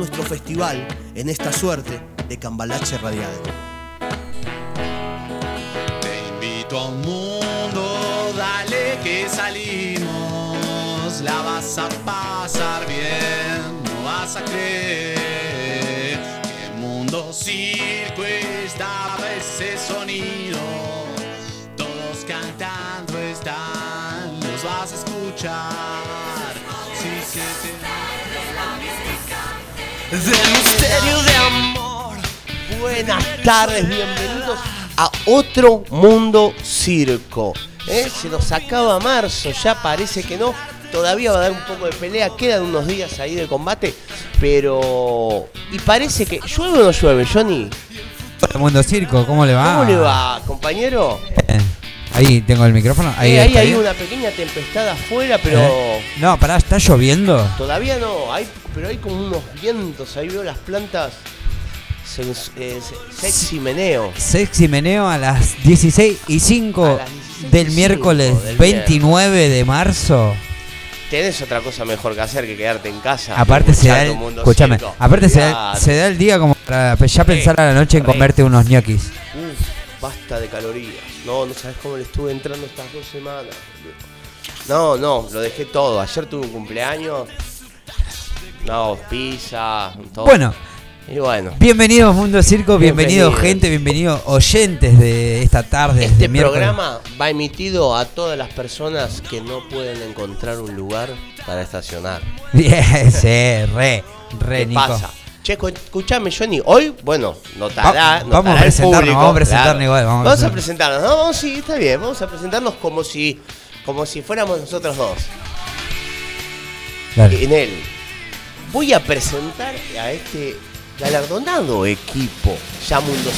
nuestro festival en esta suerte de cambalache radial. Te invito a un mundo, dale que salimos, la vas a pasar bien, no vas a creer que el mundo circo está ese sonido, todos cantando están, los vas a escuchar. Del misterio de amor. Buenas tardes, bienvenidos a otro mundo circo. ¿eh? Se nos acaba marzo, ya parece que no. Todavía va a dar un poco de pelea, quedan unos días ahí de combate, pero. Y parece que. ¿Llueve o no llueve, Johnny? Mundo Circo, ¿cómo le va? ¿Cómo le va, compañero? Eh, ahí tengo el micrófono. Ahí Eh, ahí hay bien. una pequeña tempestad afuera, pero. Eh, No, pará, ¿está lloviendo? Todavía no, hay, pero hay como unos vientos, ahí veo las plantas. sens- eh, se- sexy meneo. Sexy meneo a las 16 y 5 A las 16 del y miércoles 5 del 29 de marzo. Tenés otra cosa mejor que hacer que quedarte en casa. Aparte se da el, escúchame, aparte se da, Olvidate. se da el día como para ya pensar a la noche en comerte unos ñoquis. Uf, basta de calorías. No, no sabes cómo le estuve entrando estas dos semanas. No, no, lo dejé todo. Ayer tuve un cumpleaños. No, pizza, todo. Bueno, Y bueno. bienvenidos Mundo Circo, bienvenidos Bienvenidos. gente, bienvenidos oyentes de esta tarde. Este miércoles. programa va emitido a todas las personas que no pueden encontrar un lugar para estacionar. Bien, sí, re, re, ¿Qué Nico. pasa? Che, escuchame, Johnny. Hoy, bueno, notará. Va- notará vamos a presentarnos, público, vamos a presentarnos claro. igual, vamos a Vamos a presentar- presentarnos, ¿no? Vamos, sí, está bien. Vamos a presentarnos como si, como si fuéramos nosotros dos. Dale. En él. Voy a presentar a este galardonado equipo, ya Mundo.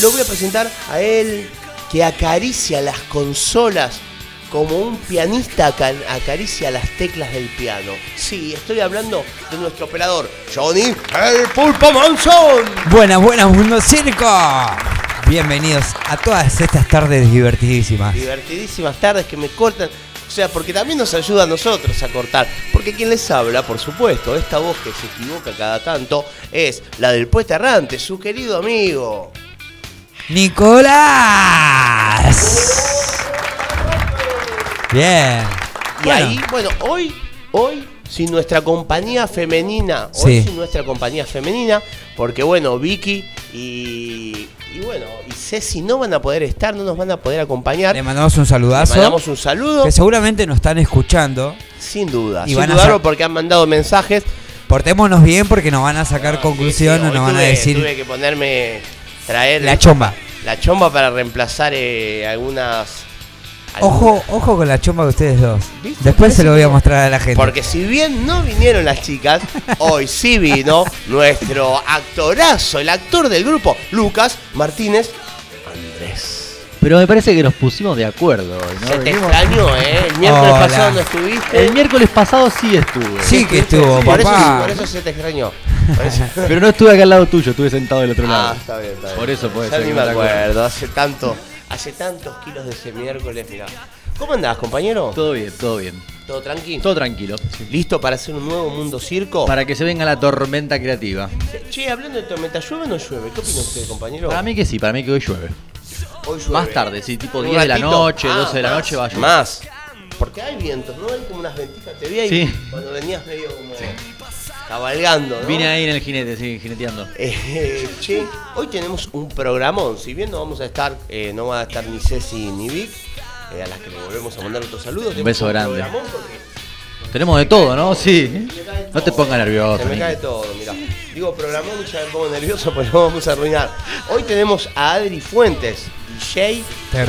Lo voy a presentar a él que acaricia las consolas como un pianista aca- acaricia las teclas del piano. Sí, estoy hablando de nuestro operador, Johnny El Pulpo Monzón. Buenas, buenas, Mundo Circo. Bienvenidos a todas estas tardes divertidísimas. Divertidísimas tardes que me cortan. O sea, porque también nos ayuda a nosotros a cortar. Porque quien les habla, por supuesto, esta voz que se equivoca cada tanto, es la del poeta errante, su querido amigo. Nicolás. Bien. Y Bueno, ahí, bueno, hoy, hoy, sin nuestra compañía femenina, hoy Sí. sin nuestra compañía femenina, porque bueno, Vicky y, y bueno, y Ceci no van a poder estar, no nos van a poder acompañar. le mandamos un Le saludazo. mandamos un saludo, Que seguramente nos están escuchando. sin duda, y sin van a dudarlo sa- porque han mandado mensajes. Portémonos bien porque nos van a sacar conclusión Sí, sí, o hoy nos van a tuve- decir Tuve que ponerme, traer la chomba. la chomba para reemplazar eh, algunas... Ojo, ojo con la chomba de ustedes dos. ¿Viste? Después se lo voy a mostrar a la gente. Porque si bien no vinieron las chicas, hoy sí vino nuestro actorazo, el actor del grupo, Lucas Martínez Andrés. Pero me parece que nos pusimos de acuerdo hoy, ¿no? Se te Venimos- extrañó, ¿eh? El miércoles Hola. pasado no estuviste. El miércoles pasado sí estuve. Sí que estuvo, por eso, papá. por eso se te extrañó. Por eso- Pero no estuve acá al lado tuyo, estuve sentado del otro Ah, lado. está bien, está bien. Por eso puede Ya ser ni que me no te acuerdes. acuerdo, hace tanto, hace tantos kilos de ese miércoles, mirá. ¿Cómo andás, compañero? Todo bien, todo bien. ¿Todo tranquilo? Todo tranquilo. ¿Listo para hacer un nuevo mundo circo? Para que se venga la tormenta creativa. Che, hablando de tormenta, ¿llueve o no llueve? ¿Qué opina usted, compañero? Para mí que sí, para mí que hoy llueve. Hoy llueve. Más tarde, sí, tipo Un 10 de la noche, Ah, 12 de la más, noche va a llover. Más. Porque hay vientos, ¿no? Hay como unas ventijas. Te vi ahí Sí. cuando venías medio como... cabalgando. ¿no? Vine ahí en el jinete, sí, jineteando. Eh, che, hoy tenemos un programón. Si bien no vamos a estar, eh, no va a estar ni Ceci ni Vic, eh, a las que le volvemos a mandar otros saludos. tenemos beso un grande. porque Tenemos de todo, ¿no? Sí. No te pongas nervioso. Se me cae todo, mira. Digo programón y ya me pongo nervioso porque lo vamos a arruinar. Hoy tenemos a Adri Fuentes, DJ,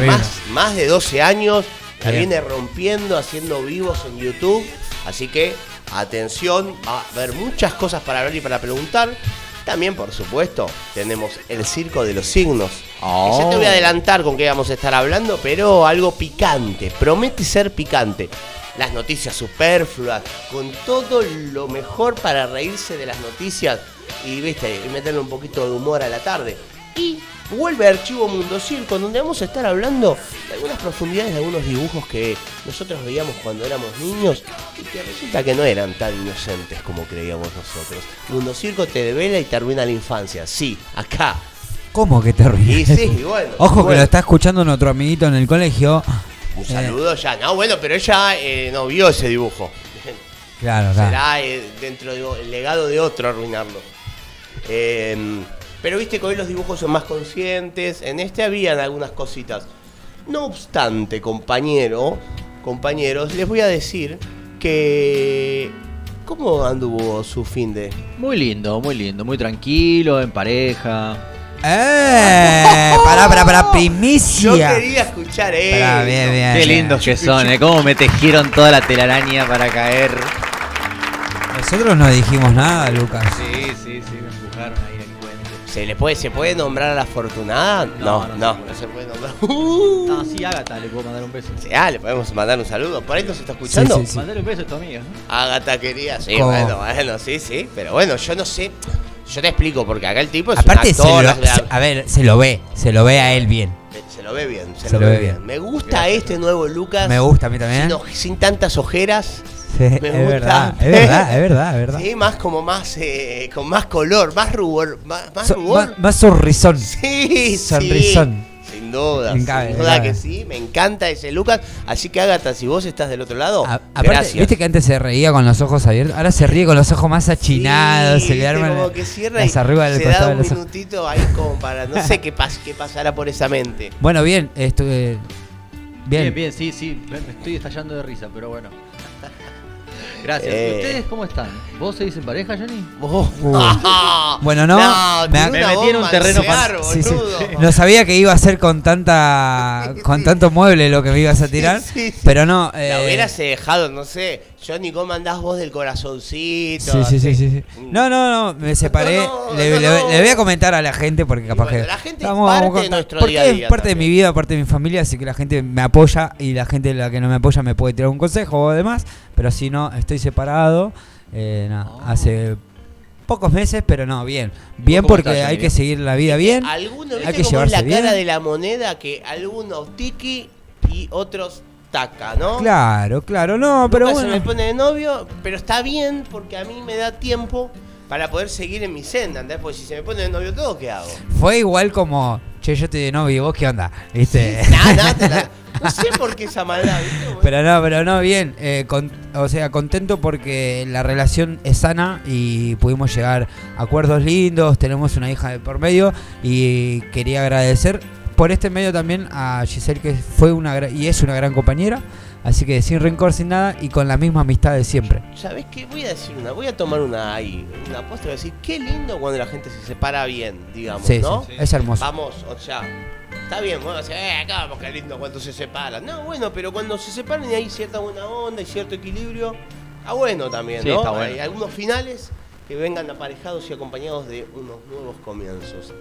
más, más de 12 años, Bien. viene rompiendo, haciendo vivos en YouTube. Así que, atención, va a haber muchas cosas para hablar y para preguntar. También, por supuesto, tenemos el circo de los signos. Oh. Ya te voy a adelantar con qué vamos a estar hablando, pero algo picante. Promete ser picante. Las noticias superfluas, con todo lo mejor para reírse de las noticias y, viste, y meterle un poquito de humor a la tarde. Y vuelve Archivo Mundo Circo, donde vamos a estar hablando de algunas profundidades de algunos dibujos que nosotros veíamos cuando éramos niños y que resulta que no eran tan inocentes como creíamos nosotros. Mundo Circo te devela y te arruina la infancia. Sí, acá. ¿Cómo que te Y ríes? sí, bueno. Ojo que lo está escuchando nuestro amiguito en el colegio. Un Eh, saludo ya. No, bueno, pero ella eh, no vio ese dibujo. Claro, claro. Será eh, dentro del legado de otro arruinarlo. Eh, pero viste que hoy los dibujos son más conscientes. En este habían algunas cositas. No obstante, compañero, compañeros, les voy a decir que. ¿Cómo anduvo su fin de.? Muy lindo, muy lindo, muy tranquilo, en pareja. ¡Eh! Pará, pará, pará, Yo primicia. quería escuchar eso. Pará, bien, bien. Qué bien. lindos que son, ¿eh? Cómo me tejieron toda la telaraña para caer. Nosotros no dijimos nada, Lucas. Sí, ¿Se le puede, ¿Se puede nombrar a la afortunada? No, No, no, no no, se se puede nombrar. Uh. No, sí, Ágata, le puedo mandar un beso. Sí, ah, le podemos mandar un saludo. ¿Por ahí nos está escuchando? Sí, sí, sí. Mandale un beso a tu amiga. ¿no? Agatha quería, sí, ¿Cómo? bueno, bueno, sí, sí. Pero bueno, yo no sé. Yo te explico, porque acá el tipo es Aparte, un se actor. lo, o sea, se- a ver, se lo ve, se lo ve a él bien. se lo ve bien, se, Se lo, lo ve bien. bien. Me gusta este nuevo Lucas. Me gusta a mí también. Sin, oj- sin tantas ojeras. Sí, es me gusta. verdad, es verdad, es verdad, es verdad. Sí, más como más, eh, con más color, más rubor. Más, más So- rubor. más, más sonrisón. Sí, Sonrisón. sí. Sin duda, sin duda que sí. Me encanta ese Lucas. Así que Agatha, si vos estás del otro lado, A- aparte, gracias. viste que antes se reía con los ojos abiertos, ahora se ríe con los ojos más achinados, Sí, se le arman como que cierra las y del se costado da de un ojos. minutito ahí como para no sé qué, pas- qué pasará por esa mente. Bueno, bien, estuve bien. Bien, bien, sí, sí. Me estoy estallando de risa, pero bueno. Gracias. Eh. ¿Y ustedes cómo están? ¿Vos seguís en pareja, Johnny? Oh. Uh. Bueno, no, me ha- una Me metí en un terreno nuclear, Sí, sí. boludo. No sabía que iba a ser con tanta con tanto mueble lo que me ibas a tirar, Sí, sí. pero no. La eh, hubieras dejado, no sé. Johnny, ¿cómo andás vos del corazoncito? Sí, sí, sí, sí, sí. No, no, no, me separé. No, no, le, no, le- no. le voy a comentar a la gente porque capaz bueno, que. la gente Vamos- parte vamos a de nuestro Porque día a día es parte de mi vida, parte de mi familia, así que la gente me apoya y la gente la que no me apoya me puede tirar un consejo o demás. Pero si no, estoy separado. eh, Oh. hace pocos meses, pero no, bien. Bien porque estás, hay que seguir la vida bien. Algunos, Hay ¿viste que es la llevarse cara bien. de la moneda? Que algunos tiki y otros Claro, claro, no, pero se bueno. me pone de novio, pero está bien porque a mí me da tiempo para poder seguir en mi senda, ¿entendés? Porque si se me pone de novio todo, ¿qué hago? Fue igual como, che, yo estoy de novio y vos qué onda, ¿viste? Nada, nada, te la- no sé por qué esa maldad, ¿viste? Bueno, Pero no, pero no, bien. eh, con- o sea, contento porque la relación es sana y pudimos llegar a acuerdos lindos. Tenemos una hija de por medio y quería agradecer por este medio también a Giselle, que fue una y es una gran compañera. Así que sin rencor, sin nada y con la misma amistad de siempre. ¿Sabés qué? Voy a decir una, voy a tomar una ahí, una apuesta y voy a decir, qué lindo cuando la gente se separa bien, digamos, Sí, ¿no? sí, es hermoso. Vamos, o sea, está bien, bueno, o sea, eh, acá vamos, qué lindo cuando se separan. No, bueno, pero cuando se separan y hay cierta buena onda y cierto equilibrio, está bueno también, Sí, ¿no? está bueno. Hay algunos finales que vengan aparejados y acompañados de unos nuevos comienzos.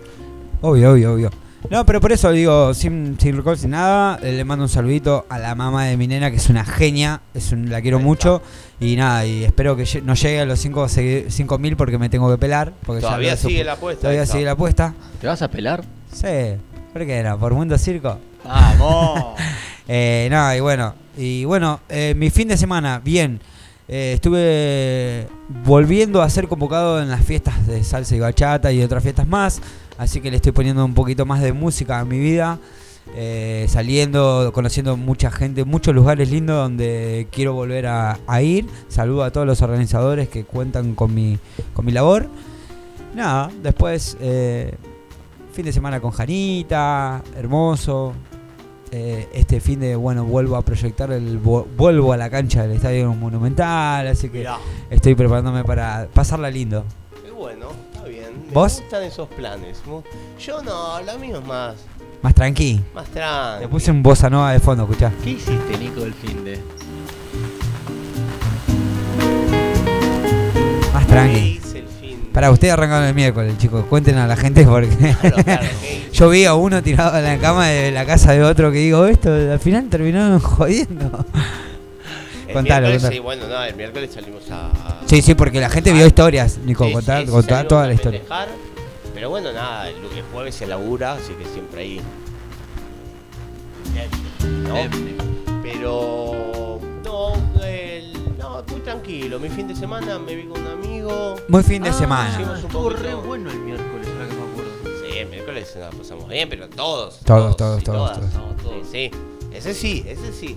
Obvio, obvio, obvio. No, pero por eso digo, sin, sin rencor, sin nada, eh, le mando un saludito a la mamá de mi nena, que es una genia, es un- la quiero mucho. Y nada, y espero que no llegue a los 5 mil porque me tengo que pelar. Porque Todavía sigue la apuesta. Todavía sigue la apuesta. ¿Te vas a pelar? Sí, ¿por qué no? ¿Por Mundo Circo? ¡Vamos! Eh, nada, y bueno, y bueno, eh, mi fin de semana, bien. Eh, estuve volviendo a ser convocado en las fiestas de salsa y bachata y otras fiestas más. Así que le estoy poniendo un poquito más de música a mi vida. eh, saliendo, conociendo mucha gente, muchos lugares lindos donde quiero volver a, a ir. Saludo a todos los organizadores que cuentan con mi, con mi labor. Nada, después eh, fin de semana con Janita, hermoso. Eh, este fin de, bueno, vuelvo a proyectar el vu- vuelvo a la cancha del Estadio Monumental, así que Mirá, estoy preparándome para pasarla lindo. qué bueno, bien. Me ¿Vos? gustan esos planes. Yo no, lo mío es más, Más tranqui. más Le tranqui. puse un bossa nova de fondo, escuchá. ¿Qué hiciste, Nico, del fin de? Más ¿Qué tranqui. hice el fin? Para ustedes arrancaron el miércoles, chicos. Cuenten a la gente porque Claro, ¿qué yo vi a uno tirado en la cama de la casa de otro que digo, esto al final terminaron jodiendo. Contalo, contalo. Sí, bueno, no, el miércoles salimos a. Sí, sí, porque la gente vio historias, Nico, Sí, contar, sí, salimos toda la historia. Pero bueno, nada, el, el jueves se labura, así que siempre ahí. ¿No? Pero. No, el- no, muy tranquilo. Mi fin de semana me vi con un amigo. Muy fin de Ah, semana. Estuvo re bueno el miércoles, ahora que me acuerdo. Sí, el miércoles nos pasamos bien, pero todos. Todos, todos, todos, todas. todos. No, todos. Sí, sí, ese sí, ese sí.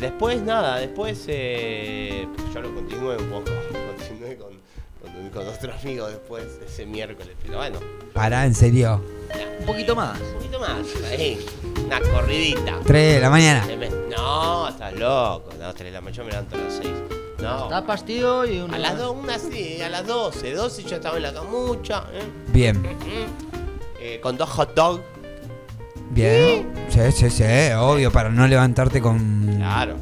Después nada, después eh, yo lo continué un poco, continué con, con, con otro amigo después ese miércoles, pero bueno, Pará, en serio. Un poquito más. un poquito más, ahí, una corridita. 3 de la mañana. No, estás loco, no, 3 de la mañana yo me levanto a las 6. No, Tapas, tío, y un. a las 2, una sí, a las 12, 12 yo estaba en la camucha, ¿eh? Bien, Eh, con dos hot dogs, bien. Sí, sí, sí, obvio, para no levantarte con, claro.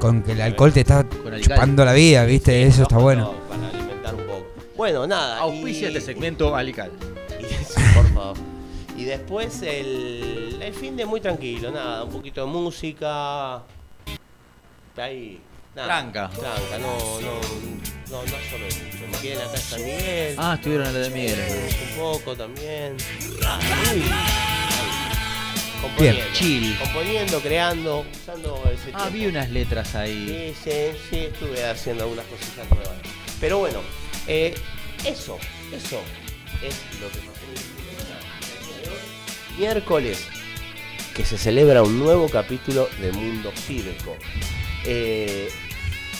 con que el alcohol te está alcohol. chupando la vida, ¿viste? Sí, Eso está bueno. Para alimentar un poco. Bueno, nada. Auspicia y- este segmento Alical. Y, sí, por favor. Y después el, el fin de muy tranquilo, nada, un poquito de música. Ahí. Nada, Tranca. Tranca, no, no, no, no solo eso. Me quedé en la casa de Miguel. Ah, estuvieron en la de Miguel. Un poco también. Nada, Componiendo. Chill. Componiendo, creando, usando ese Ah, vi tiempo. unas letras ahí. Sí, sí, sí, estuve haciendo algunas cositas nuevas. Pero bueno, eh, eso, eso es lo que pasó Miércoles, que se celebra un nuevo capítulo de Mundo Circo. Eh,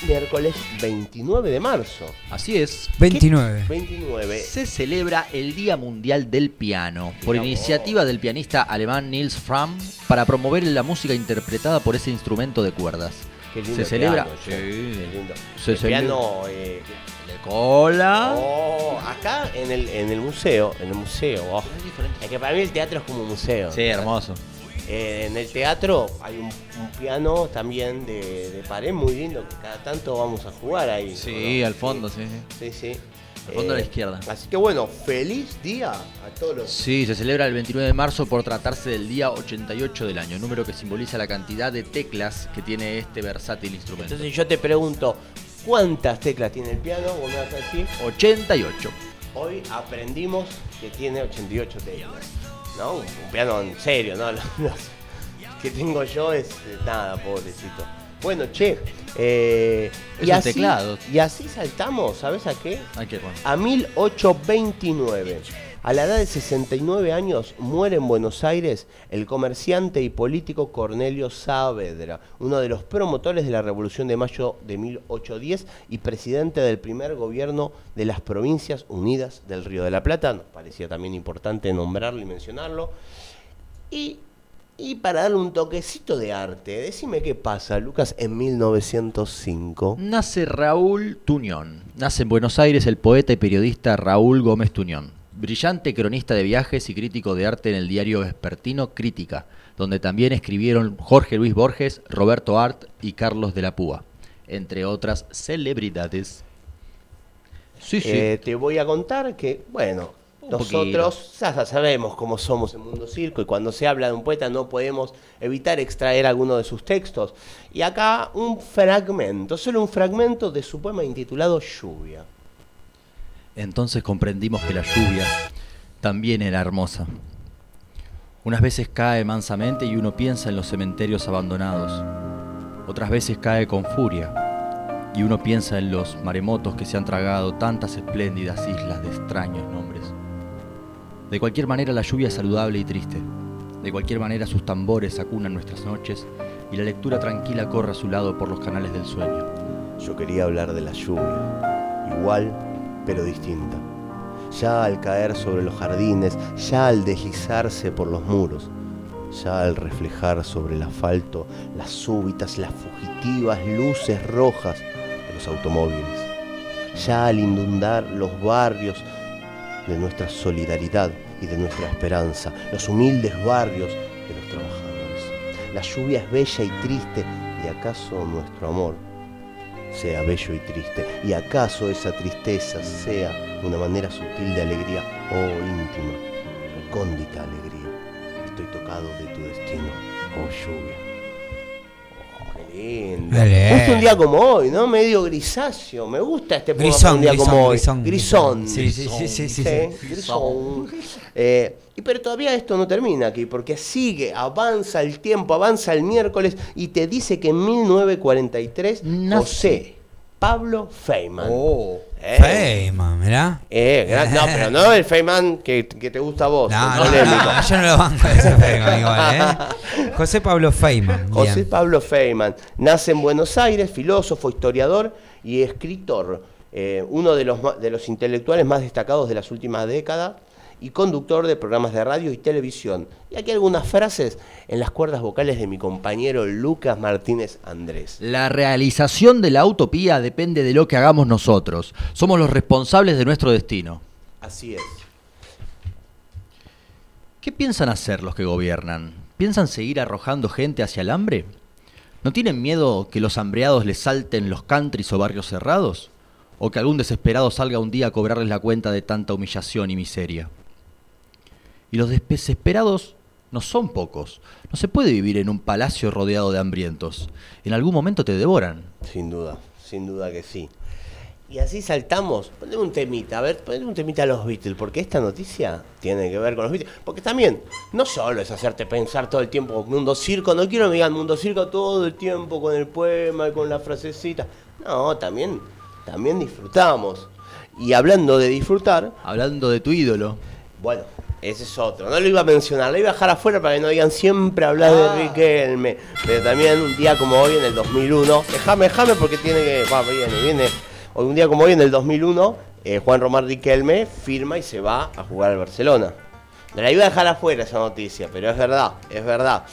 miércoles 29 de marzo. Así es. 29. 29. Se celebra el Día Mundial del Piano por Mirá vos. iniciativa del pianista alemán Nils Fram para promover la música interpretada por ese instrumento de cuerdas. Qué lindo Se el celebra. piano, Sí. qué lindo. Se el celebra. piano eh, De cola. oh, acá en el, en el museo, en el museo, oh, es que para mí el teatro es como un museo. Sí, hermoso. Eh, en el teatro hay un, un piano también de, de pared muy lindo que cada tanto vamos a jugar ahí. Sí, ¿no? al fondo, sí. Sí, sí. sí. Eh, Al fondo a la izquierda. Así que bueno, feliz día a todos los. Sí, se celebra el 29 de marzo por tratarse del día 88 del año, número que simboliza la cantidad de teclas que tiene este versátil instrumento. Entonces yo te pregunto, ¿cuántas teclas tiene el piano? Vos me vas a decir, 88. hoy aprendimos que tiene 88 teclas. ¿No? Un, un piano en serio, ¿no? Los, que tengo yo es eh, nada, pobrecito. Bueno, che, eh, Es y, así, teclado. y así saltamos, ¿sabes a qué? Que bueno. a 1829. A la edad de 69 años muere en Buenos Aires el comerciante y político Cornelio Saavedra, uno de los promotores de la Revolución de Mayo de 1810 y presidente del primer gobierno de las Provincias Unidas del Río de la Plata. Parecía también importante nombrarlo y mencionarlo. Y, y para darle un toquecito de arte, decime qué pasa, Lucas, en 1905. Nace Raúl Tuñón. Nace en Buenos Aires el poeta y periodista Raúl Gómez Tuñón. Brillante cronista de viajes y crítico de arte en el diario vespertino Crítica, donde también escribieron Jorge Luis Borges, Roberto Art y Carlos de la Púa, entre otras celebridades. Sí, sí. Eh, te voy a contar que, bueno, Un nosotros ya ya sabemos cómo somos en Mundo Circo y cuando se habla de un poeta no podemos evitar extraer alguno de sus textos. Y acá un fragmento, solo un fragmento de su poema intitulado Lluvia. Entonces comprendimos que la lluvia también era hermosa. Unas veces cae mansamente y uno piensa en los cementerios abandonados. Otras veces cae con furia y uno piensa en los maremotos que se han tragado tantas espléndidas islas de extraños nombres. De cualquier manera la lluvia es saludable y triste. De cualquier manera sus tambores acunan nuestras noches y la lectura tranquila corre a su lado por los canales del sueño. Yo quería hablar de la lluvia, igual pero distinta. Ya al caer sobre los jardines, ya al deslizarse por los muros, ya al reflejar sobre el asfalto las súbitas, las fugitivas luces rojas de los automóviles, ya al inundar los barrios de nuestra solidaridad y de nuestra esperanza, los humildes barrios de los trabajadores. La lluvia es bella y triste, y acaso nuestro amor sea bello y triste, y acaso esa tristeza sea una manera sutil de alegría oh íntima, recóndita alegría. Estoy tocado de tu destino, oh lluvia. Qué lindo. Dale. Justo un día como hoy, ¿no? Medio grisáceo. Me gusta este Grisón, un día grisón, como hoy. grisón, Grisón. Sí, sí, sí, sí, sí, Sí, grisón. Eh, y pero todavía esto no termina aquí, porque sigue, avanza el tiempo, avanza el miércoles y te dice que en 1943 Nace. José Pablo Feynman. Oh. Eh, Feynman, mirá. eh, no, pero no el Feynman que, que te gusta a vos, No, no, no, yo no lo banco a ese Feynman igual, ¿eh? José Pablo Feynman. José bien. Pablo Feynman nace en Buenos Aires, filósofo, historiador y escritor, eh, uno de los, de los intelectuales más destacados de las últimas décadas y conductor de programas de radio y televisión. Y aquí algunas frases en las cuerdas vocales de mi compañero Lucas Martínez Andrés. La realización de la utopía depende de lo que hagamos nosotros. Somos los responsables de nuestro destino. Así es. ¿Qué piensan hacer los que gobiernan? ¿Piensan seguir arrojando gente hacia el hambre? ¿No tienen miedo que los hambreados les salten los countries o barrios cerrados? ¿O que algún desesperado salga un día a cobrarles la cuenta de tanta humillación y miseria? Y los desesperados no son pocos. No se puede vivir en un palacio rodeado de hambrientos. En algún momento te devoran. Sin duda, sin duda que sí. Y así saltamos. Poneme un temita, a ver, poneme un temita a los Beatles, porque esta noticia tiene que ver con los Beatles. Porque también, no solo es hacerte pensar todo el tiempo con Mundo Circo, no quiero que me digan Mundo Circo todo el tiempo con el poema y con la frasecita. No, también, también disfrutamos. Y hablando de disfrutar, Hablando de tu ídolo. bueno, ese es otro. No lo iba a mencionar, lo iba a dejar afuera para que no digan siempre hablar de Riquelme. Pero también un día como hoy, en el 2001, déjame, déjame porque tiene que. Va, viene, viene. Hoy, un día como hoy, en el 2001, eh, Juan Román Riquelme firma y se va a jugar al Barcelona. Me la iba a dejar afuera esa noticia, pero es verdad, es verdad.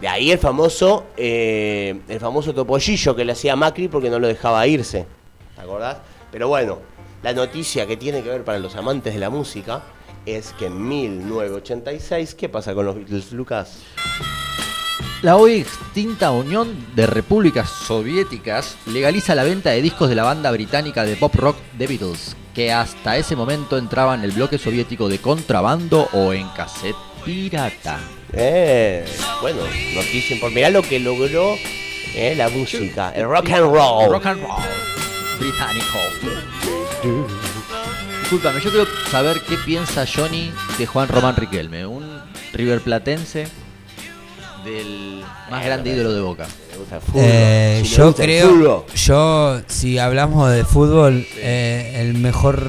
De ahí el famoso, eh, el famoso topollillo que le hacía Macri porque no lo dejaba irse. ¿Te acordás? Pero bueno, la noticia que tiene que ver para los amantes de la música es que en 1986, ¿qué pasa con los Beatles, Lucas? La hoy extinta Unión de Repúblicas Soviéticas legaliza la venta de discos de la banda británica de pop rock The Beatles, que hasta ese momento entraba en el bloque soviético de contrabando o en cassette pirata. Eh, bueno, noticia por mirá lo que logró eh, la música, el rock and roll. Rock and roll británico. Disculpame, yo quiero saber qué piensa Johnny de Juan Román Riquelme, un River Platense del más grande ídolo de Boca. Le gusta el fútbol. Eh, Si yo gusta el creo, fútbol, yo si hablamos de fútbol, eh, el mejor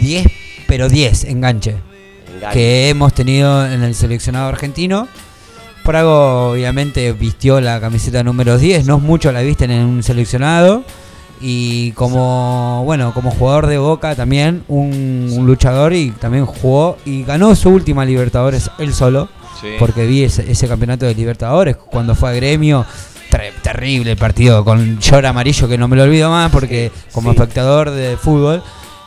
10, pero 10 enganche que hemos tenido en el seleccionado argentino. Prago obviamente vistió la camiseta número 10, no es mucho la visten en un seleccionado. Y como bueno, como jugador de Boca también, un, un luchador y también jugó y ganó su última Libertadores él solo, porque vi ese, ese campeonato de Libertadores cuando fue a gremio. ter- terrible el partido con short amarillo que no me lo olvido más porque como sí. espectador de fútbol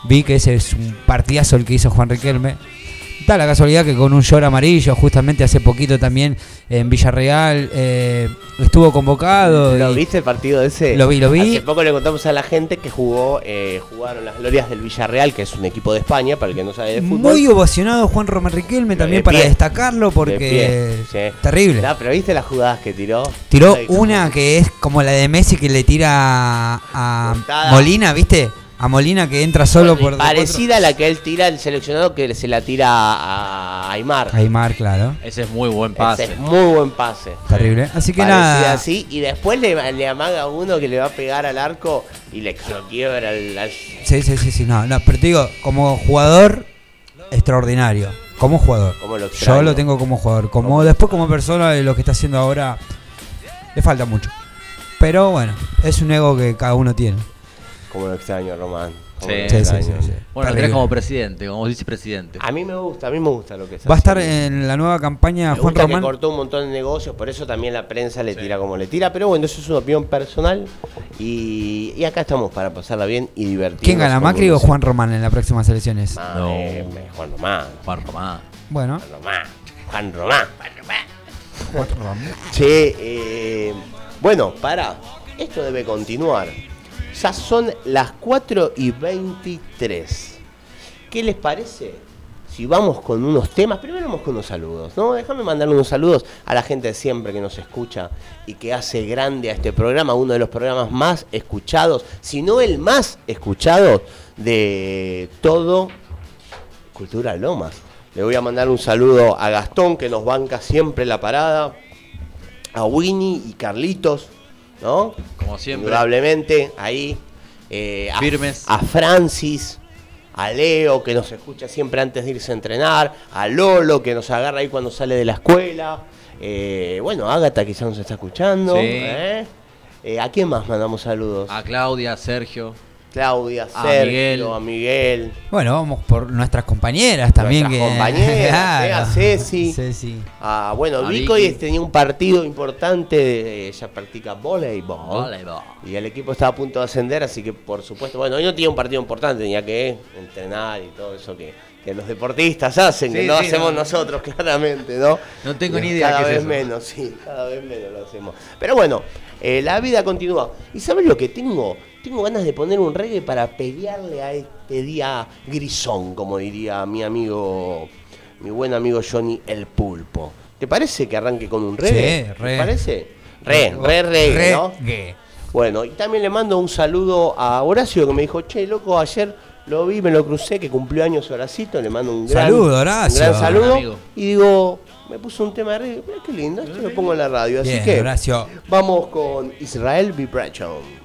vi que ese es un partidazo el que hizo Juan Riquelme. Da la casualidad que con un short amarillo, justamente hace poquito también en Villarreal, eh, estuvo convocado. ¿Lo y- viste el partido ese? Lo vi, lo vi. Hace poco le contamos a la gente que jugó, eh, jugaron las glorias del Villarreal, que es un equipo de España, para el que no sabe de fútbol. Muy ovacionado Juan Román Riquelme también de para pie. destacarlo De porque pie, sí. terrible. No, pero viste las jugadas que tiró. Tiró una que es como la de Messi que le tira a. Molina, ¿viste? A Molina que entra solo por Parecida a la que él tira, el seleccionado que se la tira a Aymar. Aymar, claro. Ese es muy buen Ese pase. es muy buen pase. Terrible. Así que Parecida nada. así, y después le, le amaga a uno que le va a pegar al arco y le quiebra al, al- Sí, sí, sí, sí, no, no, pero te digo, como jugador extraordinario. Como jugador. ¿Cómo lo Yo lo tengo como jugador. Como ¿Cómo? después como persona de lo que está haciendo ahora le falta mucho. Pero bueno, es un ego que cada uno tiene. Como lo extraño, Román. Sí. lo Sí, sí, extraño. sí, sí. Bueno, lo tenés como presidente, como vicepresidente. A mí me gusta, a mí me gusta lo que Va a estar en la nueva campaña Me Juan gusta que Román. cortó un montón de negocios, por eso también la prensa le tira como le tira. Pero bueno, eso es una opinión personal. Y, y acá estamos para pasarla bien y divertirnos. ¿Quién gana, Macri o Juan Román en las próximas elecciones? Ah, No. eh, Juan Román. Juan Román. Bueno, Juan Román. Juan Román. Juan Román. Juan Román. Che, eh, bueno, para. Esto debe continuar. Ya son las 4 y 23. ¿Qué les parece? Si vamos con unos temas, primero vamos con unos saludos, ¿no? Déjame mandar unos saludos a la gente de siempre que nos escucha y que hace grande a este programa, uno de los programas más escuchados, si no el más escuchado de todo Cultura Lomas. Le voy a mandar un saludo a Gastón, que nos banca siempre la parada, a Winnie y Carlitos, ¿no? Como siempre. Indudablemente, ahí. eh, a- Firmes. A, Francis, a Leo, que nos escucha siempre antes de irse a entrenar, a Lolo, que nos agarra ahí cuando sale de la escuela. eh, bueno, Ágata quizás nos está escuchando. Sí. ¿eh? Eh, ¿A quién más mandamos saludos? A Claudia, a Sergio. Claudia, a Sergio, Miguel. a Miguel. Bueno, vamos por nuestras compañeras también. Nuestras que, compañeras, eh, a Ceci. Ceci. Ah, bueno, A Vico hoy tenía un partido importante, eh, ella practica voleibol. Voleibol. Y el equipo estaba a punto de ascender, así que por supuesto, bueno, hoy no tenía un partido importante, tenía que entrenar y todo eso que, que los deportistas hacen, que Sí, no sí, hacemos no. nosotros, claramente, ¿no? No tengo ni idea Cada es vez menos, sí, cada vez menos lo hacemos. Pero bueno, eh, la vida continúa. ¿Y sabes lo que tengo? Tengo ganas de poner un reggae para pelearle a este día grisón, como diría mi amigo, mi buen amigo Johnny el Pulpo. ¿Te parece que arranque con un reggae? Sí, re. ¿Te parece? Re, re reggae, ¿no? Reggae. Bueno, y también le mando un saludo a Horacio que me dijo, che, loco, ayer lo vi, me lo crucé, que cumplió años Horacito, le mando un gran, Saludo, Horacio. un gran saludo. Amigo. Y digo, me puso un tema de reggae, mira qué lindo, esto lo pongo en la radio. Así Bien, que Horacio. vamos con Israel Vibration.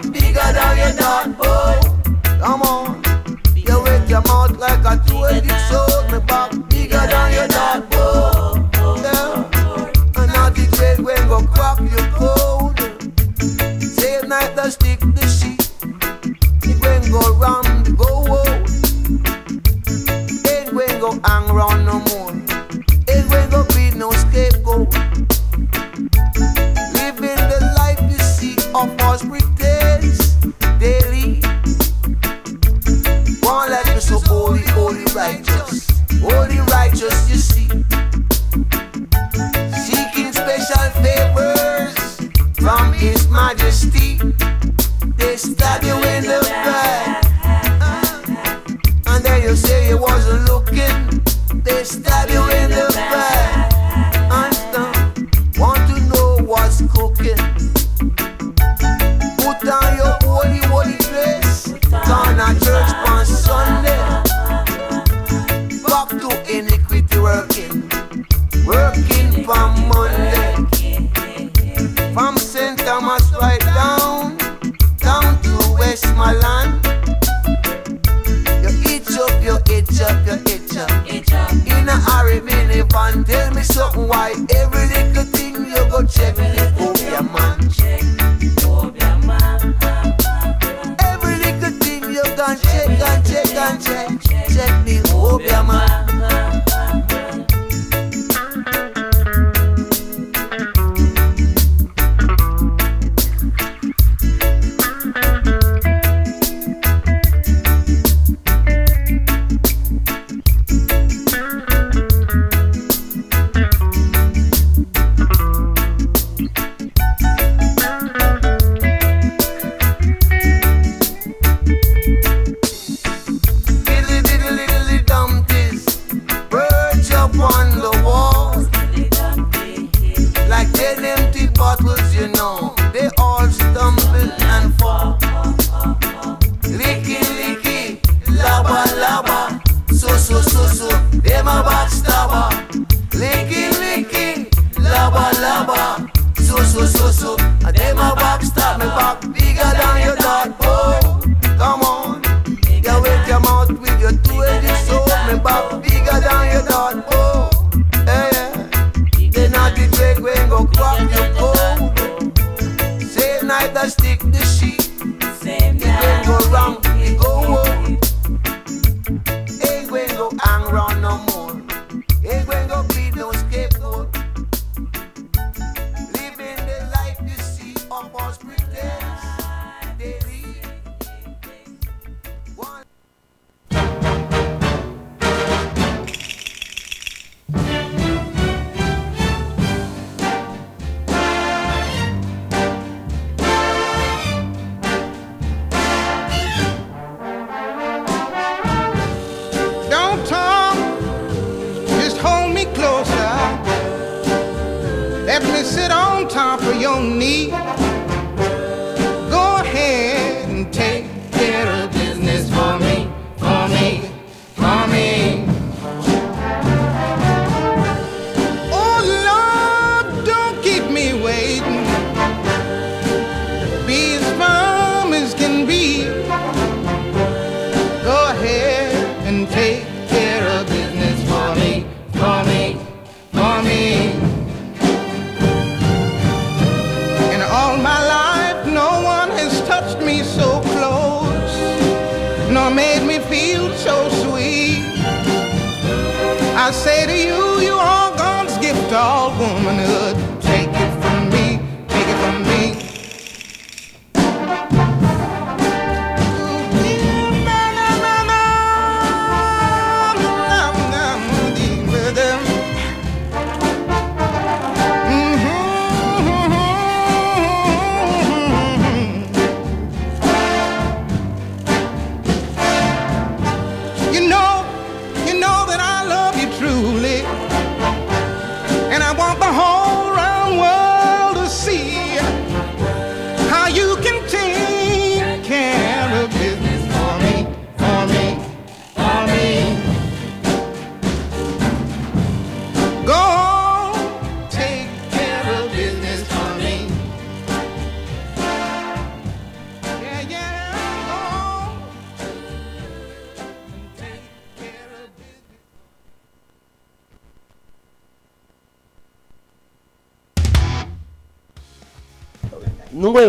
Bigger than your dad, boy. Come on.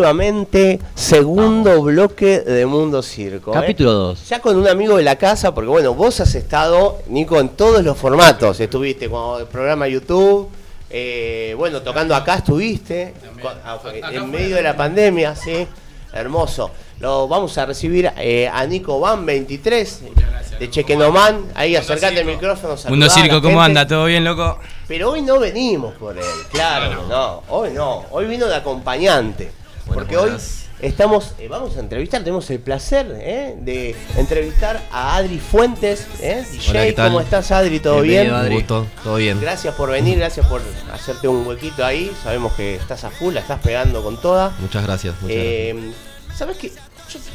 Nuevamente, segundo bloque de Mundo Circo. ¿eh? Capítulo 2. Ya con un amigo de la casa, porque bueno, vos has estado, Nico, en todos los formatos. Estuviste con el programa YouTube, eh, bueno, tocando acá estuviste, con- ah, en medio de la pandemia, sí, hermoso. Lo vamos a recibir eh, a Nico Van 23 de Chequenoman. Ahí acercate el micrófono. Mundo Circo, ¿cómo anda? ¿Todo bien, loco? Pero hoy no venimos por él, claro, no, hoy no, hoy vino de acompañante, porque hoy estamos, eh, vamos a entrevistar, tenemos el placer eh, de entrevistar a Adri Fuentes, eh, DJ, Hola, ¿qué tal? ¿cómo estás Adri? ¿Todo Bienvenido, bien? Adri. Un gusto, todo bien. Gracias por venir, gracias por hacerte un huequito ahí, sabemos que estás a full, la estás pegando con toda. Muchas gracias. Muchas Eh, ¿Sabes qué?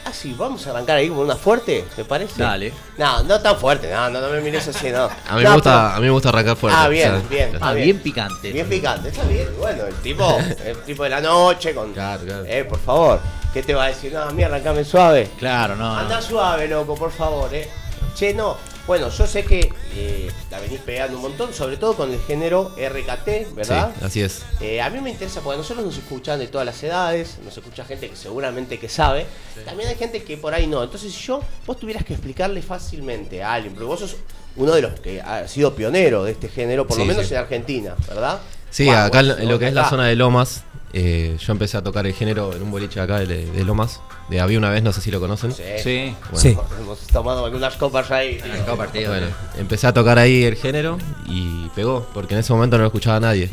Ah, sí, vamos a arrancar ahí con una fuerte, ¿te parece? Dale. No, no tan fuerte, no, no, no me mires así, no. A mí, No, me gusta, pero- a mí me gusta arrancar fuerte. Ah, bien, o sea, bien. Ah, bien. bien picante. Bien picante, está bien. Bueno, el tipo, el tipo de la noche con. Claro, claro. Eh, por favor. ¿Qué te va a decir? No, a mí arrancame suave. Claro, no. Anda no. suave, loco, por favor, eh. Che, no. Bueno, yo sé que eh, la venís pegando un montón, sobre todo con el género RKT, ¿verdad? Sí, así es. Eh, a mí me interesa porque nosotros nos escuchan de todas las edades, nos escucha gente que seguramente que sabe, también hay gente que por ahí no. Entonces, si yo, vos tuvieras que explicarle fácilmente a alguien, porque vos sos uno de los que ha sido pionero de este género, por lo menos sí. en Argentina, ¿verdad? Sí, acá en bueno, lo- en lo que es la zona de Lomas, eh, yo empecé a tocar el género en un boliche acá de, de Lomas, de Había una vez, no sé si lo conocen. Sí. Sí. Bueno, Sí. Hemos tomado algunas copas ahí. Partido. Bueno, empecé a tocar ahí el género y pegó, porque en ese momento no lo escuchaba nadie.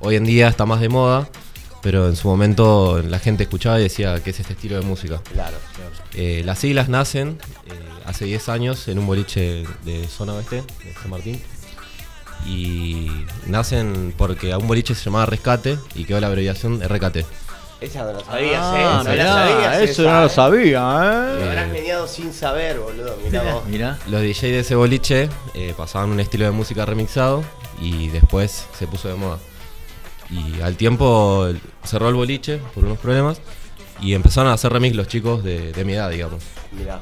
Hoy en día está más de moda, pero en su momento la gente escuchaba y decía que es este estilo de música. Claro. Eh, las siglas nacen eh, hace 10 años en un boliche de zona oeste, de San Martín. Y nacen porque a un boliche se llamaba Rescate y quedó la abreviación RKT. Esa no la sabías, Ah, ¿eh? No mirá, la sabías. eso esa, no lo ¿eh? sabía, Lo ¿eh? habrás venido sin saber, boludo. Mirá vos. Mirá. Los DJ de ese boliche eh, pasaban un estilo de música remixado y después se puso de moda. Y al tiempo cerró el boliche por unos problemas y empezaron a hacer remix los chicos de, de mi edad, digamos. Mirá.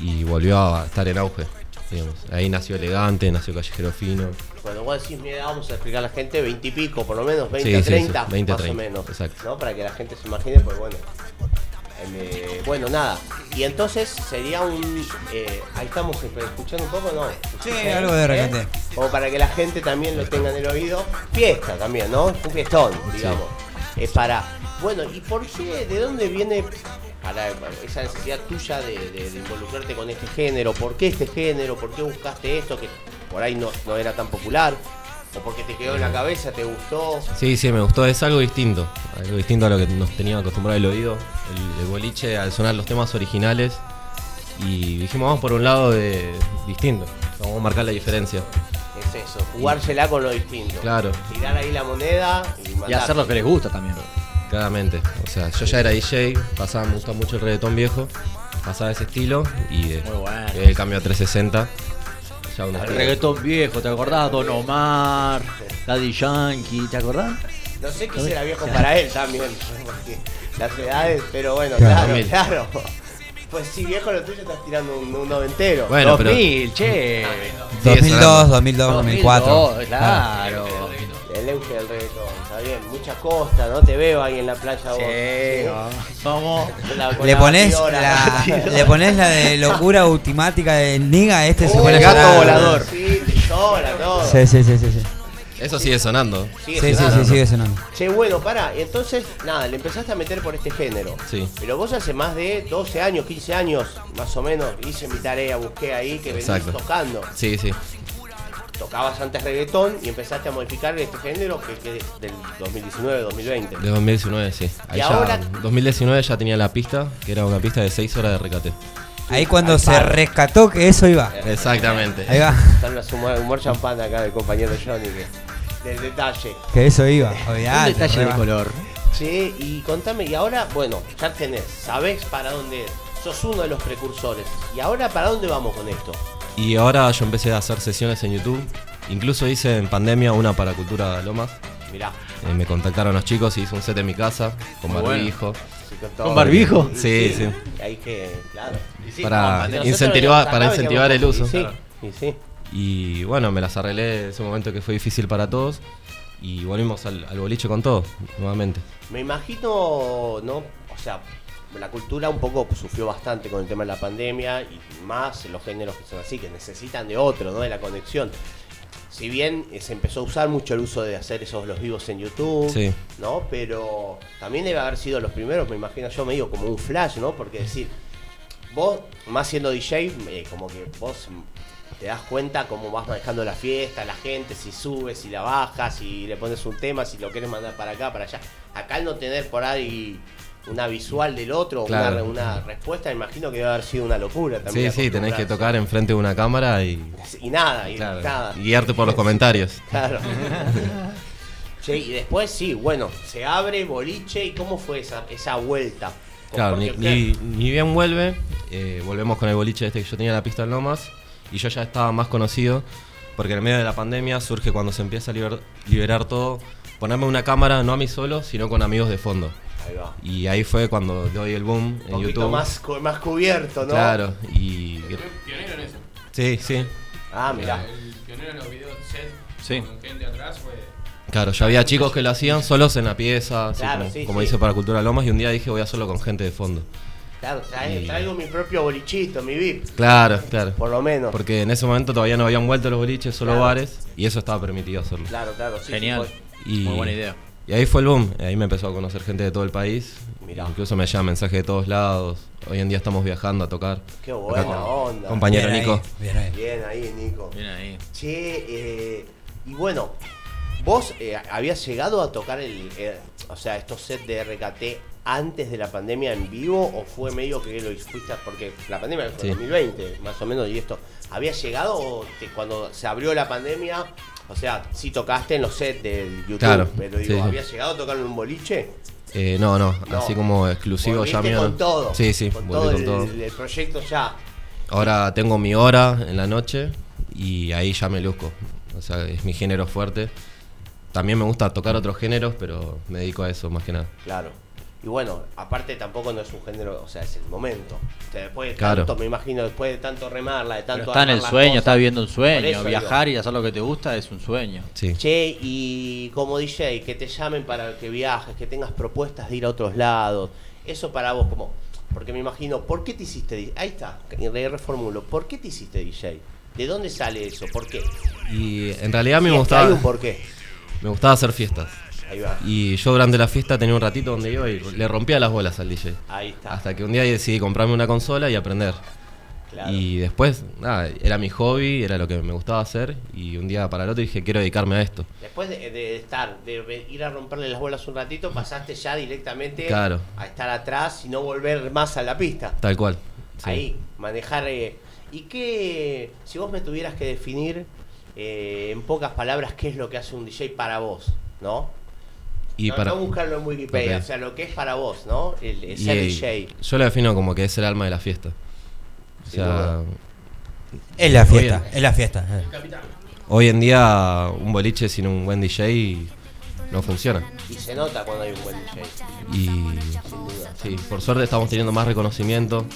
Y volvió a estar en auge, digamos. Ahí nació Elegante, nació Callejero Fino. Cuando vos decís mi edad, vamos a explicar a la gente 20 y pico, por lo menos, 20 Sí, a sí, 30, sí, 20 a más 30, o menos. exacto. ¿no? Para que la gente se imagine, pues bueno. Eh, bueno, nada. Y entonces sería un. eh, ahí estamos escuchando un poco, ¿no? Sí, ¿Eh? algo de ¿Eh? repente. Como para que la gente también lo tenga en el oído. Fiesta también, ¿no? Un fiestón, digamos. Es para. Bueno, ¿y por qué? ¿De dónde viene para esa necesidad tuya de, de- de involucrarte con este género? ¿Por qué este género? ¿Por qué buscaste esto que por ahí no, no era tan popular? ¿O porque te quedó en la cabeza, te gustó? Sí, sí, me gustó, es algo distinto. Algo distinto a lo que nos tenía acostumbrado el oído. El, el boliche al sonar los temas originales. Y dijimos, vamos por un lado de distinto. Vamos a marcar la diferencia. Es eso, jugársela con lo distinto. Claro. Tirar ahí la moneda y, hacer lo que les gusta también. Claramente. O sea, yo ya era DJ, pasaba, me gusta mucho el reggaetón viejo, pasaba ese estilo y Muy bueno. el cambio a 360. Ya unos El reggaetón viejo, ¿te acordás? Don Omar, Daddy Yankee, ¿te acordás? No sé qué será viejo para él también, porque las edades, pero bueno, Claro. claro, claro. Pues sí, viejo lo tuyo estás tirando un, un noventero. Bueno, pero 2000, che. Sigue 2002, sonando. 2002, 2004. 2002, Claro. El auge del reggaetón, está bien, mucha costa, ¿no? Te veo ahí en la playa vos. Sí, vamos. La- Le la pones la, le pones la de locura ultimática de Niga, este se Uh, pone a el gato volador. Sí, todo. Sí, sí, sí, sí. sí. Eso sigue sonando. Sigue Sí, sí, sonando. sí, sigue sonando. Che, bueno, pará, entonces, nada, le empezaste a meter por este género. Sí. Pero vos hace más de 12 años, 15 años, más o menos, hice mi tarea, busqué ahí que venís Exacto. tocando. Sí, sí. Tocabas antes reggaetón y empezaste a modificar este género que, que es del 2019-2020. De 2019, sí. Ahí Y ya, ahora- 2019 ya tenía la pista, que era una pista de 6 horas de recate. Ahí cuando Al se rescató que eso iba. Exactamente. Ahí va, Están los humor, humor champán acá del compañero Johnny, que, del detalle. que eso iba. Un Olvidate, detalle de color. Che, y contame, y ahora, bueno, ya tenés, sabés para dónde, sos uno de los precursores. ¿Y ahora para dónde vamos con esto? Y ahora yo empecé a hacer sesiones en YouTube. Incluso hice en pandemia una para Cultura Lomas. Mirá, Eh, me contactaron los chicos y hice un set en mi casa con Muy barbijo. sí, con, todo. ¿Con barbijo? Sí, sí. Hay que, claro. Para incentivar, para incentivar el uso. y sí, y sí. Y bueno, me las arreglé en ese momento que fue difícil para todos. Y volvimos al, al boliche con todo, nuevamente. Me imagino, ¿no? O sea, la cultura un poco sufrió bastante con el tema de la pandemia y más los géneros que son así, que necesitan de otro, ¿no? De la conexión. Si bien eh, se empezó a usar mucho el uso de hacer esos los vivos en YouTube, Sí. ¿no? Pero también debe haber sido los primeros, me imagino yo, medio como un flash, ¿no? Porque decir, vos, más siendo DJ, eh, como que vos te das cuenta cómo vas manejando la fiesta, la gente, si subes, si la bajas, si le pones un tema, si lo quieres mandar para acá, para allá. Acá al no tener por ahí una visual del otro, Claro. una, una respuesta, imagino que debe haber sido una locura Sí, también. sí, tenés que tocar enfrente de una cámara y, Y nada, y claro, nada. guiarte por los comentarios. Claro. Che, y después sí, bueno, se abre boliche y cómo fue esa, esa vuelta. Claro, ni, ni- ni bien vuelve, eh, volvemos con el boliche este que yo tenía la pista en Lomas y yo ya estaba más conocido porque en el medio de la pandemia surge cuando se empieza a liber- liberar todo, ponerme una cámara no a mí solo, sino con amigos de fondo. Ahí va. Y ahí fue cuando doy el boom Un en poquito YouTube. más, cu- más cubierto, ¿no? Claro, y... Pionero en eso. Sí, sí. Ah, mirá. El pionero en los videos set Sí. con gente atrás fue. Claro, ya había chicos que lo hacían solos en la pieza, así Claro, como, sí, como sí. hice para Cultura Lomas, y un día dije voy a hacerlo con gente de fondo. Claro, trae- Y- traigo mi propio bolichito, mi VIP, Claro, claro. por lo menos. Porque en ese momento todavía no habían vuelto los boliches, solo Claro. bares, y eso estaba permitido hacerlo. Claro, claro, sí. Genial. sí, Y, Muy buena idea. Y ahí fue el boom, ahí me empezó a conocer gente de todo el país. Mirá. Incluso me llegan mensajes de todos lados. Hoy en día estamos viajando a tocar. Qué buena Acá onda. Compañero Bien Nico. ahí, bien ahí. Bien ahí, Nico. Bien ahí. Che, eh, y bueno, vos eh, habías llegado a tocar el, eh, o sea, estos sets de RKT antes de la pandemia en vivo o fue medio que lo a- porque la pandemia fue Sí. en 2020, más o menos, y esto, ¿había llegado o te- cuando se abrió la pandemia O sea, sí tocaste en los sets del YouTube, Claro, pero digo, sí, sí. ¿habías llegado a tocar en un boliche? Eh, no, no, No. así como exclusivo ya mío. con todo. Sí, sí, con todo, con el, todo. el proyecto ya. Ahora tengo mi hora en la noche y ahí ya me luzco. O sea, es mi género fuerte. También me gusta tocar otros géneros, pero me dedico a eso más que nada. Claro. Y bueno, aparte tampoco no es un género, o sea, es el momento. O sea, después de Claro. tanto, me imagino, después de tanto remarla, de tanto Pero está en el sueño, cosas, está viviendo un sueño. eso Viajar y hacer lo que te gusta es un sueño. Sí. Che, y como DJ, que te llamen para que viajes, que tengas propuestas de ir a otros lados. Eso para vos, como. Porque me imagino, ¿por qué te hiciste DJ? Ahí está, re- reformulo. ¿Por qué te hiciste DJ? ¿De dónde sale eso? ¿Por qué? Y en realidad me Si es que gustaba, Hay un por qué. me gustaba hacer fiestas. Ahí va. Y yo durante la fiesta tenía un ratito donde iba y le rompía las bolas al DJ. Ahí está. Hasta que un día decidí comprarme una consola y aprender. Claro. Y después, nada, era mi hobby, era lo que me gustaba hacer. Y un día para el otro dije, quiero dedicarme a esto. Después de, de estar, de ir a romperle las bolas un ratito, pasaste ya directamente Claro. a estar atrás y no volver más a la pista. Tal cual. Sí. Ahí, manejar. eh, ¿Y qué, si vos me tuvieras que definir eh, en pocas palabras qué es lo que hace un DJ para vos, ¿no? Y no, para, no buscarlo en Wikipedia, o sea, lo que es para vos, ¿no? El, el y, ser DJ. Yo lo defino como que es el alma de la fiesta. O sea. Es la fiesta, es la fiesta. eh. hoy en día un boliche sin un buen DJ no funciona. Y se nota cuando hay un buen DJ, Y sin duda. sí, por suerte estamos teniendo más reconocimiento.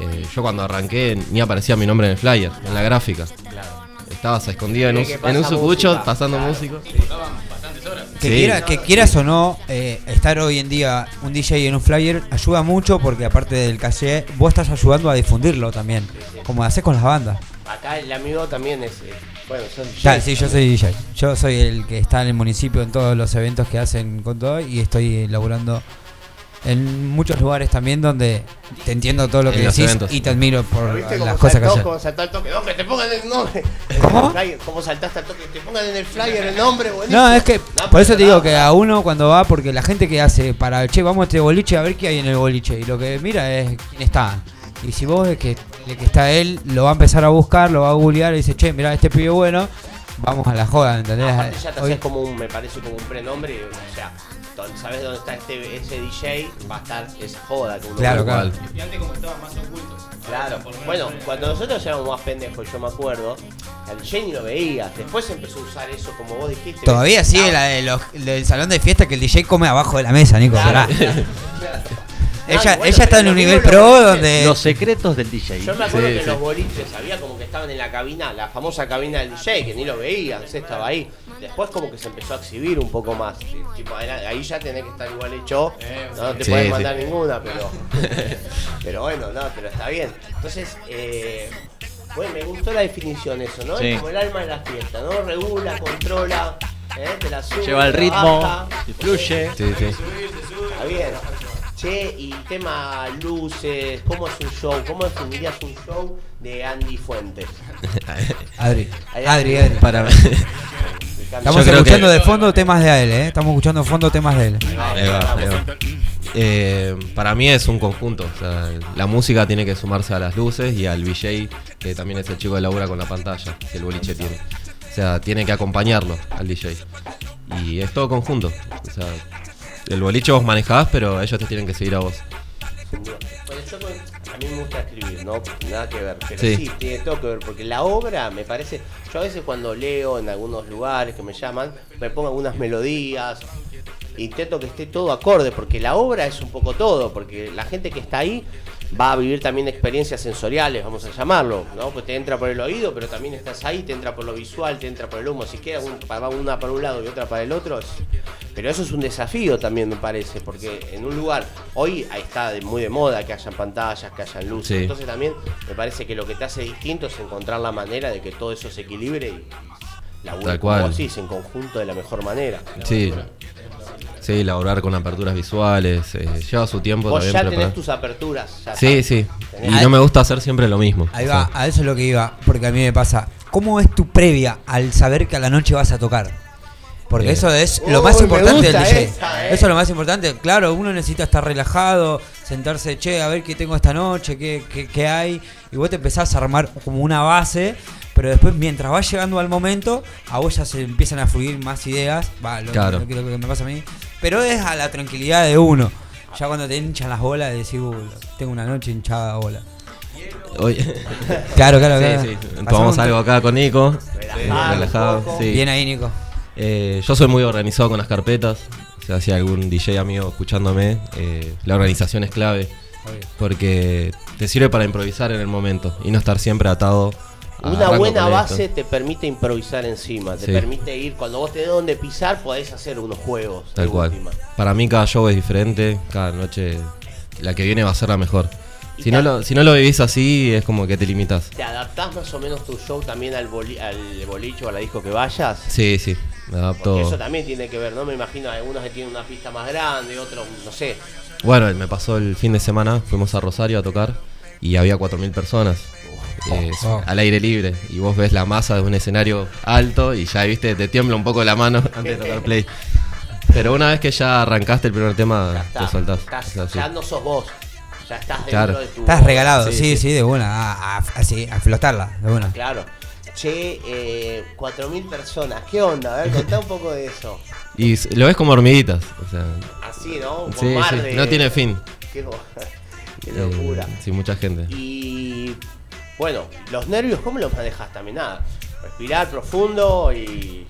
Eh, yo cuando arranqué ni aparecía mi nombre en el flyer, en la gráfica. Claro. Estabas escondido en un, en un sucucho música, pasando claro. músico. Que, Sí. quiera- que quieras o no, eh, estar hoy en día un DJ en un flyer ayuda mucho porque aparte del caché, vos estás ayudando a difundirlo también, como haces con las bandas. Acá el amigo también es. eh, bueno, son DJs. Ya, sí, yo soy DJ. Yo soy el que está en el municipio en todos los eventos que hacen con todo y estoy laburando en muchos lugares también donde te entiendo todo lo que decís eventos. y te admiro por ¿Pero ¿Viste las cómo cosas que haces. cómo saltó al toque? No, que te pongan el nombre. ¿Cómo? ¿Cómo saltaste al toque? Que te pongan en el flyer el nombre, buenísimo. No, es que No, por eso te digo que a uno cuando va, porque la gente que hace para, che, vamos a este boliche a ver qué hay en el boliche. Y lo que mira es quién está. Y si vos ves que el que está él, lo va a empezar a buscar, lo va a googlear y dice, che, mira, este pibe bueno, vamos a la joda, ¿entendés? Aparte ya te Hoy- haces como un, me parece como un prenombre, o sea, sabes dónde está este, ese DJ, va a estar esa joda que uno Claro, claro. Y antes como estaban más ocultos. Claro, bueno, cuando nosotros éramos más pendejos, yo me acuerdo, al DJ ni lo veías, después empezó a usar eso como vos dijiste. Todavía sigue la de los, del salón de fiesta que el DJ come abajo de la mesa, Nico. Claro. ella y bueno, ella está en un nivel pro donde... Los secretos del DJ. Yo me acuerdo Sí, que sí. los boliches había como que estaban en la cabina, la famosa cabina del DJ, que ni lo veías, ese estaba ahí. Después como que se empezó a exhibir un poco más. Tipo, ahí ya tenés que estar igual hecho. No te Sí, puedes sí. mandar ninguna, pero. pero bueno, no, pero está bien. Entonces, eh, bueno, me gustó la definición eso, ¿no? Sí. Es como el alma de la fiesta, ¿no? Regula, controla, ¿eh? te la sube, Lleva el te la ritmo, baja. influye. Sí, sí. Está bien. Che, y tema luces, ¿cómo es un show? ¿Cómo definirías un show de Andy Fuentes? Adri, Adri, Adri. Para Estamos escuchando que- de fondo temas de él, ¿eh? Estamos escuchando de fondo temas de él. Ahí va, ahí va. Eh, para mí es un conjunto. o sea, la música tiene que sumarse a las luces y al VJ, que también es el chico de labura con la pantalla que el boliche tiene. O sea, tiene que acompañarlo al DJ. Y es todo conjunto. O sea, el boliche vos manejás, pero ellos te tienen que seguir a vos. Bueno, yo con- a mí me gusta escribir, ¿no? Nada que ver, pero sí. Sí. tiene todo que ver, porque la obra me parece, yo a veces cuando leo en algunos lugares que me llaman, me pongo algunas melodías, intento que esté todo acorde, porque la obra es un poco todo, porque la gente que está ahí va a vivir también experiencias sensoriales, vamos a llamarlo, ¿no? Pues te entra por el oído, pero también estás ahí, te entra por lo visual, te entra por el humo, si queda un- va una para un lado y otra para el otro, pero eso es un desafío también me parece, porque en un lugar, hoy ahí está muy de moda que hayan pantallas, que hayan luces, Sí. entonces también me parece que lo que te hace distinto es encontrar la manera de que todo eso se equilibre y la Tal cual. en conjunto de la mejor manera. Sí. Sí, laburar con aperturas visuales. eh, lleva su tiempo Vos también ya preparar. tenés tus aperturas. ya Sí, sabes. sí. Y no me gusta hacer siempre lo mismo. Ahí O va, sea, a eso es lo que iba, porque a mí me pasa. ¿Cómo es tu previa al saber que a la noche vas a tocar? Porque Eh. eso es lo más Uy, importante del DJ. esa, eh. Eso es lo más importante. Claro, uno necesita estar relajado, sentarse, che, a ver qué tengo esta noche, qué, qué, qué hay. Y vos te empezás a armar como una base pero después mientras va llegando al momento, a vos ya se empiezan a fluir más ideas, va, lo, Claro. lo que, lo que me pasa a mí, pero es a la tranquilidad de uno. Ya cuando te hinchan las bolas, decís, "Uh, tengo una noche hinchada de bola. Hoy. Claro, claro, Sí, claro. sí. Pasamos Tomamos algo acá con Nico. Relajado, relajado. sí. Bien ahí, Nico. Eh, yo soy muy organizado con las carpetas. O sea, si hay algún DJ amigo escuchándome, eh, la organización es clave. Porque te sirve para improvisar en el momento y no estar siempre atado. a Una buena base esto. te permite improvisar encima, te Sí. permite ir, cuando vos tenés donde pisar, podés hacer unos juegos. de Tal cual. última. Para mí cada show es diferente, cada noche la que viene va a ser la mejor. Si no, lo, si no lo vivís así, es como que te limitas. ¿Te adaptás más o menos tu show también al, boli- al boliche o a la disco que vayas? Sí, sí, me adapto. Porque eso también tiene que ver, ¿no? Me imagino algunos que tienen una pista más grande, otros, no sé. Bueno, me pasó el fin de semana, fuimos a Rosario a tocar y había 4.000 personas eh, al aire libre y vos ves la masa de un escenario alto y ya, viste, te tiembla un poco la mano antes de tocar play. Pero una vez que ya arrancaste el primer tema, Ya está. te soltás. Estás- Es así. ya no sos vos. Ya estás dentro Claro. de tu. Estás regalado, Sí, sí, sí, sí. de una, a, a- así, a flotarla, de una. Claro. Che, eh, 4.000 personas. ¿Qué onda? A ver, contá un poco de eso. Y lo ves como hormiguitas. O sea, Así, ¿no? Un sí, mar sí, de- no tiene fin. Qué, Eh, locura. sí, mucha gente. Y bueno, los nervios, ¿cómo los manejas también? Nada. Respirar profundo y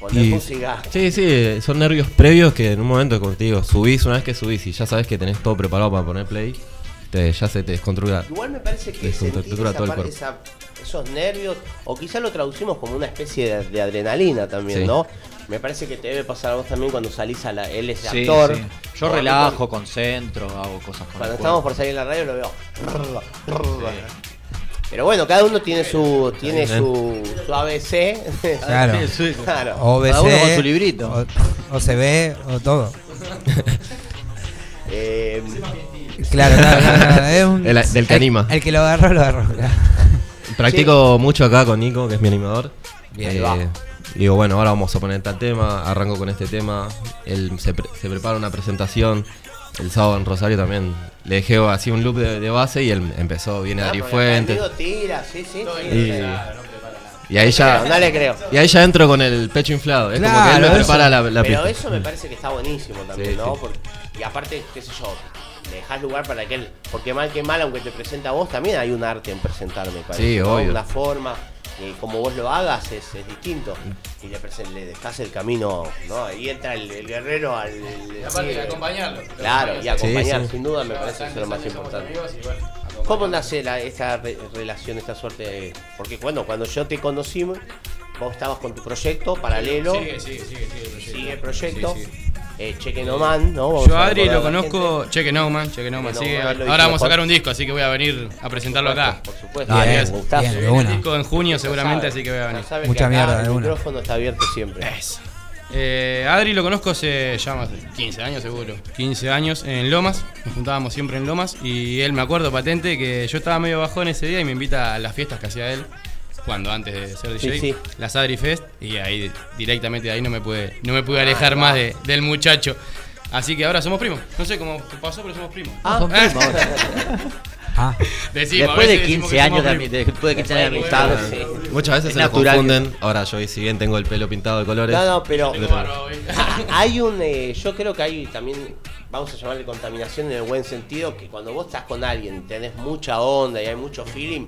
poner Y- música. Sí, sí, son nervios previos que en un momento, como te digo, subís, una vez que subís y ya sabes que tenés todo preparado para poner play, te, ya se te descontrola. Igual me parece que esa todo el cuerpo. esa- esos nervios, o quizá lo traducimos como una especie de, de adrenalina también, Sí. ¿no? Me parece que te debe pasar a vos también cuando salís a la. Él es Sí, actor. sí. Yo relajo, concentro, hago cosas con Cuando el estamos por salir en la radio lo veo. Pero bueno, cada uno tiene su tiene su, su ABC. Claro. Sí, sí. Claro. OBC, Cada uno con su librito. O, OCB, o todo. Eh, Claro, claro, claro, claro, es un- El- del que el- anima. El, que lo agarró, lo agarró. claro. Practico mucho acá con Nico, que es mi animador. Bien, Eh, va. digo, bueno, ahora vamos a poner tal tema, arranco con este tema. Él se, pre- se prepara una presentación. El sábado en Rosario también le dejé así un loop de, de base y él empezó, viene ah, Ari porque Fuentes. amigo tira, sí, sí. Y, y ahí ya. No le creo. Y ahí ya entro con el pecho inflado. Es como que él me eso. prepara la, la Pero pista. eso me parece que está buenísimo también, Sí, ¿no? sí. Porque- y aparte, qué sé yo, le dejás lugar para que él. Porque mal que mal, aunque te presenta a vos, también hay un arte en presentarme, parece. Sí, ¿no? obvio. Una forma. Y como vos lo hagas es, es distinto. Y le, le dejás el camino, ¿no? Ahí entra el, el guerrero al. Y aparte de acompañarlo. Claro, y acompañar, sí. sin duda, me parece que es lo más importante. ¿Cómo nace la- esta re- relación, esta suerte? de- Porque bueno, cuando yo te conocí, vos estabas con tu proyecto paralelo. Sigue, sigue, sigue, sigue el proyecto. Sigue el proyecto. Sí, sí. Eh, Cheque No Man, ¿no? Vamos Yo a Adri lo conozco. Cheque No Man, Cheque No Man, Cheque No Ahora vamos a sacar un disco, así que voy a venir a presentarlo acá. Por supuesto. Bien, Bien, bien, gustazo. bien, de El una. disco en junio seguramente, sabe, así que voy a venir. sabe Mucha que acá mierda, de El micrófono está abierto siempre. Eso. Eh, Adri lo conozco hace ya más de 15 años seguro. 15 años en Lomas, nos juntábamos siempre en Lomas y él me acuerdo patente que yo estaba medio bajón ese día y me invita a las fiestas que hacía él cuando antes de ser DJ, Sí, sí. las Adri Fest y ahí directamente de ahí no me pude no me pude alejar más de- del muchacho. Así que ahora somos primos. No sé cómo pasó, pero somos primos. Ah, Son primos. Ah, Decimos, Después de veces decimos 15 que años de, después de 15 años de amistad. Sí. Muchas veces Es se lo confunden. Ahora yo, si bien tengo el pelo pintado de colores. No, no, pero hay un. eh, yo creo que hay también. Vamos a llamarle contaminación en el buen sentido. Que cuando vos estás con alguien, tenés mucha onda y hay mucho feeling.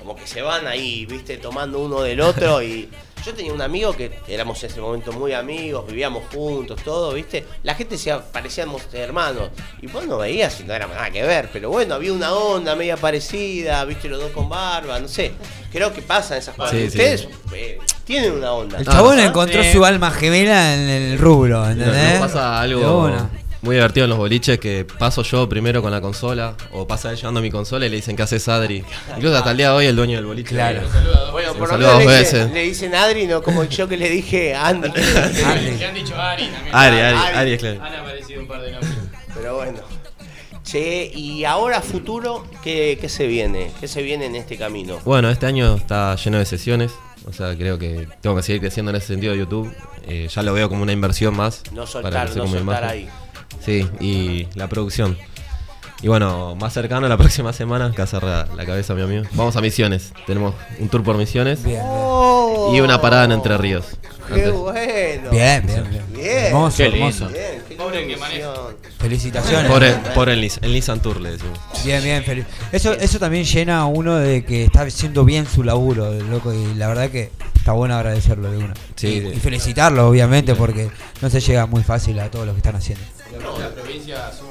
Como que se van ahí, viste, tomando uno del otro. Y yo tenía un amigo que éramos en ese momento muy amigos, vivíamos juntos, todo, viste. La gente se parecíamos hermanos. Y vos no veías y no era nada que ver. Pero bueno, había una onda media parecida, viste, los dos con barba, no sé. Creo que pasan esas cosas. Sí, sí. Ustedes eh, tienen una onda. el chabón ¿no? encontró Sí. su alma gemela en el rubro, ¿entendés? Pasa algo una. Muy divertido en los boliches que paso yo primero con la consola o pasa él llevando mi consola y le dicen que haces Adri. Incluso hasta el día de hoy el dueño del boliche. Claro. Bueno, Un por lo menos le, dicen- le Adri, no como yo que le dije Andy. Andy. Le han dicho Ari también. Ari, Ari, Ari. Ari, es claro. Han aparecido un par de nombres. Pero bueno. Che, y ahora futuro, ¿qué, qué se viene? ¿Qué se viene en este camino? Bueno, este año está lleno de sesiones. O sea, creo que tengo que seguir creciendo en ese sentido de YouTube. Eh, ya lo veo como una inversión más. No para soltar, crecer no soltar imagen. ahí. Sí, y la producción. Y bueno, más cercano la próxima semana, que hacer la, la cabeza mi amigo. Vamos a Misiones. Tenemos un tour por Misiones Bien, bien. Oh, y una parada en Entre Ríos. Qué Antes. bueno. Bien, bien, bien. Bien. Hermoso, Qué lindo. hermoso. Bien, qué Pobre que maneja. Felicitaciones. Por el, por el, Nis- el Nissan Tour le decimos. Bien, bien, feliz. Eso, eso también llena a uno de que está haciendo bien su laburo, loco, y la verdad que está bueno agradecerlo de una. Sí, y, felicitarlo, obviamente, porque no se llega muy fácil a todos los que están haciendo. La, la provincia suma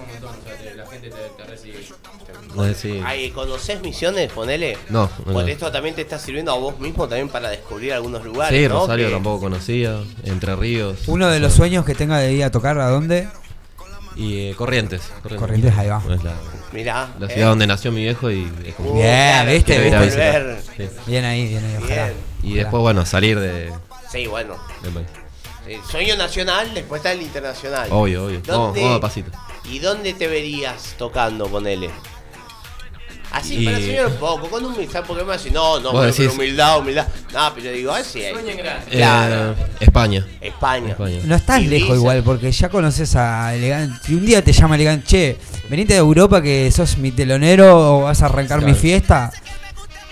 Ay, ¿Conocés misiones? Ponele. No, no, Por no. esto también te está sirviendo a vos mismo también para descubrir algunos lugares. Sí, ¿no? Rosario Que- tampoco conocía. Entre Ríos. Uno de los sueños que tenga de ir a tocar, ¿a dónde? Y eh, Corrientes. Corrientes, ahí va. Es la, Mirá. la eh. ciudad donde nació mi viejo y es como- Uh, Bien, claro, ¿viste? a ¿Viste? Sí. Bien ahí, bien ahí, ojalá. Bien. Y Ojalá. después, bueno, salir de, Sí, bueno. El sueño nacional, después está el internacional. Obvio, obvio. Vamos, ¿Dónde- vamos a pasito. ¿Y dónde te verías tocando, ponele? Así, Y- para soñar un poco, con humildad, porque me decís, no, no, pero decís- humildad, humildad. No, pero digo, así. Sueñen grande. Claro. Eh, España. España. España. No estás Ibiza. lejos igual, porque ya conoces a Elegante. Si un día te llama Elegante, che, venite de Europa que sos mi telonero o vas a arrancar mi fiesta,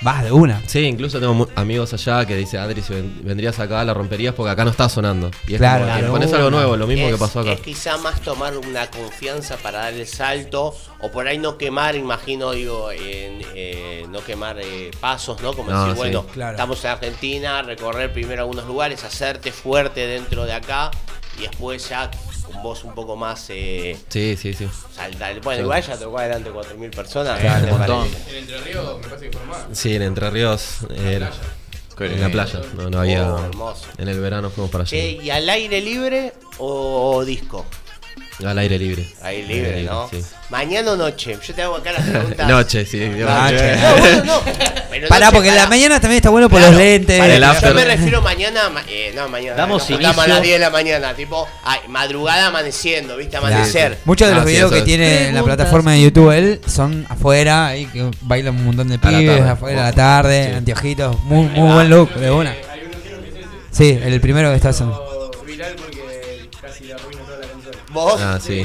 vas de una. Sí, incluso tengo amigos allá que dicen, Adri, si ven- vendrías acá, la romperías porque acá no está sonando. Y es Claro, claro. pones algo nuevo, lo mismo es, que pasó acá. Es quizá más tomar una confianza para dar el salto, o por ahí no quemar, imagino, digo, en, eh, no quemar eh, pasos, ¿no? Como No, decir, sí. bueno, Claro. estamos en Argentina, recorrer primero algunos lugares, hacerte fuerte dentro de acá, y después ya con vos un poco más eh, Sí, sí, sí. saltar. Bueno, igual ya tocó adelante 4.000 personas. Claro. En Entre Ríos me parece que fue más. Sí, en Entre Ríos. eh, en la playa. No, no había. Oh, hermoso. en el verano fuimos para allá. ¿y al aire libre o disco? Al aire libre. Aire libre, ¿no? Sí. Mañana o noche. Yo te hago acá las preguntas. Noche, sí. Noche. No, bueno, no. Pero Pará, noche, porque en la mañana también está bueno por Claro, los lentes. para el yo after. me refiero mañana, ma- eh, no mañana. Damos juntamos a inicio. las 10 de la mañana, tipo, ay, madrugada amaneciendo, ¿viste? Amanecer. Muchos de los Ah, videos que es. tiene en la plataforma de YouTube él son afuera, ahí que bailan un montón de la pibes, tarde. afuera a la tarde, Sí. anteojitos, muy, muy buen look, de una. Sí, el primero que está haciendo. Viral porque casi la consola. Vos. Ah, sí.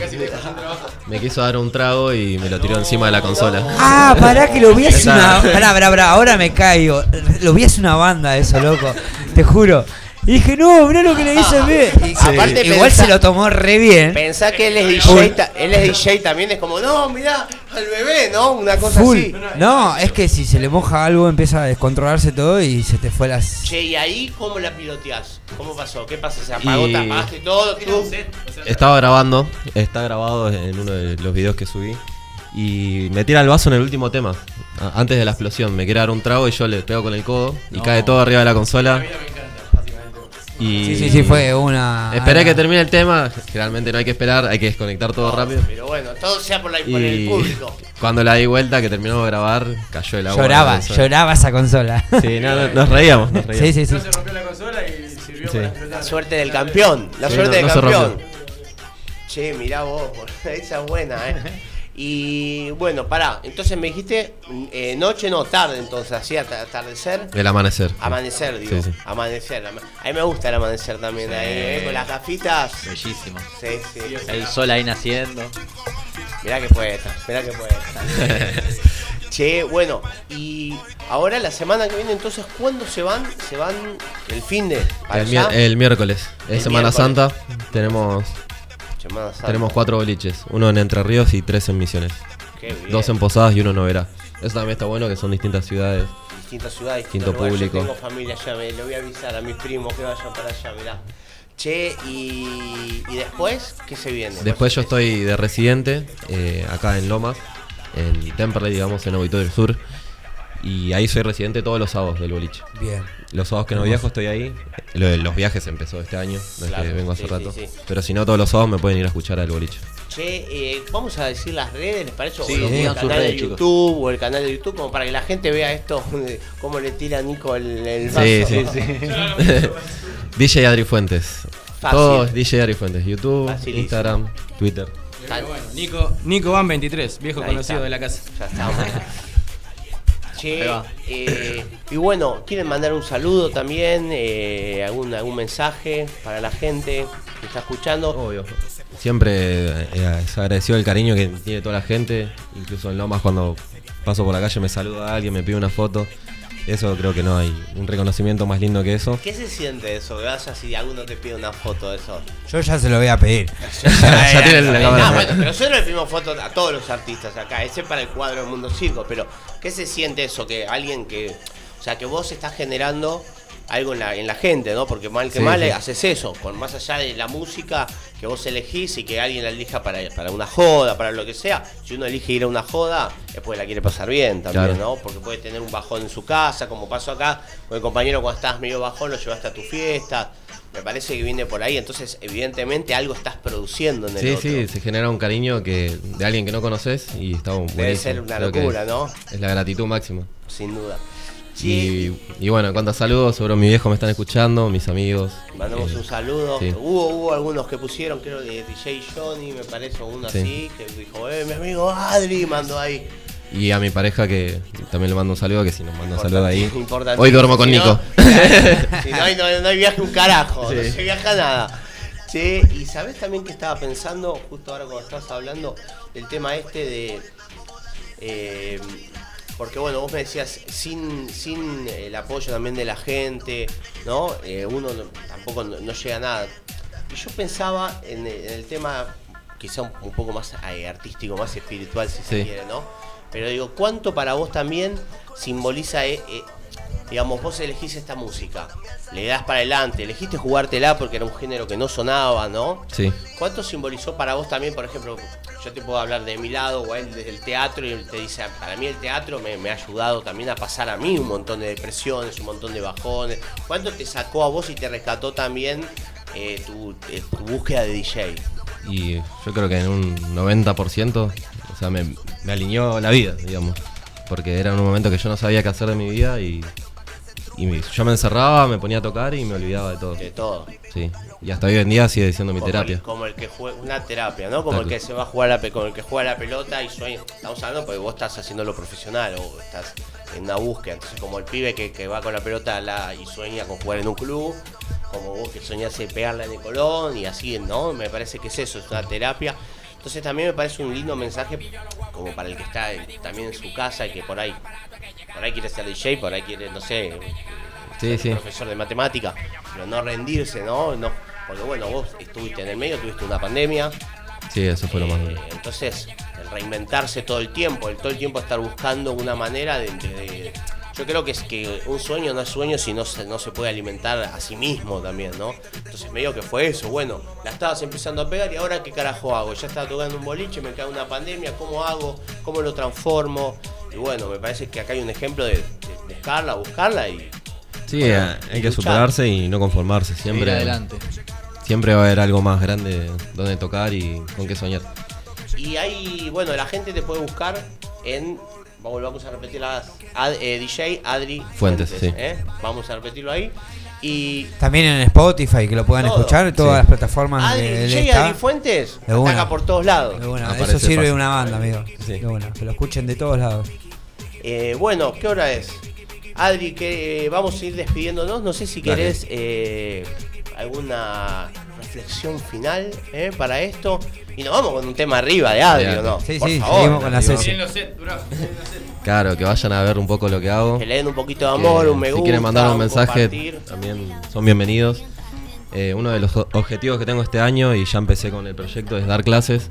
Me quiso dar un trago y me lo tiró encima de la consola. Ah, pará que lo vi hace una. Pará, pará, pará, ahora me caigo. Lo vi hace una banda eso, loco. Te juro. Y dije, no, mirá lo que le hice mí. Y- Aparte Igual pensá- se lo tomó re bien. Pensá que él es DJ, ta- él es DJ también, es como, no, mirá, al bebé, ¿no? Una cosa Full. así. No, es que si se le moja algo empieza a descontrolarse todo y se te fue las. Che, ¿y ahí cómo la piloteás? ¿Cómo pasó? ¿Qué pasa? ¿Se apagó, Y- te apagaste todo? Tú? Estaba grabando, está grabado en uno de los videos que subí. Y me tira el vaso en el último tema, antes de la explosión. Me quiere dar un trago y yo le pego con el codo y cae todo arriba de la consola. Y Sí, sí, sí, fue una. Esperé que termine el tema. Generalmente no hay que esperar, hay que desconectar todo rápido. Pero bueno, todo sea por, la, por el público. cuando la di vuelta, que terminamos de grabar, cayó el agua. Lloraba, lloraba esa consola. Sí, no, no, nos reíamos, nos reíamos. Sí, sí, sí. No se rompió la consola y sirvió Sí. para. La suerte del campeón, la Sí, suerte no- del campeón. Che, mirá vos, esa es buena, eh. Y bueno, pará, entonces me dijiste eh, noche, no, tarde, entonces, así at- atardecer. El amanecer. Amanecer, digo. Sí, sí. Amanecer. ama- A mí me gusta el amanecer también, ahí, eh, con las gafitas. Bellísimo. Sí, sí. El sol ahí naciendo. Mirá que poeta, mirá que poeta. che, bueno, y ahora la semana que viene, entonces, ¿cuándo se van? Se van el fin de. para El, mi- allá? el miércoles, es El Semana miércoles. Santa. Tenemos, Santa. tenemos cuatro boliches. Uno en Entre Ríos y tres en Misiones. Qué bien. Dos en Posadas y uno en Noverá. Eso también está bueno, que son distintas ciudades. distintas ciudades, Distinto distintos lugares. público. Yo tengo familia allá, me lo voy a avisar a mis primos que vayan para allá, mirá. Che, y, y después, ¿qué se viene? Después yo estoy de residente eh, acá en Lomas, en Temperley, digamos, en Auditorio Sur. Y ahí soy residente todos los sábados del boliche. Bien. Los sábados que no viajo estoy ahí. Lo de los viajes empezó este año, no es Claro, que vengo hace sí, rato. sí, sí. Pero si no, todos los sábados me pueden ir a escuchar al boliche. Che, eh, vamos a decir las redes, ¿les parece? Sí, o el canal redes, de chicos. YouTube o el canal de YouTube, como para que la gente vea esto, cómo le tira a Nico el, el vaso. Sí, sí, sí. DJ Adri Fuentes. Fácil. Todos DJ Adri Fuentes. YouTube, Facilísimo. Instagram, Twitter. Bueno, Nico, Nico Van 23, viejo Ahí conocido está. de la casa. Ya estamos. Che, eh, y bueno, ¿quieren mandar un saludo también? Eh, algún, ¿Algún mensaje para la gente que está escuchando? Obvio. siempre eh, es agradecido el cariño que tiene toda la gente. Incluso en Lomas cuando paso por la calle me saluda a alguien, me pide una foto. Eso creo que no hay un reconocimiento más lindo que eso. ¿Qué se siente eso? Que vayas y alguno te pide una foto de eso. Yo ya se lo voy a pedir. Ya tiene la Ah, cámara. bueno, pero nosotros le pedimos fotos a todos los artistas acá, ese para el cuadro del mundo circo, pero ¿qué se siente eso? Que alguien que, o sea, que vos estás generando algo en la, en la gente, ¿no? Porque mal que Sí, mal sí. haces eso, con más allá de la música que vos elegís y que alguien la elija para, para una joda, para lo que sea, si uno elige ir a una joda, es porque la quiere pasar bien también, Claro. ¿no? Porque puede tener un bajón en su casa, como pasó acá con el compañero cuando estabas medio bajón, lo llevaste a tu fiesta. Me parece que viene por ahí, entonces evidentemente algo estás produciendo en el Sí, otro. sí, se genera un cariño que de alguien que no conoces y está buenísimo. Debe ser una Creo locura, ¿no? Es la gratitud máxima. Sin duda. Y, y bueno, en cuanto a saludos, seguro mi viejo me están escuchando, mis amigos. Mandamos eh, un saludo. sí. Hubo, hubo algunos que pusieron, creo de DJ Johnny, me parece, uno Sí. así, que dijo, eh, mi amigo Adri mandó ahí. Y a mi pareja que también le mando un saludo, que si nos manda un saludo ahí. Hoy duermo con Si no- Nico. si no, hay, no, no hay viaje un carajo, Sí. no se viaja nada. Sí, y sabes también que estaba pensando, justo ahora cuando estabas hablando, del tema este de. eh, porque bueno, vos me decías, sin, sin el apoyo también de la gente, ¿no? Eh, uno no- tampoco no, no llega a nada. Y yo pensaba en, el- en el tema quizá un, un poco más eh, artístico, más espiritual, si se quiere, ¿no? Pero digo, ¿cuánto para vos también simboliza, eh, eh, digamos, vos elegís esta música, le das para adelante, elegiste jugártela porque era un género que no sonaba, ¿no? Sí. ¿Cuánto simbolizó para vos también, por ejemplo, yo te puedo hablar de mi lado o él desde el teatro y él te dice, para mí el teatro me, me ha ayudado también a pasar a mí un montón de depresiones, un montón de bajones. ¿Cuánto te sacó a vos y te rescató también eh, tu, eh, tu búsqueda de DJ? Y yo creo que en un 90%, o sea, me, me alineó la vida, digamos. Porque era un momento que yo no sabía qué hacer de mi vida y, y me- yo me encerraba, me ponía a tocar y me olvidaba de todo. De todo. Sí. Y hasta hoy en día sigue siendo mi Como terapia. Como el que juega, una terapia, ¿no? Como el que se va a jugar la, pe- como el que juega la pelota y sueña. Estamos hablando porque vos estás haciendo lo profesional o estás en una búsqueda. Entonces, como el pibe que, que va con la pelota la, y sueña con jugar en un club, como vos que soñás en pegarla en el Colón y así, ¿no? Me parece que es eso, es una terapia. Entonces también me parece un lindo mensaje como para el que está eh, también en su casa y que por ahí, por ahí quiere ser DJ, por ahí quiere, no sé, Sí, ser sí. profesor de matemática, pero no rendirse, ¿no? no Porque bueno, vos estuviste en el medio, tuviste una pandemia, Sí, eso fue lo más eh, entonces el reinventarse todo el tiempo, el todo el tiempo estar buscando una manera de... de- de- yo creo que es que un sueño no es sueño si no se, no se puede alimentar a sí mismo también, ¿no? Entonces medio que fue eso, bueno, la estabas empezando a pegar y ahora qué carajo hago, ya estaba tocando un boliche, me cae una pandemia, ¿cómo hago? ¿Cómo lo transformo? Y bueno, me parece que acá hay un ejemplo de, de buscarla, buscarla y Sí, bueno, eh, hay que luchar. superarse y no conformarse. Siempre, Ir adelante. siempre va a haber algo más grande donde tocar y con qué soñar. Y ahí, bueno, la gente te puede buscar en. Vamos, vamos a repetir las. Ad- eh, DJ Adri Fuentes, sí. ¿eh? Vamos a repetirlo ahí. Y. También en Spotify, que lo puedan Todo. escuchar, en todas Sí. las plataformas Adri, de, DJ está. Adri Fuentes De una. ataca por todos lados. De una, eso sirve fácil. de una banda, amigo. Sí. De una, que lo escuchen de todos lados. Eh, bueno, ¿qué hora es? Adri, que vamos a ir despidiéndonos. No sé si Dale. querés eh, alguna reflexión final eh, para esto. Y nos vamos con un tema arriba de Adri, Dale. ¿o no? Sí, Por sí, favor. seguimos con la sesión. Claro, que vayan a ver un poco lo que hago. Que le den un poquito de amor, Que un me gusta. si quieren mandar un mensaje, compartir. también son bienvenidos. Eh, uno de los objetivos que tengo este año, y ya empecé con el proyecto, es dar clases.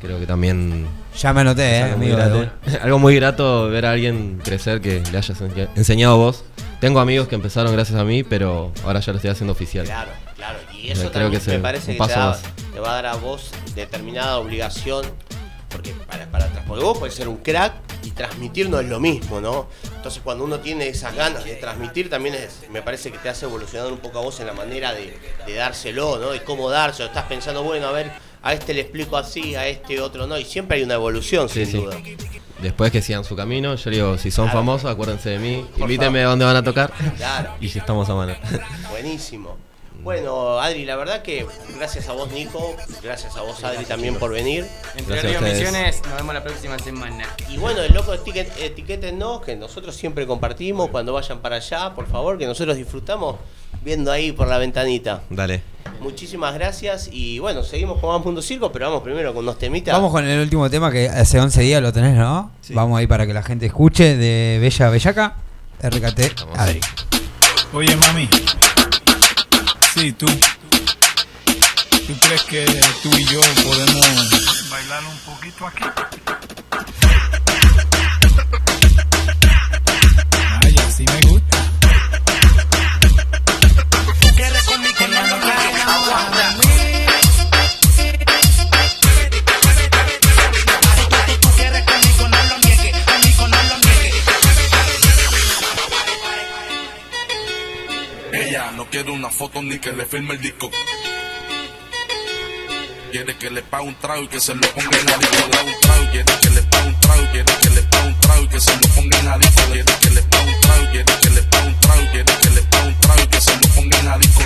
Creo que también Ya me anoté, eh, algo, muy amigo. algo muy grato ver a alguien crecer que le hayas ense- enseñado vos. Tengo amigos que empezaron gracias a mí, pero ahora ya lo estoy haciendo oficial. Claro, claro. Y eso creo también que me parece que te, da- va a dar a vos determinada obligación. Porque para, para porque vos puedes ser un crack y transmitir no es lo mismo, ¿no? Entonces cuando uno tiene esas ganas de transmitir también es, me parece que te hace evolucionar un poco a vos en la manera de, de dárselo, ¿no? De cómo dárselo. Estás pensando, bueno, a ver, a este le explico así, a este otro no. Y siempre hay una evolución, Sí, sin sí. duda. Después que sigan su camino, yo digo, si son Claro. famosos, acuérdense de mí, Por invítenme favor. a dónde van a tocar. Claro. y si estamos a mano. Buenísimo. Bueno, Adri, la verdad que gracias a vos, Nico, gracias a vos, Adri, también por venir. Entre Gracias a Río ustedes. Misiones, nos vemos la próxima semana. Y bueno, el loco etiquet, etiquétennos, que nosotros siempre compartimos cuando vayan para allá, por favor, que nosotros disfrutamos viendo ahí por la ventanita. Dale. Muchísimas gracias y bueno, seguimos con más Mundo Circo, pero vamos primero con unos temitas. Vamos con el último tema que hace 11 días lo tenés, ¿no? Vamos ahí para que la gente escuche de Bella Bellaca, RKT, Adri. Oye, mami. Sí, tú. ¿Tú crees que tú y yo podemos bailar un poquito aquí? Vaya, sí me gusta. Quiere una foto ni que le filme el disco. Quiere que le pague un trago y que se lo ponga en la disco. Le un que le pague un trago, quiere que le pague un trago y que se lo ponga en la disco. Que le pague un trago, quiere que le pague un trago, que le pague un trago y que se lo ponga en la disco.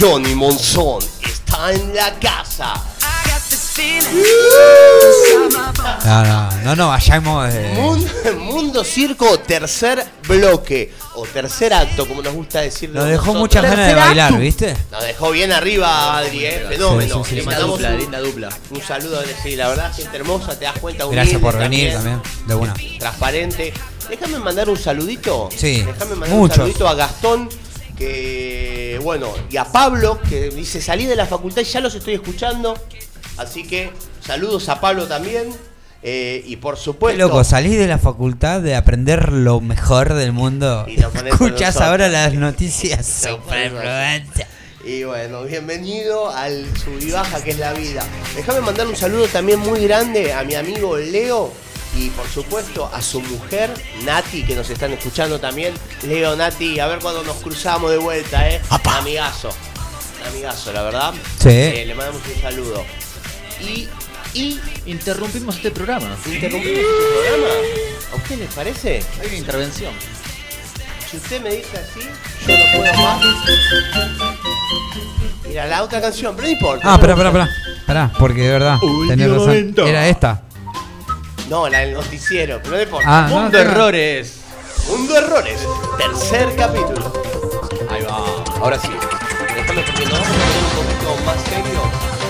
Johnny Monzón está en la casa. No, no, no, no vayamos. eh, Mundo, Mundo Circo, tercer bloque o tercer acto, como nos gusta decirlo. Nos dejó nosotros. muchas ganas de bailar, acto. ¿viste? Nos dejó bien arriba, Adri, eh, fenómeno. Sí, sí, sí, Le sí. mandamos Linda dupla, un, linda dupla. un saludo, sí, la verdad, gente hermosa, te das cuenta. Gracias por venir también, de una. Transparente. Déjame mandar un saludito. Sí, Déjame mandar muchos. un saludito a Gastón, que bueno, y a Pablo, que dice salí de la facultad y ya los estoy escuchando. Así que saludos a Pablo también. eh, y por Qué supuesto. loco, salís de la facultad de aprender lo mejor del mundo. Y nosotros. ahora las noticias. Superfluencia. Y bueno, bienvenido al sub y baja que es la vida. Déjame mandar un saludo también muy grande a mi amigo Leo y por supuesto a su mujer Nati que nos están escuchando también. Leo, Nati, a ver cuando nos cruzamos de vuelta, ¿eh? Un amigazo. Amigazo, la verdad. Sí. Eh, le mandamos un saludo. Y, y Interrumpimos este programa. interrumpimos este programa. ¿A usted les parece? Hay una intervención. Si usted me dice así, yo no puedo más. Mira, la otra canción, pero no importa. Ah, espera, espera, espera. Pará, porque de verdad, tenés razón. Era esta. No, la del noticiero, pero no importa. Ah, no, Mundo Errores. Mundo Errores, tercer capítulo. Ahí va. Ahora sí. Déjame porque nos vamos a poner un poquito más serio.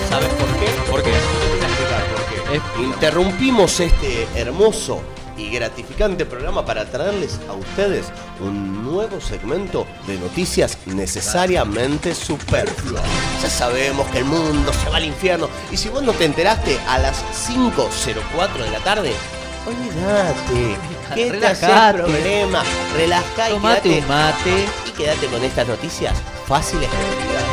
¿Sabes por qué? ¿Por qué? Te voy a explicar por qué. Interrumpimos este hermoso y gratificante programa para traerles a ustedes un nuevo segmento de noticias necesariamente superfluas. Ya sabemos que el mundo se va al infierno y si vos no te enteraste a las 5.04 de la tarde, olvídate. ¿Qué te Relajate. problema? Relajá y Tomate quédate, un mate. y quédate con estas noticias fáciles de olvidar.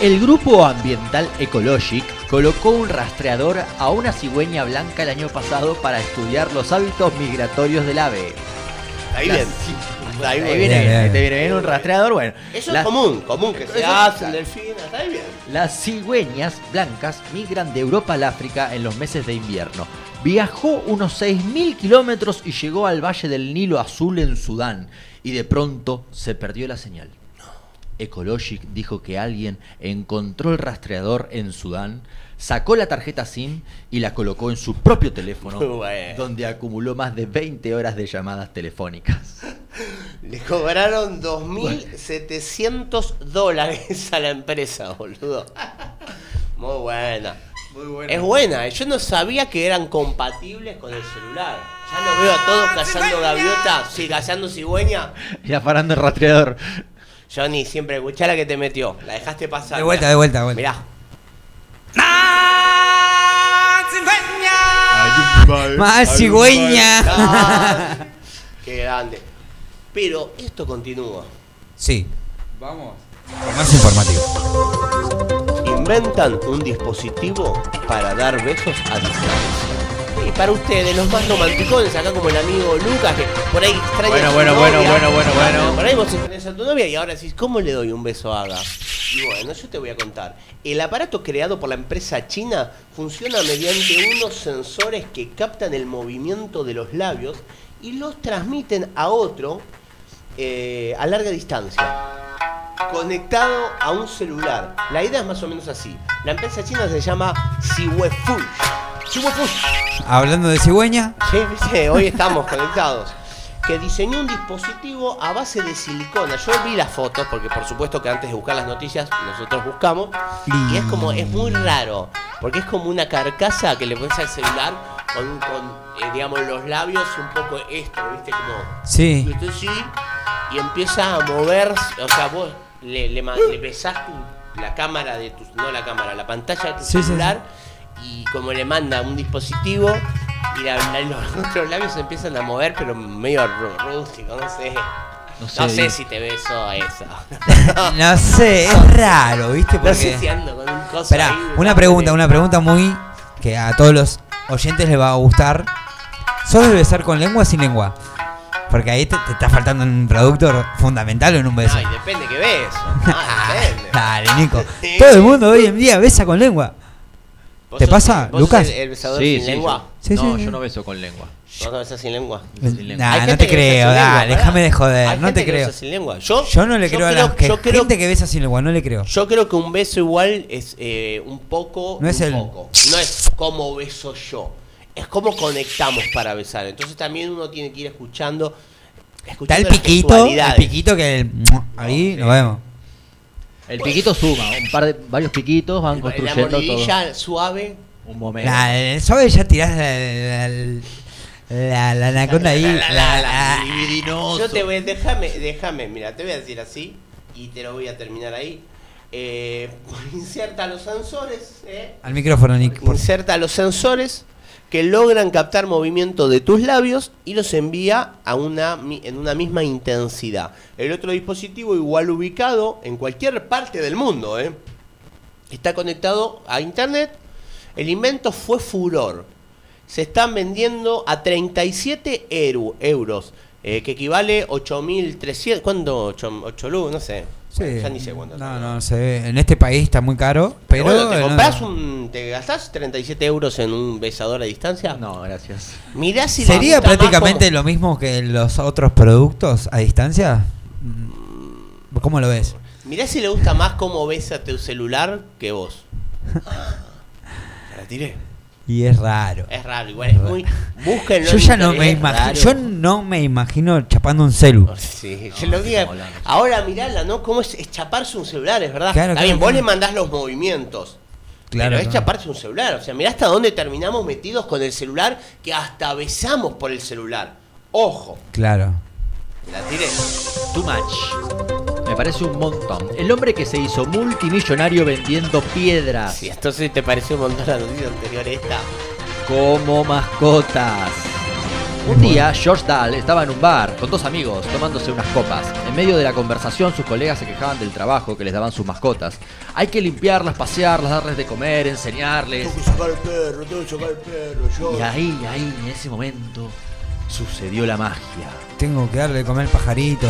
El grupo ambiental Ecologic colocó un rastreador a una cigüeña blanca el año pasado para estudiar los hábitos migratorios del ave. Ahí La bien. Ahí viene, Bien, bien. te viene bien un rastreador, bueno. Eso La- es común, común que se Eso- hace en delfín, está ahí bien. Las cigüeñas blancas migran de Europa al África en los meses de invierno. Viajó unos 6.000 kilómetros y llegó al Valle del Nilo Azul en Sudán. Y de pronto se perdió la señal. Ecologic dijo que alguien encontró el rastreador en Sudán, sacó la tarjeta SIM y la colocó en su propio teléfono, bueno. donde acumuló más de 20 horas de llamadas telefónicas. Le cobraron 2.700 dólares a la empresa, boludo. Muy buena. Es buena, yo no sabía que eran compatibles con el celular. Ya los veo a todos cazando gaviota, sí, cazando cigüeña. Y parando el rastreador. Johnny, siempre escuchá la que te metió. La dejaste pasar. De vuelta, de vuelta, de vuelta. Mirá. Más cigüeña. Ah, Qué grande. Pero esto continúa. Sí. Vamos. Con más informativo. Inventan un dispositivo para dar besos a distancia. Y para ustedes, los más romanticones, acá como el amigo Lucas, que por ahí extraña Bueno, a su bueno, bueno, novia. bueno, bueno, bueno. Por ahí vos extrañas a tu novia y ahora decís, ¿cómo le doy un beso a Aga? Y bueno, yo te voy a contar. El aparato creado por la empresa china funciona mediante unos sensores que captan el movimiento de los labios y los transmiten a otro eh, a larga distancia conectado a un celular. La idea es más o menos así. La empresa china se llama Siwefush. Hablando de cigüeña. Sí, hoy estamos conectados. Que diseñó un dispositivo a base de silicona. Yo vi las fotos, porque por supuesto que antes de buscar las noticias, nosotros buscamos. Y es como, es muy raro. Porque es como una carcasa que le pones al celular con, con eh, digamos, los labios un poco esto, ¿viste? Como. Sí. Y esto sí, y empieza a moverse. O sea, vos le, le, besás tu- la cámara de tu. No la cámara, la pantalla de tu Sí, sí, celular. Y como le manda un dispositivo. Y la- la- los otros labios se empiezan a mover, pero medio rú- rústico, no sé. No No sé. sé, si te beso a eso. No sé, es raro, ¿viste? No sé Porque. si ando con un coso Esperá, ahí, una pregunta, una pregunta muy. que a todos los oyentes les va a gustar. ¿Sos de besar con lengua o sin lengua? Porque ahí te, te está faltando un producto fundamental en un beso. Ay, depende que beso. Ah, depende. Dale, Nico. Todo el mundo hoy en día besa con lengua. ¿Vos ¿Te sos- pasa, vos Lucas? el besador Sí, sin sí, lengua? yo- Sí, no, sí. yo no beso con lengua. ¿Vos no besás sin lengua? Sin lengua. Nah, Hay no gente te que besa creo, sin lengua, dale, pará. déjame de joder, Hay no gente te que creo. besa sin lengua. Yo, Yo no le yo creo a la que- yo creo- gente que besa sin lengua, no le creo. Yo creo que un beso igual es eh, un poco. No es un el- poco. No es como beso yo. Es como conectamos para besar. Entonces también uno tiene que ir escuchando. Está escuchando el las piquito, el gestualidades. piquito que el, ahí lo vemos. El piquito suma, un par de varios piquitos van La construyendo todo. mordidilla suave. Un momento. La, el suave ya tirás la, la, la, la anaconda ahí. La, la, la, la. Yo te voy, déjame, déjame, mira, te voy a decir así y te lo voy a terminar ahí. Eh, inserta los sensores, eh, Al micrófono, Nick. por- inserta los sensores que logran captar movimiento de tus labios y los envía a una, en una misma intensidad. El otro dispositivo, igual ubicado en cualquier parte del mundo, ¿eh? está conectado a internet. El invento fue furor. Se están vendiendo a 37 eru- euros, eh, que equivale 8.300. ¿Cuánto? 8, 8 luz, no sé. Sí. Ya ni sé cuánto. No, no sé. En este país está muy caro, pero. Pero bueno, ¿te no- compras un. ¿Te gastás 37 euros en un besador a distancia? No, gracias. Mirá si le ¿Sería prácticamente lo mismo que los otros productos a distancia? Mm, ¿Cómo lo ves? Mirá si le gusta más cómo besa tu celular que vos. La tiré. Y es raro. Es raro, igual es muy. Búsquenlo. Yo ya no me imagino, yo no me imagino chapando un celu. Sí, yo lo que- ahora mirala, ¿no? ¿Cómo es, es chaparse un celular, es verdad? Claro, Está claro, bien, vos claro. le mandás los movimientos. Claro, pero es chaparse un celular. O sea, mirá hasta dónde terminamos metidos con el celular que hasta besamos por el celular. Ojo, Claro. la tiré. Too much. Me parece un montón. El hombre que se hizo multimillonario vendiendo piedras. Sí, entonces te pareció un montón la noticia anterior esta. como mascotas. Un día, George Dahl estaba en un bar con dos amigos tomándose unas copas. En medio de la conversación, sus colegas se quejaban del trabajo que les daban sus mascotas. Hay que limpiarlas, pasearlas, darles de comer, enseñarles. Tengo que sacar el perro, tengo que sacar el perro, yo. Y ahí, ahí, en ese momento, sucedió la magia. Tengo que darle de comer pajarito.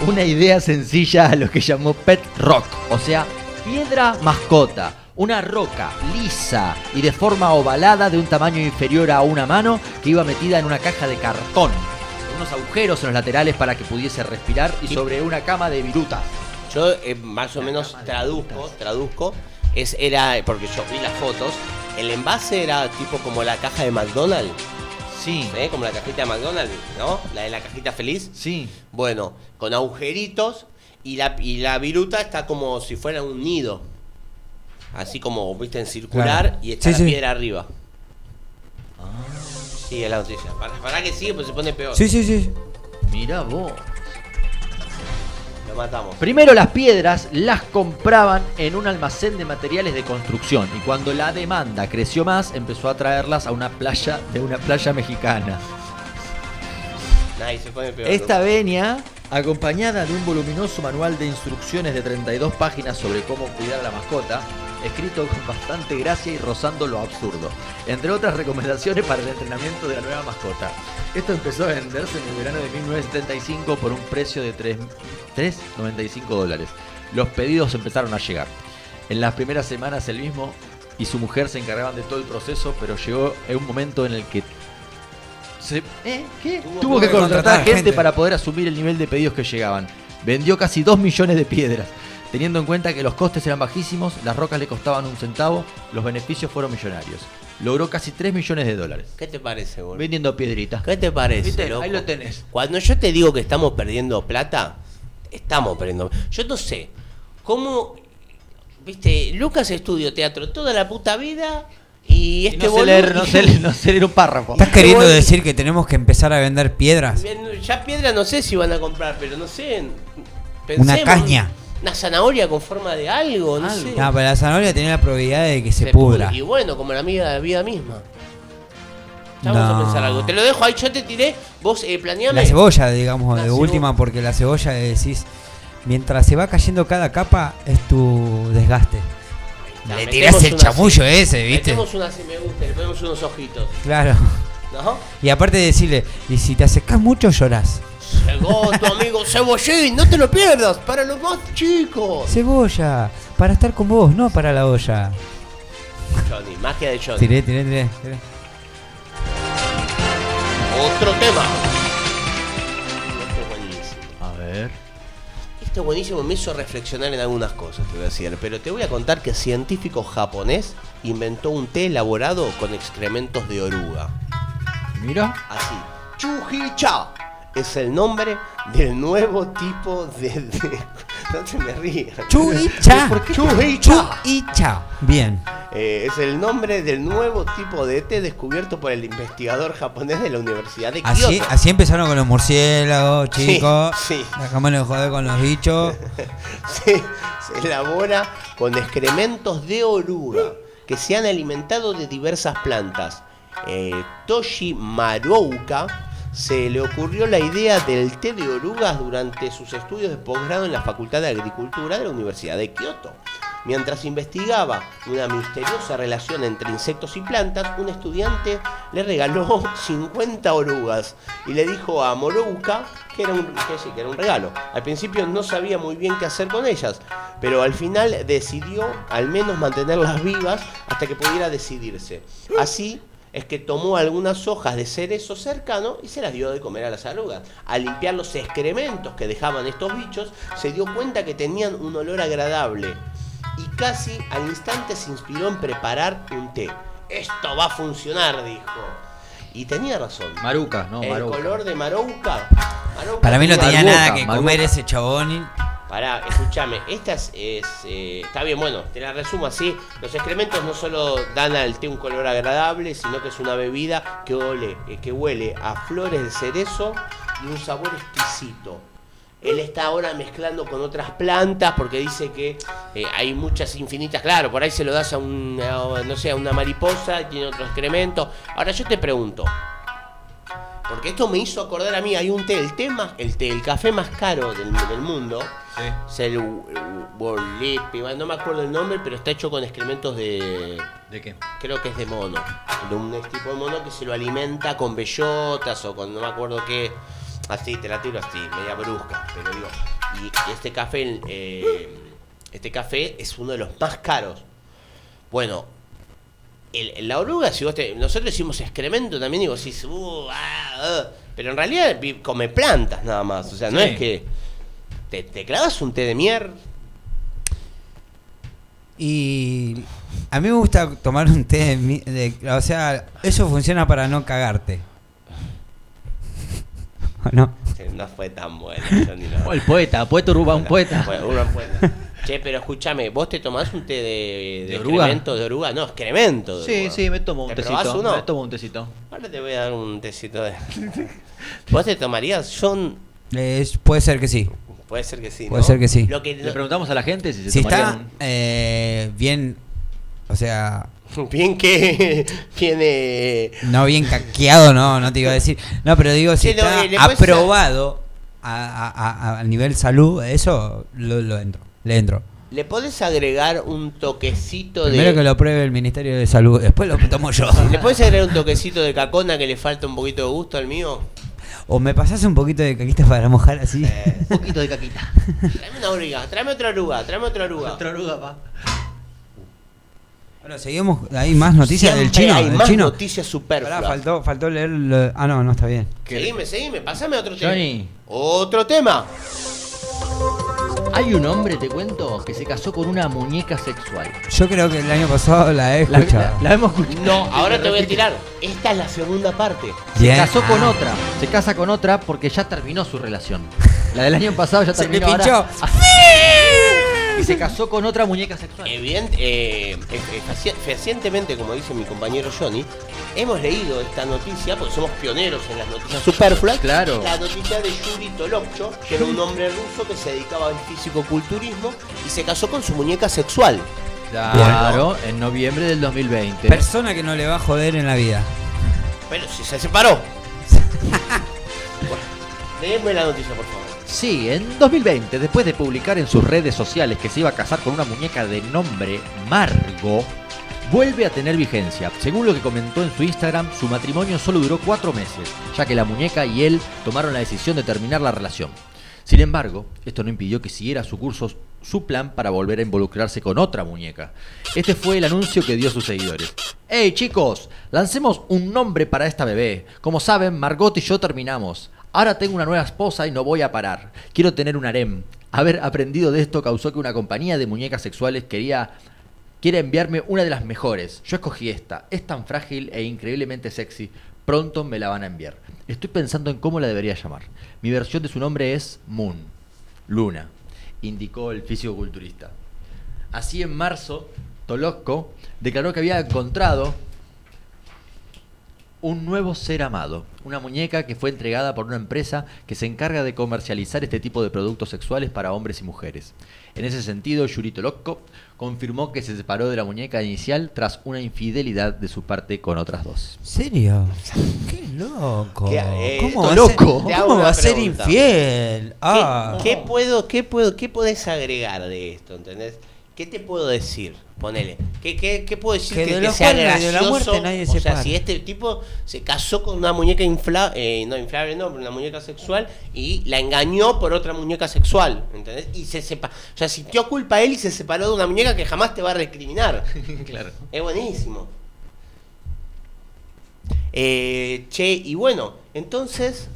Una idea sencilla a lo que llamó Pet Rock, o sea, piedra mascota. Una roca lisa y de forma ovalada de un tamaño inferior a una mano que iba metida en una caja de cartón. Unos agujeros en los laterales para que pudiese respirar y sobre una cama de virutas. Yo eh, más o menos traduzco, traduzco. Es, era, porque yo vi las fotos, el envase era tipo como la caja de McDonald's. Sí. ¿Eh? Como la cajita de McDonald's, ¿no? La de la cajita feliz. Sí. Bueno, con agujeritos y la, y la viruta está como si fuera un nido. Así como, viste, en circular Claro. y está Sí, la sí. piedra arriba. Sí, es la noticia. Para, para que sigue, pues se pone peor. Sí, sí, sí. Mira vos. Primero las piedras las compraban en un almacén de materiales de construcción y cuando la demanda creció más empezó a traerlas a una playa de una playa mexicana. Nadie se pone peor. Esta venia, acompañada de un voluminoso manual de instrucciones de 32 páginas sobre cómo cuidar a la mascota, escrito con bastante gracia y rozando lo absurdo, entre otras recomendaciones para el entrenamiento de la nueva mascota. Esto empezó a venderse en el verano de 1975 por un precio de 3 3,95 dólares. Los pedidos empezaron a llegar. En las primeras semanas él mismo y su mujer se encargaban de todo el proceso, pero llegó un momento en el que se, ¿eh? ¿Qué? Tuvo, que contratar gente, para poder asumir el nivel de pedidos que llegaban. Vendió casi 2 millones de piedras. Teniendo en cuenta que los costes eran bajísimos, las rocas le costaban un centavo, los beneficios fueron millonarios. Logró casi 3 millones de dólares. ¿Qué te parece, boludo? Vendiendo piedritas. ¿Qué te parece, ¿Viste? loco? Ahí lo tenés. Cuando yo te digo que estamos perdiendo plata, estamos perdiendo. Yo no sé cómo, viste, Lucas estudió teatro toda la puta vida y este no sé leer, no sé- no sé leer un párrafo. ¿Estás Este queriendo boludo- decir que tenemos que empezar a vender piedras? Ya piedra no sé si van a comprar, pero no sé. Una caña. Una zanahoria con forma de algo, no sé. No, pero la zanahoria tiene la probabilidad de que se, Se pudra. Y bueno, como la amiga de la vida misma. Ya Vamos No. a pensar algo. Te lo dejo ahí, yo te tiré. Vos eh, planeame. La cebolla, digamos, La de cebo- última, porque la cebolla decís, mientras se va cayendo cada capa, es tu desgaste. La Le tirás el chamullo así. ese, ¿viste? Metemos una si me gusta, le ponemos unos ojitos. Claro. ¿No? Y aparte de decirle, y si te acercás mucho, llorás. Llegó tu amigo Cebollín, no te lo pierdas, para los más chicos. Cebolla, para estar con vos, no para la olla. Johnny, magia de Johnny. Tiré, tiré, tiré. tiré. Otro tema. Este es buenísimo, me hizo reflexionar en algunas cosas, te voy a decir. Pero te voy a contar que científico japonés inventó un té elaborado con excrementos de oruga. Mira. Así. Chujicha es el nombre del nuevo tipo de. de- no te me rías. Chuicha. ¿Por qué? Chujicha. Chuicha. Bien. Eh, es el nombre del nuevo tipo de té descubierto por el investigador japonés de la Universidad de Kioto. Así, así empezaron con los murciélagos, Sí, chicos. sí. Dejámonos de joder con los bichos. se, se elabora con excrementos de oruga que se han alimentado de diversas plantas eh, Toshi Marouka se le ocurrió la idea del té de orugas durante sus estudios de posgrado en la Facultad de Agricultura de la Universidad de Kioto. Mientras investigaba una misteriosa relación entre insectos y plantas, un estudiante le regaló 50 orugas y le dijo a Morouka que era, un, que sí, que era un regalo. Al principio no sabía muy bien qué hacer con ellas, pero al final decidió al menos mantenerlas vivas hasta que pudiera decidirse. Así es que tomó algunas hojas de cerezo cercano y se las dio de comer a las orugas. Al limpiar los excrementos que dejaban estos bichos, se dio cuenta que tenían un olor agradable y casi al instante se inspiró en preparar un té. Esto va a funcionar, dijo. Y tenía razón. Maruca, no, El Maruca. color de Marouca. Marouca Para mí no tenía Maruca, nada que Maruca. comer ese chabón. Pará, escúchame, esta es, es, eh, está bien, bueno, te la resumo así. Los excrementos no solo dan al té un color agradable, sino que es una bebida que huele, eh, que huele a flores de cerezo y un sabor exquisito. Él está ahora mezclando con otras plantas porque dice que eh, hay muchas infinitas. Claro, por ahí se lo das a una, no sé, a una mariposa tiene otro excremento. Ahora yo te pregunto, porque esto me hizo acordar a mí, hay un té, el té más, el té, el café más caro del, del mundo. Es el Borlipi, no me acuerdo el nombre, pero está hecho con excrementos de. ¿De qué? Creo que es de mono. De un tipo de mono que se lo alimenta con bellotas o con no me acuerdo qué. Así, te la tiro así, media brusca. Pero digo. Y, y este café, eh, este café es uno de los más caros. Bueno, el- la oruga, si vos te- nosotros decimos excremento también, digo, si uh, ah, ah, pero en realidad come plantas nada más. O sea, no Sí. es que te, te clavas un té de mier. Y a mí me gusta tomar un té de, de- O sea, eso funciona para no cagarte. ¿O no? No fue tan bueno. lo- el poeta, poeta uruba, un poeta. Fue un poeta. Che, pero escúchame, ¿vos te tomás un té de, de, ¿De oruga? excremento de oruga? No, excremento de Sí, oruga. sí, me tomo un ¿Te tecito. uno? Me tomo un tecito. Ahora te voy a dar un tecito de... ¿Vos te tomarías? Yo... Eh, puede ser que sí. Puede ser que sí, Puede ¿no? ser que sí. Lo que Le preguntamos a la gente si se Si tomarían está eh, bien, o sea, Bien que viene... no bien caqueado, no, no te iba a decir. No, pero digo, si Sí, no, está eh, aprobado a, a- a- a nivel salud, eso lo, lo entro, le entro. ¿Le podés agregar un toquecito Primero de... que lo apruebe el Ministerio de Salud, después lo tomo yo. ¿Le podés agregar un toquecito de cacona que le falta un poquito de gusto al mío? O me pasás un poquito de caquita para mojar así. Eh. Un poquito de caquita. Tráeme una oruga, tráeme otra oruga, tráeme otra oruga. Otra oruga, pa. Bueno, seguimos, hay más noticias del chino. hay del más chino. noticias superfluas. Pará, faltó, faltó leer. lo- Ah, no, no está bien. Seguime, seguime, pasame otro tema. Johnny. Otro tema. Hay un hombre, te cuento, que se casó con una muñeca sexual. Yo creo que el año pasado la he La, escuchado. la- la hemos escuchado. No, ahora te voy a tirar. Esta es la segunda parte. Se Bien. casó con Ah. otra. Se casa con otra porque ya terminó su relación. La del año pasado ya Se le terminó. pinchó. Y se casó con otra muñeca sexual. Evident, eh, fehacientemente, como dice mi compañero Johnny, hemos leído esta noticia porque somos pioneros en las noticias superfluas. Claro. La noticia de Yuri Tolopcho, que era un hombre ruso que se dedicaba al físico-culturismo y se casó con su muñeca sexual. Claro, en noviembre del 2020. Persona que no le va a joder en la vida. Pero si se separó. bueno, la noticia, por favor. Sí, en 2020, después de publicar en sus redes sociales que se iba a casar con una muñeca de nombre Margo, vuelve a tener vigencia. Según lo que comentó en su Instagram, su matrimonio solo duró cuatro meses, ya que la muñeca y él tomaron la decisión de terminar la relación. Sin embargo, esto no impidió que siguiera su curso su plan para volver a involucrarse con otra muñeca. Este fue el anuncio que dio a sus seguidores. ¡Hey chicos! Lancemos un nombre para esta bebé. Como saben, Margot y yo terminamos. Ahora tengo una nueva esposa y no voy a parar. Quiero tener un harem. Haber aprendido de esto causó que una compañía de muñecas sexuales quería quiere enviarme una de las mejores. Yo escogí esta. Es tan frágil e increíblemente sexy. Pronto me la van a enviar. Estoy pensando en cómo la debería llamar. Mi versión de su nombre es Moon. Luna, indicó el físico-culturista. Así en marzo, Tolosco declaró que había encontrado Un nuevo ser amado, una muñeca que fue entregada por una empresa que se encarga de comercializar este tipo de productos sexuales para hombres y mujeres. En ese sentido, Yurito Loco confirmó que se separó de la muñeca inicial tras una infidelidad de su parte con otras dos. ¿Serio? ¡Qué loco! ¿Qué, eh, ¿Cómo, va, a ser- loco? Cómo va a ser infiel? ¿Qué, Ah. qué puedo, qué puedo, qué podés agregar de esto, entendés? ¿Qué te puedo decir? Ponele. ¿Qué, qué, qué puedo decir Que que, de que los sea de la muerte nadie o se sea, para. si este tipo se casó con una muñeca inflable, no inflable, no, pero una muñeca sexual y la engañó por otra muñeca sexual, ¿entendés? Y se sepa, o sea, sintió culpa él y se separó de una muñeca que jamás te va a recriminar. claro. Es buenísimo. Eh, che, y bueno, entonces,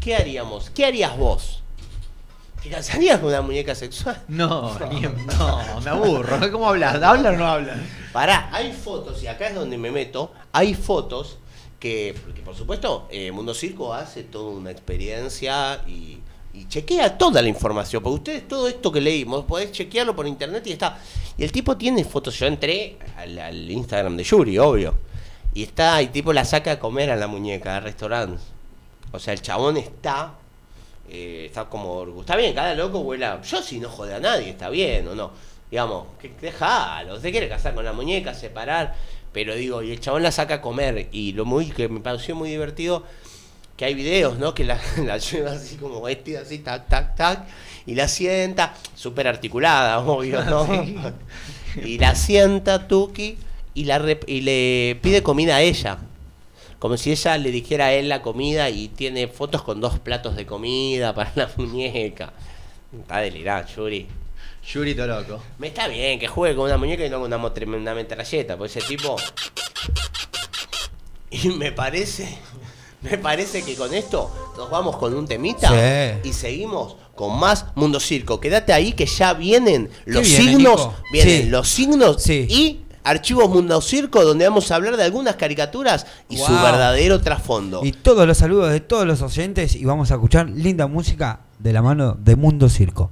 ¿qué haríamos? ¿Qué harías vos? ¿Te casarías con una muñeca sexual? No, ni no, me aburro. ¿Cómo hablas? ¿Hablan o no hablan? Pará, hay fotos, y acá es donde me meto, hay fotos que, porque por supuesto, eh, Mundo Circo hace toda una experiencia y, y chequea toda la información, porque ustedes todo esto que leímos, podés chequearlo por internet y está. Y el tipo tiene fotos, yo entré al, al Instagram de Yuri, obvio, y está, el tipo la saca a comer a la muñeca al restaurante. O sea, el chabón está, eh, está como, está bien, cada loco vuela, yo si no jode a nadie, está bien o no. Digamos, que déjalo, se quiere casar con la muñeca, separar, pero digo, y el chabón la saca a comer, y lo muy que me pareció muy divertido, que hay videos, ¿no? Que la, la lleva así como vestida, así, tac, tac, tac, y la sienta, súper articulada, obvio, ¿no? y la sienta Tuki y, la y le pide comida a ella. Como si ella le dijera a él la comida y tiene fotos con dos platos de comida para la muñeca. Está delirado, Yuri. Yuri loco. Me está bien que juegue con una muñeca y no con una, una metralleta, porque ese tipo. Y me parece. Me parece que con esto nos vamos con un temita Sí. y seguimos con más Mundo Circo. Quédate ahí que ya vienen los viene, signos. Nico? Vienen Sí. los signos y archivos Mundo Circo donde vamos a hablar de algunas caricaturas y su verdadero trasfondo. Y todos los saludos de todos los oyentes y vamos a escuchar linda música de la mano de Mundo Circo.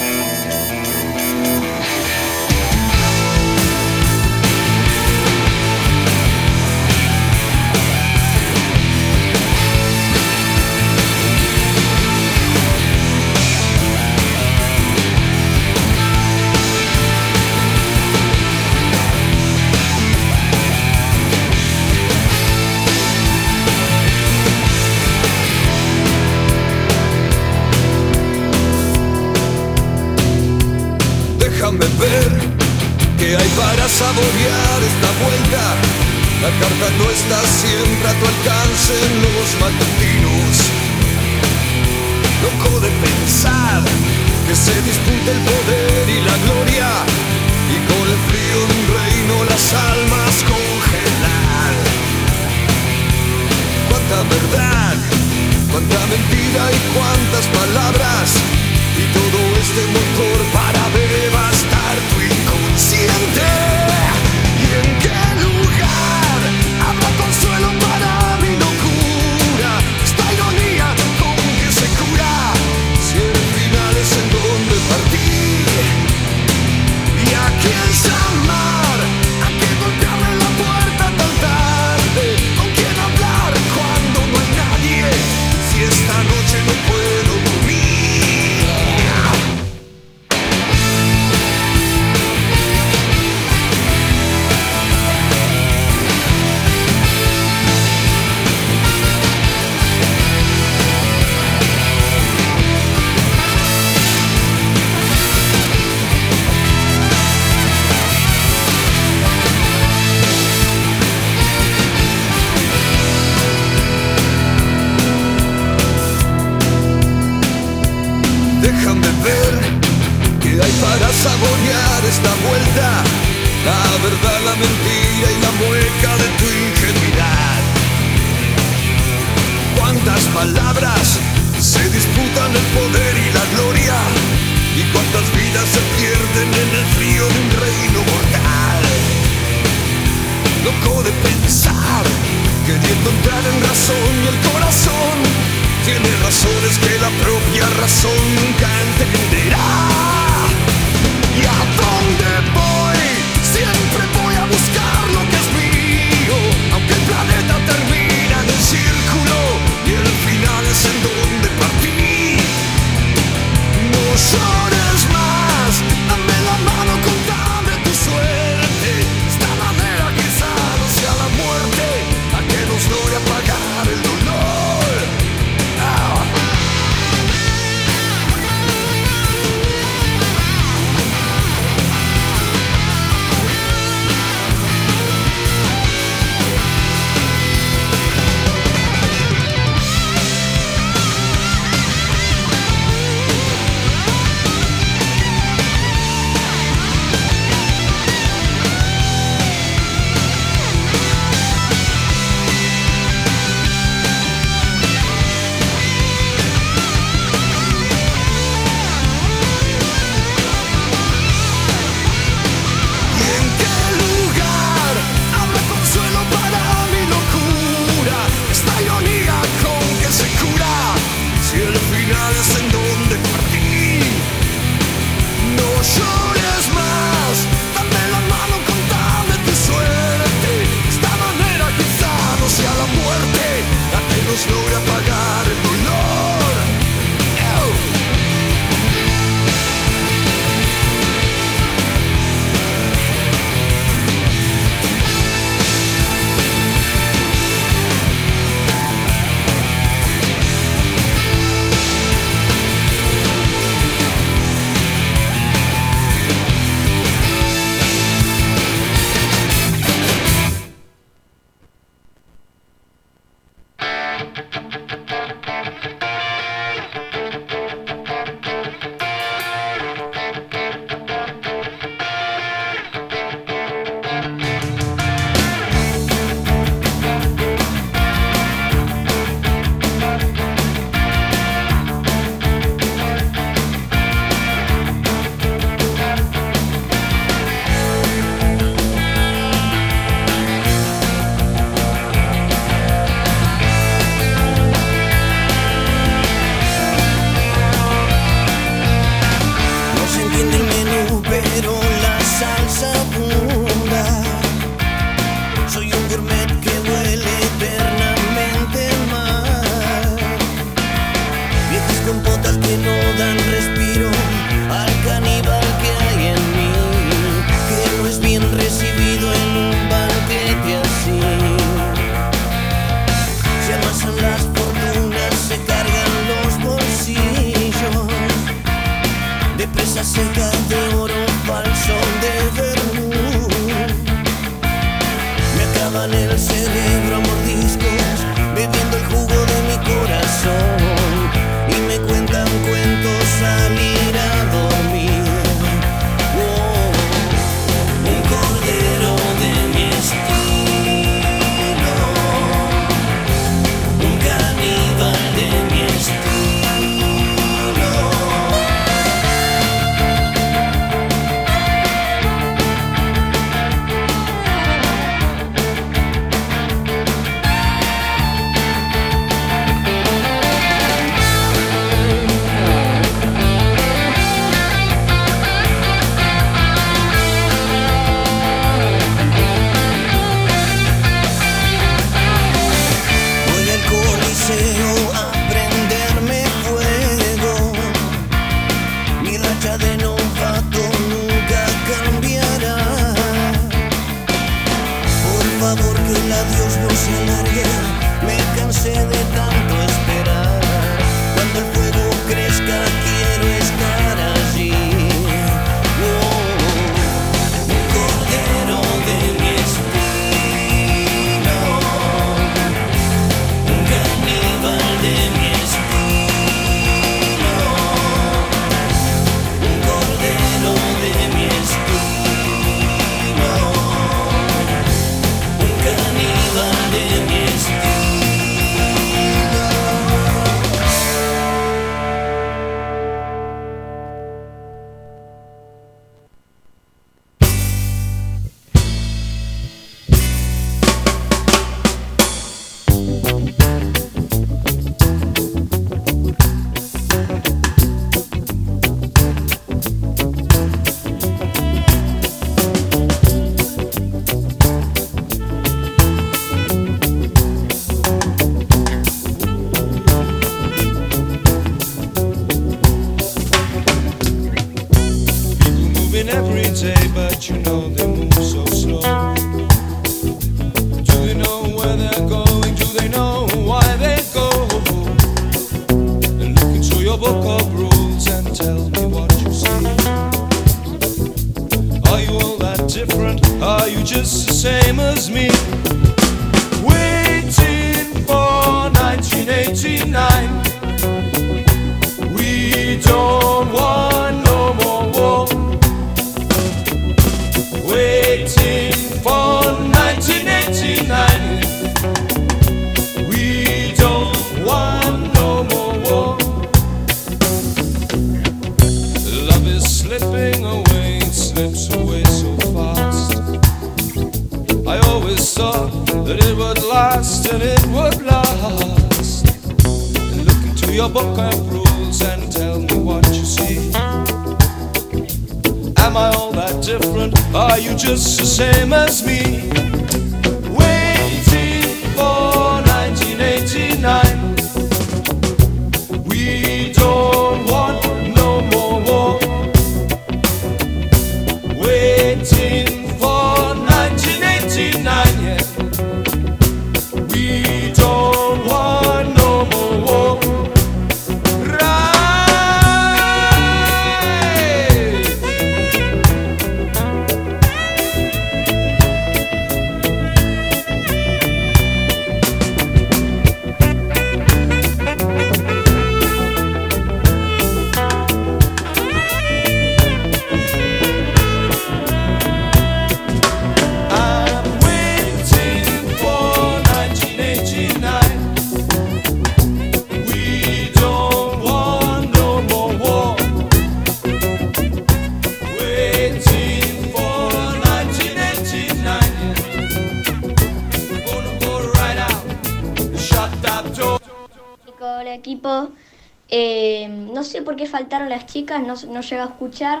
Las chicas, no, no llego a escuchar,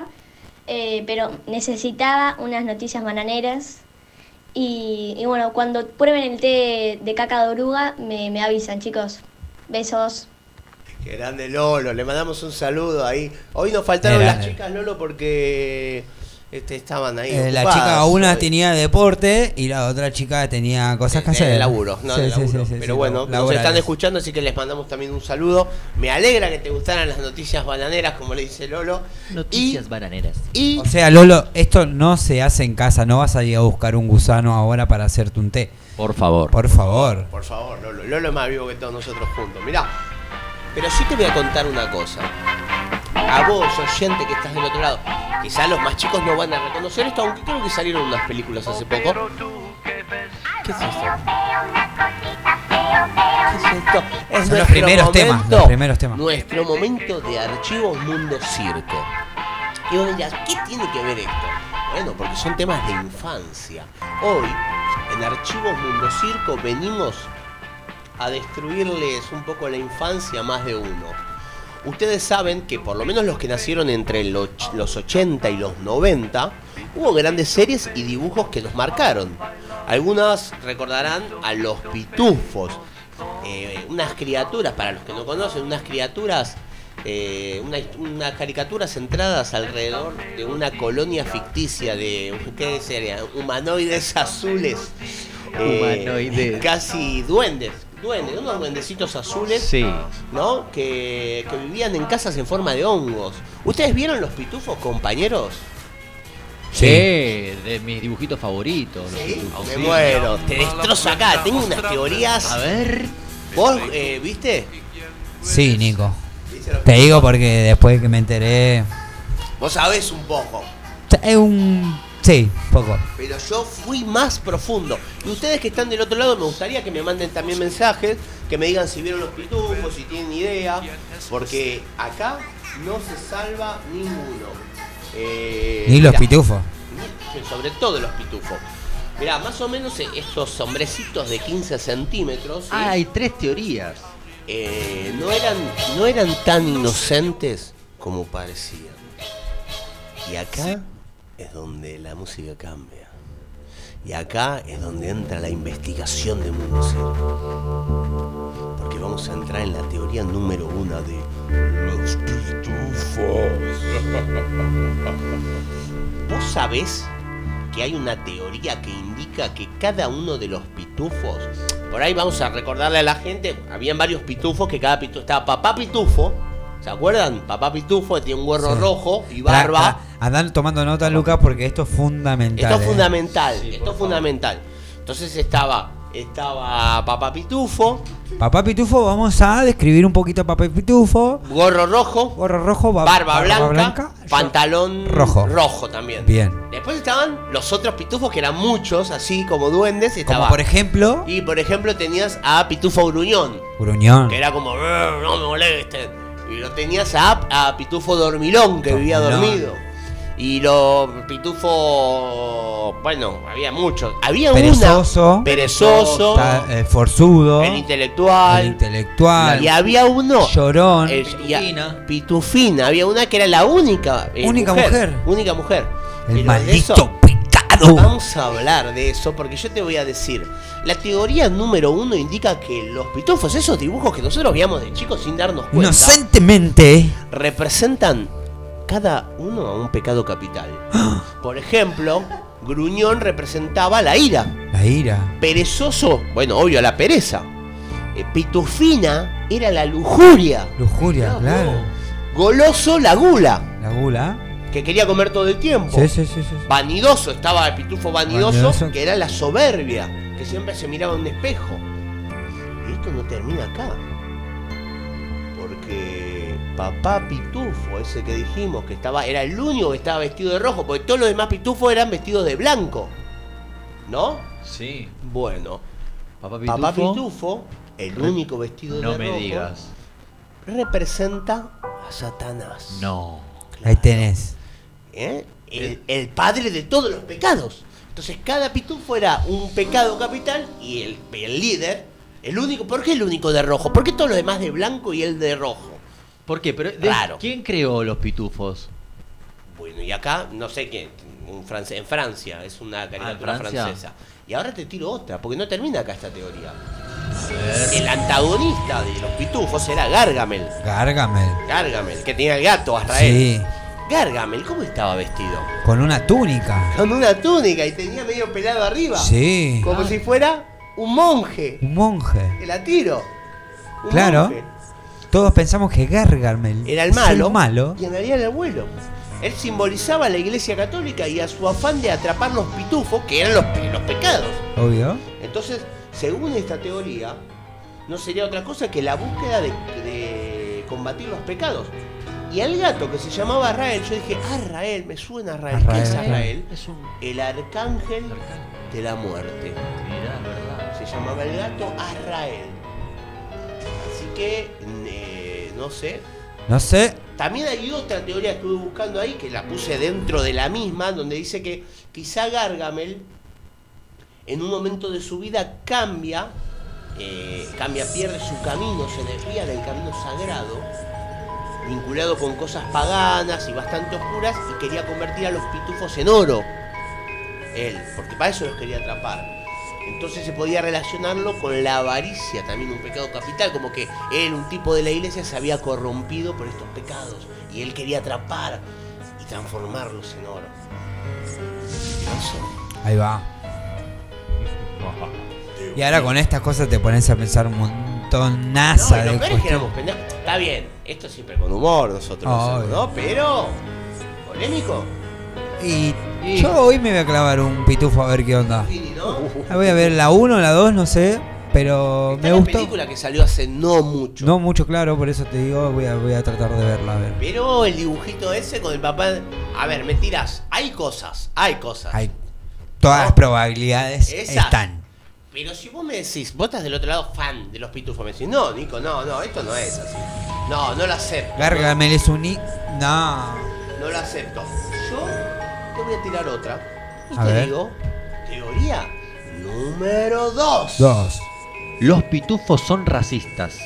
eh, pero necesitaba unas noticias bananeras. Y, y bueno, cuando prueben el té de caca de oruga, me, me avisan chicos. Besos. Qué grande Lolo, le mandamos un saludo ahí. Hoy nos faltaron las chicas Lolo porque este, estaban ahí. Eh, la chica una tenía deporte y la otra chica tenía cosas que De hacer. laburo, no, Sí, de sí, laburo. sí, sí, Pero sí, bueno, nos laborales. están escuchando, así que les mandamos también un saludo. Me alegra que te gustaran las noticias bananeras, como le dice Lolo. Noticias bananeras. Y O sea, Lolo, esto no se hace en casa, no vas a ir a buscar un gusano ahora para hacerte un té. Por favor. Por favor. Por favor, Lolo. Lolo es más vivo que todos nosotros juntos. Mirá, pero sí te voy a contar una cosa. A vos, oyente que estás del otro lado, quizás los más chicos no van a reconocer esto, aunque creo que salieron unas películas hace poco. ¿Qué es esto? ¿Qué es Son los primeros temas, los primeros temas. Nuestro momento de Archivos Mundo Circo. Y vos dirás, ¿qué tiene que ver esto? Bueno, porque son temas de infancia. Hoy, en Archivos Mundo Circo, venimos a destruirles un poco la infancia a más de uno. Ustedes saben que por lo menos los que nacieron entre los 80 y los 90, hubo grandes series y dibujos que nos marcaron. Algunas recordarán a los pitufos, eh, unas criaturas, para los que no conocen, unas criaturas, eh, una- unas caricaturas centradas alrededor de una colonia ficticia de, ¿qué sería? Humanoides azules. eh, Humanoides. Casi duendes, duendes, unos duendecitos azules. Sí. ¿No? Que, que vivían en casas en forma de hongos. ¿Ustedes vieron los pitufos, compañeros? Sí, de mis dibujitos favoritos. los pitufos, Me sí. muero, te destrozo acá. Tengo unas teorías. A ver. ¿Vos eh, viste? Sí, Nico. Te digo porque después que me enteré. Vos sabés un poco. Es un. Sí, poco. Pero yo fui más profundo. Y ustedes que están del otro lado, me gustaría que me manden también mensajes, que me digan si vieron los pitufos, si tienen idea, porque acá no se salva ninguno. Eh, Ni los mirá, pitufos. ni- Sobre todo los pitufos. Mirá, más o menos eh, estos hombrecitos de 15 centímetros. ¿sí? Ah, hay tres teorías. eh, no, eran, no eran tan inocentes como parecían. Y acá es donde la música cambia. Y acá es donde entra la investigación de Mundo Cero. Porque vamos a entrar en la teoría número uno de los pitufos. ¿Vos sabés que hay una teoría que indica que cada uno de los pitufos, por ahí vamos a recordarle a la gente, habían varios pitufos que cada pitufo estaba papá pitufo, ¿se acuerdan? Papá pitufo que tiene un gorro Sí. rojo y barba. Andá tomando nota, Lucas, porque esto es fundamental. Esto es eh. fundamental, esto es fundamental. Entonces estaba, estaba papá pitufo, Papá Pitufo, vamos a describir un poquito a Papá Pitufo. gorro rojo, Gorro rojo, ba- barba, blanca, pantalón rojo. rojo también. Bien. Después estaban los otros pitufos que eran muchos, así como duendes. Como por ejemplo, Y por ejemplo tenías a Pitufo Gruñón, Gruñón. que era como, "Brr, no me molesten. Y lo tenías a, a Pitufo Dormilón, que vivía dormido. Y los pitufo, bueno, había muchos. Había Perezoso. una perezoso, Está, eh, forzudo. el intelectual, el intelectual. y había uno Llorón. el- y a- Pitufina, había una que era la única eh, Única mujer. única mujer. El Pero maldito eso- pecado. Vamos a hablar de eso porque yo te voy a decir. La teoría número uno indica que los pitufos, esos dibujos que nosotros veíamos de chicos sin darnos cuenta, Inocentemente. representan cada uno a un pecado capital. Por ejemplo, Gruñón representaba la ira. La ira. Perezoso, bueno, obvio, la pereza. Eh, Pitufina era la lujuria. Lujuria, claro. Goloso, la gula, La gula. que quería comer todo el tiempo. Sí, sí, sí, sí. sí. Vanidoso, estaba el pitufo vanidoso, Vanidoso. que era la soberbia, que siempre se miraba en un espejo. Y esto no termina acá. Porque papá pitufo, ese que dijimos que estaba, era el único que estaba vestido de rojo, porque todos los demás pitufos eran vestidos de blanco. ¿No? Sí. Bueno, Papá papá Pitufo. el único vestido No de me rojo, digas. representa a Satanás. No. Ahí tenés. ¿eh? el, el padre de todos los pecados. Entonces cada pitufo era un pecado capital y el, el líder, el único, ¿por qué el único de rojo? ¿Por qué todos los demás de blanco y él de rojo? ¿Por qué? Pero de- Raro. ¿Quién creó los pitufos? Bueno, y acá, no sé quién, un france- en Francia, es una caricatura Ah, Francia. francesa. Y ahora te tiro otra, porque no termina acá esta teoría. El antagonista de los pitufos era Gargamel. Gargamel. Gargamel, que tenía el gato, Azrael. Sí. Gargamel, ¿cómo estaba vestido? Con una túnica. Con una túnica y tenía medio pelado arriba. Sí. Como si fuera un monje. Un monje. Que la tiro. Un Claro. monje. Todos pensamos que Gargamel Era el malo. malo. Y en realidad era el abuelo. Él simbolizaba a la iglesia católica y a su afán de atrapar los pitufos, que eran los, los pecados. Obvio. Entonces, según esta teoría, no sería otra cosa que la búsqueda de, de combatir los pecados. Y al gato que se llamaba Arrael, yo dije, Arrael, me suena Arrael. ¿Qué es Arrael. Arrael? Es un. El arcángel de la muerte. Mirá, verdad. Se llamaba el gato Arrael. Así que, eh, no sé. No sé. También hay otra teoría que estuve buscando ahí, que la puse dentro de la misma, donde dice que quizá Gargamel, en un momento de su vida, cambia, eh, cambia, pierde su camino, se desvía del camino sagrado, vinculado con cosas paganas y bastante oscuras, y quería convertir a los pitufos en oro. Él, porque para eso los quería atrapar. Entonces se podía relacionarlo con la avaricia, también un pecado capital, como que él, un tipo de la iglesia, se había corrompido por estos pecados y él quería atrapar y transformarlos en oro. Eso. Ahí va. Y ahora con estas cosas te pones a pensar un montonaza No, y de que. Está bien, esto siempre con humor nosotros, Obvio. ¿no? Pero, polémico. Y yo hoy me voy a clavar un pitufo a ver qué onda. Voy a ver la 1, la 2, no sé. Pero Está me gustó. película que salió hace no mucho. No mucho claro, por eso te digo, voy a, voy a tratar de verla. A ver. Pero el dibujito ese con el papá. A ver, me tirás. Hay cosas, hay cosas. Hay todas las probabilidades Esas. están. Pero si vos me decís, vos estás del otro lado fan de los pitufos, me decís, no, Nico, no, no, esto no es así. No, no lo acepto. Gargamel es un. No. No lo acepto. Yo voy a tirar otra. Y A te ver. digo, teoría número 2. Dos. Los pitufos son racistas.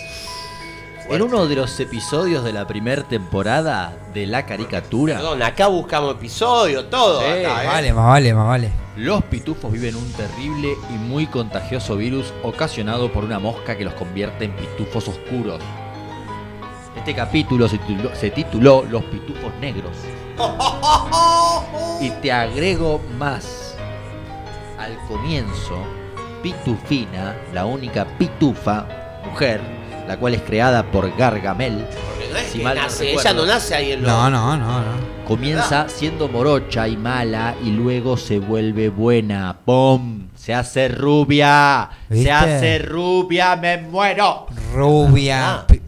En uno de los episodios de la primera temporada de la caricatura, Perdón, acá buscamos episodio, todo. Sí, acá, ¿eh? Vale, más vale, más vale. los pitufos viven un terrible y muy contagioso virus ocasionado por una mosca que los convierte en pitufos oscuros. Este capítulo se tituló, se tituló Los Pitufos Negros. Y te agrego más. Al comienzo, Pitufina, la única pitufa, mujer, la cual es creada por Gargamel. Porque no es si que mal no nace, recuerdo. ella no nace ahí en los. No, no, no, no. Comienza siendo morocha y mala y luego se vuelve buena. ¡Pum! Se hace rubia. ¿Viste? Se hace rubia, me muero. Rubia, pi-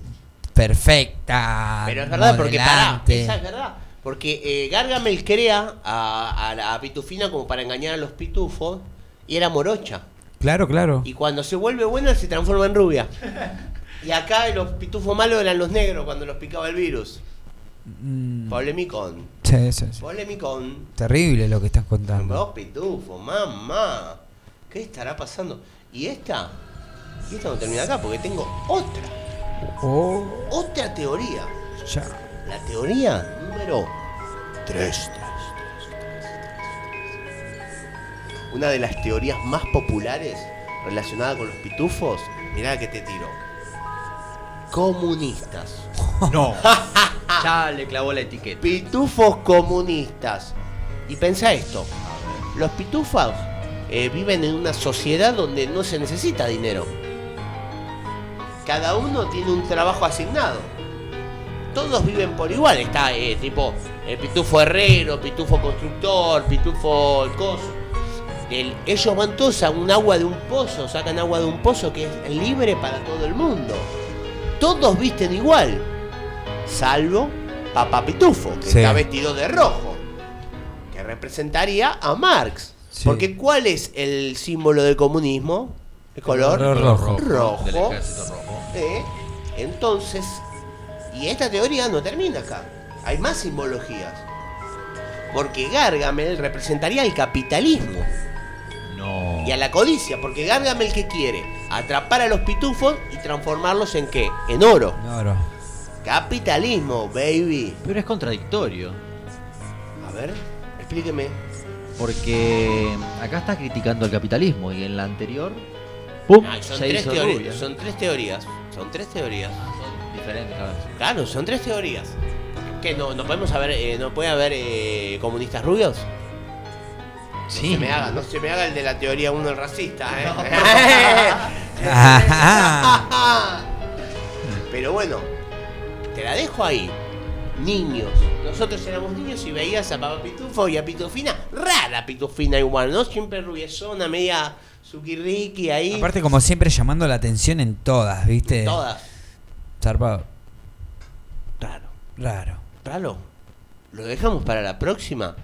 perfecta. Pero es verdad, porque pará, esa es verdad. Porque eh, Gargamel crea a, a Pitufina como para engañar a los pitufos y era morocha. Claro, claro. Y cuando se vuelve buena se transforma en rubia. Y acá los pitufos malos eran los negros cuando los picaba el virus. Mm, Polemicón. sí, sí, sí. Polemicón. Terrible lo que estás contando. Dos pitufos, mamá. ¿Qué estará pasando? Y esta, y esta no termina acá porque tengo otra, Oh, otra teoría. ya. La teoría número 3. Una de las teorías más populares relacionada con los pitufos, mirá que te tiro. Comunistas. No. ya le clavó la etiqueta. Pitufos comunistas. Y pensá esto. Los pitufos eh, viven en una sociedad donde no se necesita dinero. Cada uno tiene un trabajo asignado. Todos viven por igual. Está eh, tipo el pitufo herrero, pitufo constructor, pitufo el coso. El- ellos van todos a un agua de un pozo, sacan agua de un pozo que es libre para todo el mundo. Todos visten igual, salvo Papá Pitufo, que Sí. está vestido de rojo, que representaría a Marx. Sí. Porque ¿cuál es el símbolo del comunismo? El color color rojo. rojo. Del ejército rojo. ¿eh? Entonces, y esta teoría no termina acá. Hay más simbologías. Porque Gargamel representaría el capitalismo No. y a la codicia. Porque Gargamel, ¿qué quiere? Atrapar a los pitufos y transformarlos en qué? En oro. Oro. Capitalismo, baby. Pero es contradictorio. A ver, explíqueme. Porque acá está criticando el capitalismo y en la anterior. ¡Pum! Son, tres teorías, son tres teorías. Son tres teorías. Diferentes. Claro, son tres teorías. ¿Qué? ¿No, no podemos haber, eh, no puede haber eh, comunistas rubios? No Sí. se me haga, no se me haga el de la teoría 1 el racista, ¿eh? Pero bueno, te la dejo ahí. Niños. Nosotros éramos niños y veías a Papá Pitufo y a Pitufina. Rara Pitufina igual, ¿no? Siempre rubiezona, media suquirriqui ahí. Aparte, como siempre, llamando la atención en todas, ¿viste? Todas. Raro. Raro. Raro. Lo dejamos para la próxima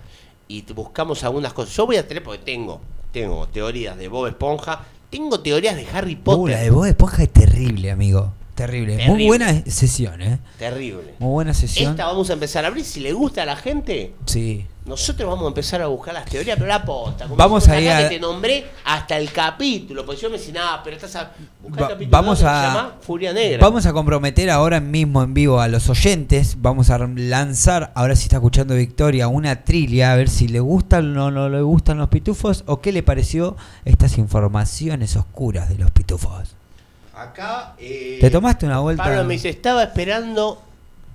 y buscamos algunas cosas. Yo voy a tener, porque tengo, tengo teorías de Bob Esponja, tengo teorías de Harry Uh, Potter. la de Bob Esponja es terrible, amigo. Terrible. Muy Terrible. buena sesión, ¿eh? Terrible. Muy buena sesión. Esta vamos a empezar a abrir. Si le gusta a la gente, Sí. Nosotros vamos a empezar a buscar las teorías, pero la posta. Como Vamos a- que te nombré hasta el capítulo. Porque yo me decía, nada, pero estás a. Buscar Va- el capítulo vamos que a- se llama Furia Negra. Vamos a comprometer ahora mismo en vivo a los oyentes. Vamos a lanzar, ahora si está escuchando Victoria, una trivia a ver si le gustan o no le gustan los pitufos o qué le pareció estas informaciones oscuras de los pitufos. Acá. eh, ¿Te tomaste una vuelta? Pablo me dice, estaba esperando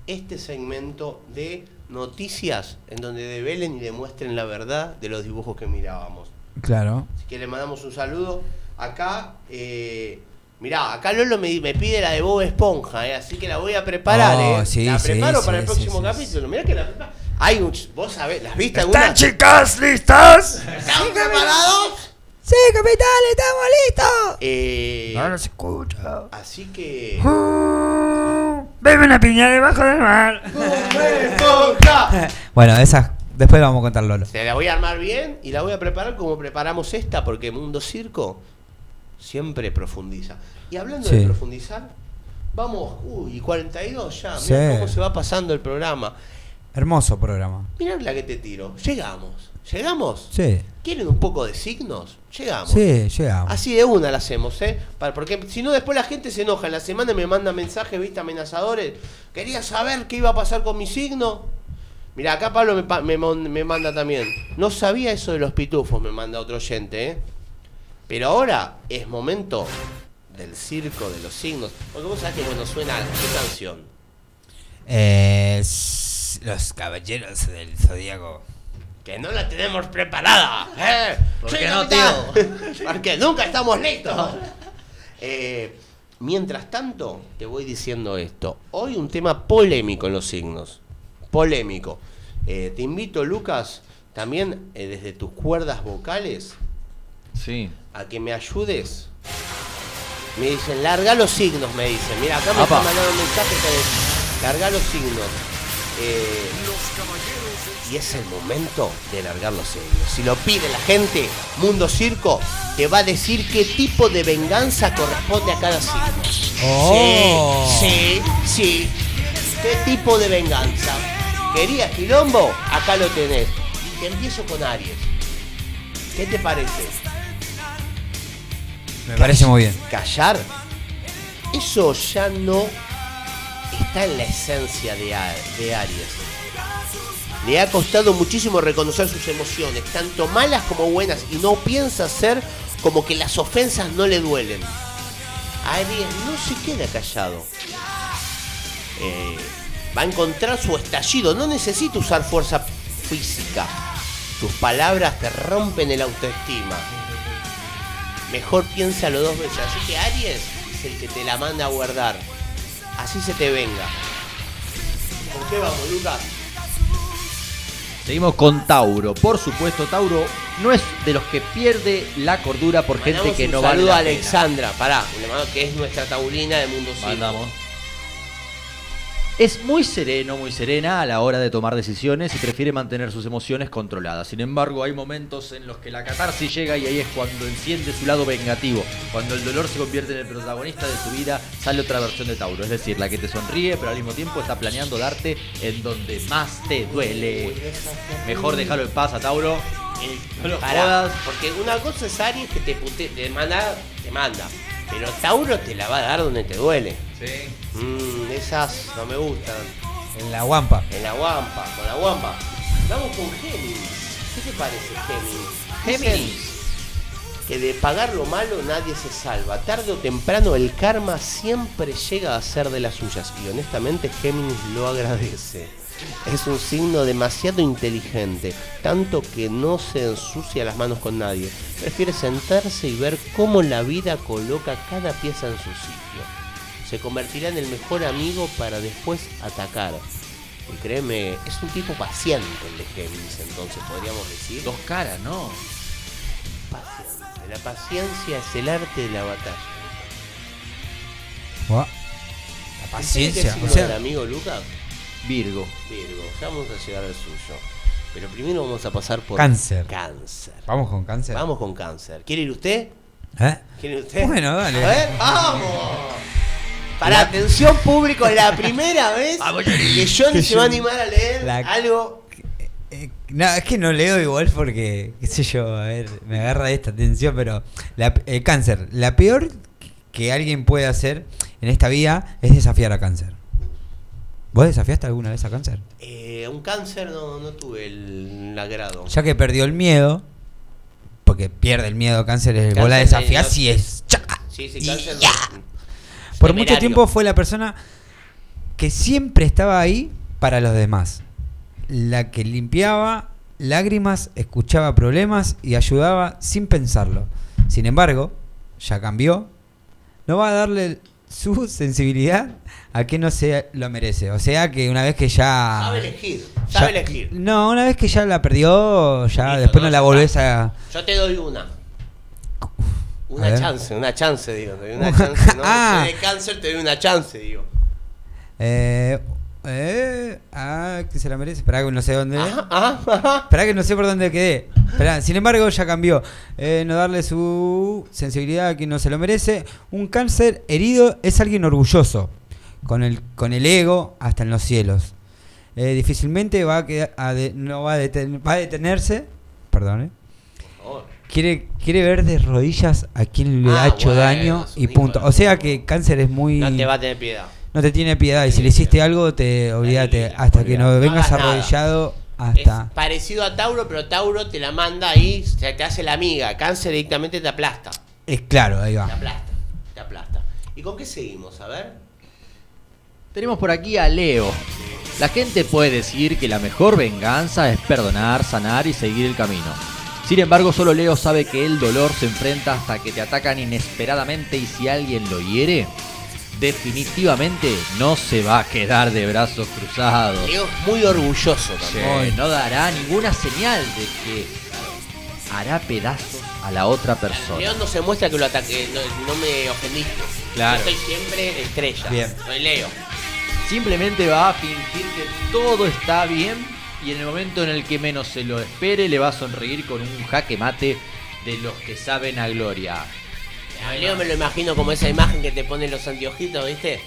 este segmento de noticias en donde develen y demuestren la verdad de los dibujos que mirábamos. Claro. Así que le mandamos un saludo. Acá, eh, mirá, acá Lolo me, me pide la de Bob Esponja, eh, así que la voy a preparar. Oh, eh. sí, la preparo sí, para el próximo capítulo. Mirá que la preparo. Hay un, vos sabés, ¿las viste ¿Están chicas listas? ¿Están preparados? Sí, capitán, estamos listos. Eh, Ahora se escucha. Así que... Bebe una piña debajo del mar. Bueno, esas después vamos a contar Lolo. Se la voy a armar bien y la voy a preparar como preparamos esta, porque Mundo Circo siempre profundiza. Y hablando de profundizar, vamos, uy, 42 ya, Sí. mira cómo se va pasando el programa. Hermoso programa. Mirá la que te tiro, llegamos, ¿llegamos? Sí. ¿Quieren un poco de signos? Llegamos. Sí, llegamos. Así de una la hacemos, ¿eh? Para- porque si no, después la gente se enoja. En la semana me manda mensajes, viste, amenazadores. Quería saber qué iba a pasar con mi signo. Mira, acá Pablo me, me manda también. No sabía eso de los pitufos, me manda otro oyente, ¿eh? Pero ahora es momento del circo de los signos. Porque vos sabés que cuando suena qué canción. Eh, los caballeros del zodiaco. Que no la tenemos preparada. ¿eh? ¿Por Sí, qué no, capitán. Porque nunca estamos listos. Eh, mientras tanto, te voy diciendo esto. Hoy un tema polémico en los signos. Polémico. Eh, te invito, Lucas, también eh, desde tus cuerdas vocales, Sí. a que me ayudes. Me dicen, larga los signos, me dicen. Mira, acá me Apa. están mandando un mensaje que dice, larga los signos. Eh, y es el momento de largar los signos. Si lo pide la gente, Mundo Circo te va a decir qué tipo de venganza corresponde a cada signo. Oh. Sí, sí, sí. ¿Qué tipo de venganza? ¿Querías quilombo? Acá lo tenés. Y te empiezo con Aries. ¿Qué te parece? Me parece muy bien. callar, eso ya no está en la esencia de Aries. Le ha costado muchísimo reconocer sus emociones, tanto malas como buenas, y no piensa hacer como que las ofensas no le duelen. Aries no se queda callado. Eh, va a encontrar su estallido, no necesita usar fuerza física. Tus palabras te rompen el autoestima mejor piénsalo dos veces. Así que Aries es el que te la manda a guardar. Así se te venga. ¿Con qué vamos, Lucas? Seguimos con Tauro. Por supuesto, Tauro no es de los que pierde la cordura por gente que un no vale saludo la a. Alexandra, pará, que es nuestra taurina de Mundo Circo. Mandamos. Es muy sereno, muy serena a la hora de tomar decisiones y prefiere mantener sus emociones controladas. Sin embargo, hay momentos en los que la catarsis llega y ahí es cuando enciende su lado vengativo. Cuando el dolor se convierte en el protagonista de su vida, sale otra versión de Tauro. Es decir, la que te sonríe, pero al mismo tiempo está planeando darte en donde más te duele. Mejor dejarlo en paz a Tauro. No lo jodas. porque una cosa es Aries que te, pute- te manda, te manda. Pero Tauro te la va a dar donde te duele. Sí. Mm, esas no me gustan. En la guampa. En la guampa, con la guampa. Vamos con Géminis. ¿Qué te parece Géminis? Géminis. Que de pagar lo malo nadie se salva. Tarde o temprano el karma siempre llega a ser de las suyas. Y honestamente Géminis lo agradece. Es un signo demasiado inteligente, tanto que no se ensucia las manos con nadie. Prefiere sentarse y ver cómo la vida coloca cada pieza en su sitio. Se convertirá en el mejor amigo para después atacar. Y créeme, es un tipo paciente el de Géminis, entonces podríamos decir. Dos caras, ¿no? Paciente. La paciencia es el arte de la batalla. Guau. La ¿Usted qué paciencia. signo O sea, del amigo Lucas? Virgo. Virgo. Ya vamos a llegar al suyo. Pero primero vamos a pasar por Cáncer. Cáncer. Vamos con cáncer. Vamos con cáncer. ¿Quiere ir usted? ¿Eh? ¿Quiere ir usted? Bueno, dale. A ver, vamos. Para atención público, es la primera vez que Johnny se va a animar a leer La- algo. No, es que no leo igual porque, qué sé yo, a ver, me agarra esta tensión, pero la, el cáncer, la peor que alguien puede hacer en esta vida es desafiar a cáncer. ¿Vos desafiaste alguna vez a cáncer? Eh, un cáncer no, no tuve el, el agrado. Ya que perdió el miedo, porque pierde el miedo cáncer, es Cáncer vos la de- desafiás no- y es... Sí, sí, Y cáncer. no- Por mucho tiempo fue la persona que siempre estaba ahí para los demás. La que limpiaba lágrimas, escuchaba problemas y ayudaba sin pensarlo. Sin embargo, ya cambió. No va a darle su sensibilidad a que no se lo merece. O sea que una vez que ya... Sabe elegir, ya- sabe elegir. No, una vez que ya la perdió, ya Listo, después no, no, la volvés a... Yo te doy una. A Una chance, una chance, digo. Una chance, no. Ah. Soy de cáncer, te doy una chance, digo. Eh, eh, ah, que se la merece. Esperá que no sé dónde. Ajá, ajá. Esperá que no sé por dónde quedé. Esperá, sin embargo, ya cambió. Eh, no darle su sensibilidad a quien no se lo merece. Un cáncer herido es alguien orgulloso, con el, con el ego hasta en los cielos. Eh, difícilmente va a, quedar- a de- no va a, deten- va a detenerse. Perdón, eh. Oh, Quiere, quiere ver de rodillas a quien le Ah, ha hecho bueno, daño es y punto. O sea que cáncer es muy No te va a tener piedad. no te tiene piedad y si le hiciste algo te olvídate hasta que no vengas arrodillado Es hasta parecido a Tauro, pero Tauro te la manda ahí, se te hace la amiga. Cáncer directamente te aplasta. es claro ahí Te va aplasta, te aplasta. ¿Y con qué seguimos? A ver. Tenemos por aquí a Leo. La gente puede decir que la mejor venganza es perdonar, sanar y seguir el camino. Sin embargo, solo Leo sabe que el dolor se enfrenta hasta que te atacan inesperadamente y si alguien lo hiere, definitivamente no se va a quedar de brazos cruzados. Leo es muy orgulloso también. Sí, no dará ninguna señal de que hará pedazos a la otra persona. Leo no se muestra que lo ataque, no, no me ofendiste. Claro. Yo soy siempre estrella. Bien. Soy Leo. Simplemente va a fingir que todo está bien y en el momento en el que menos se lo espere le va a sonreír con un jaque mate de los que saben a gloria. A Leo me lo imagino como esa imagen que te ponen los anteojitos, ¿viste?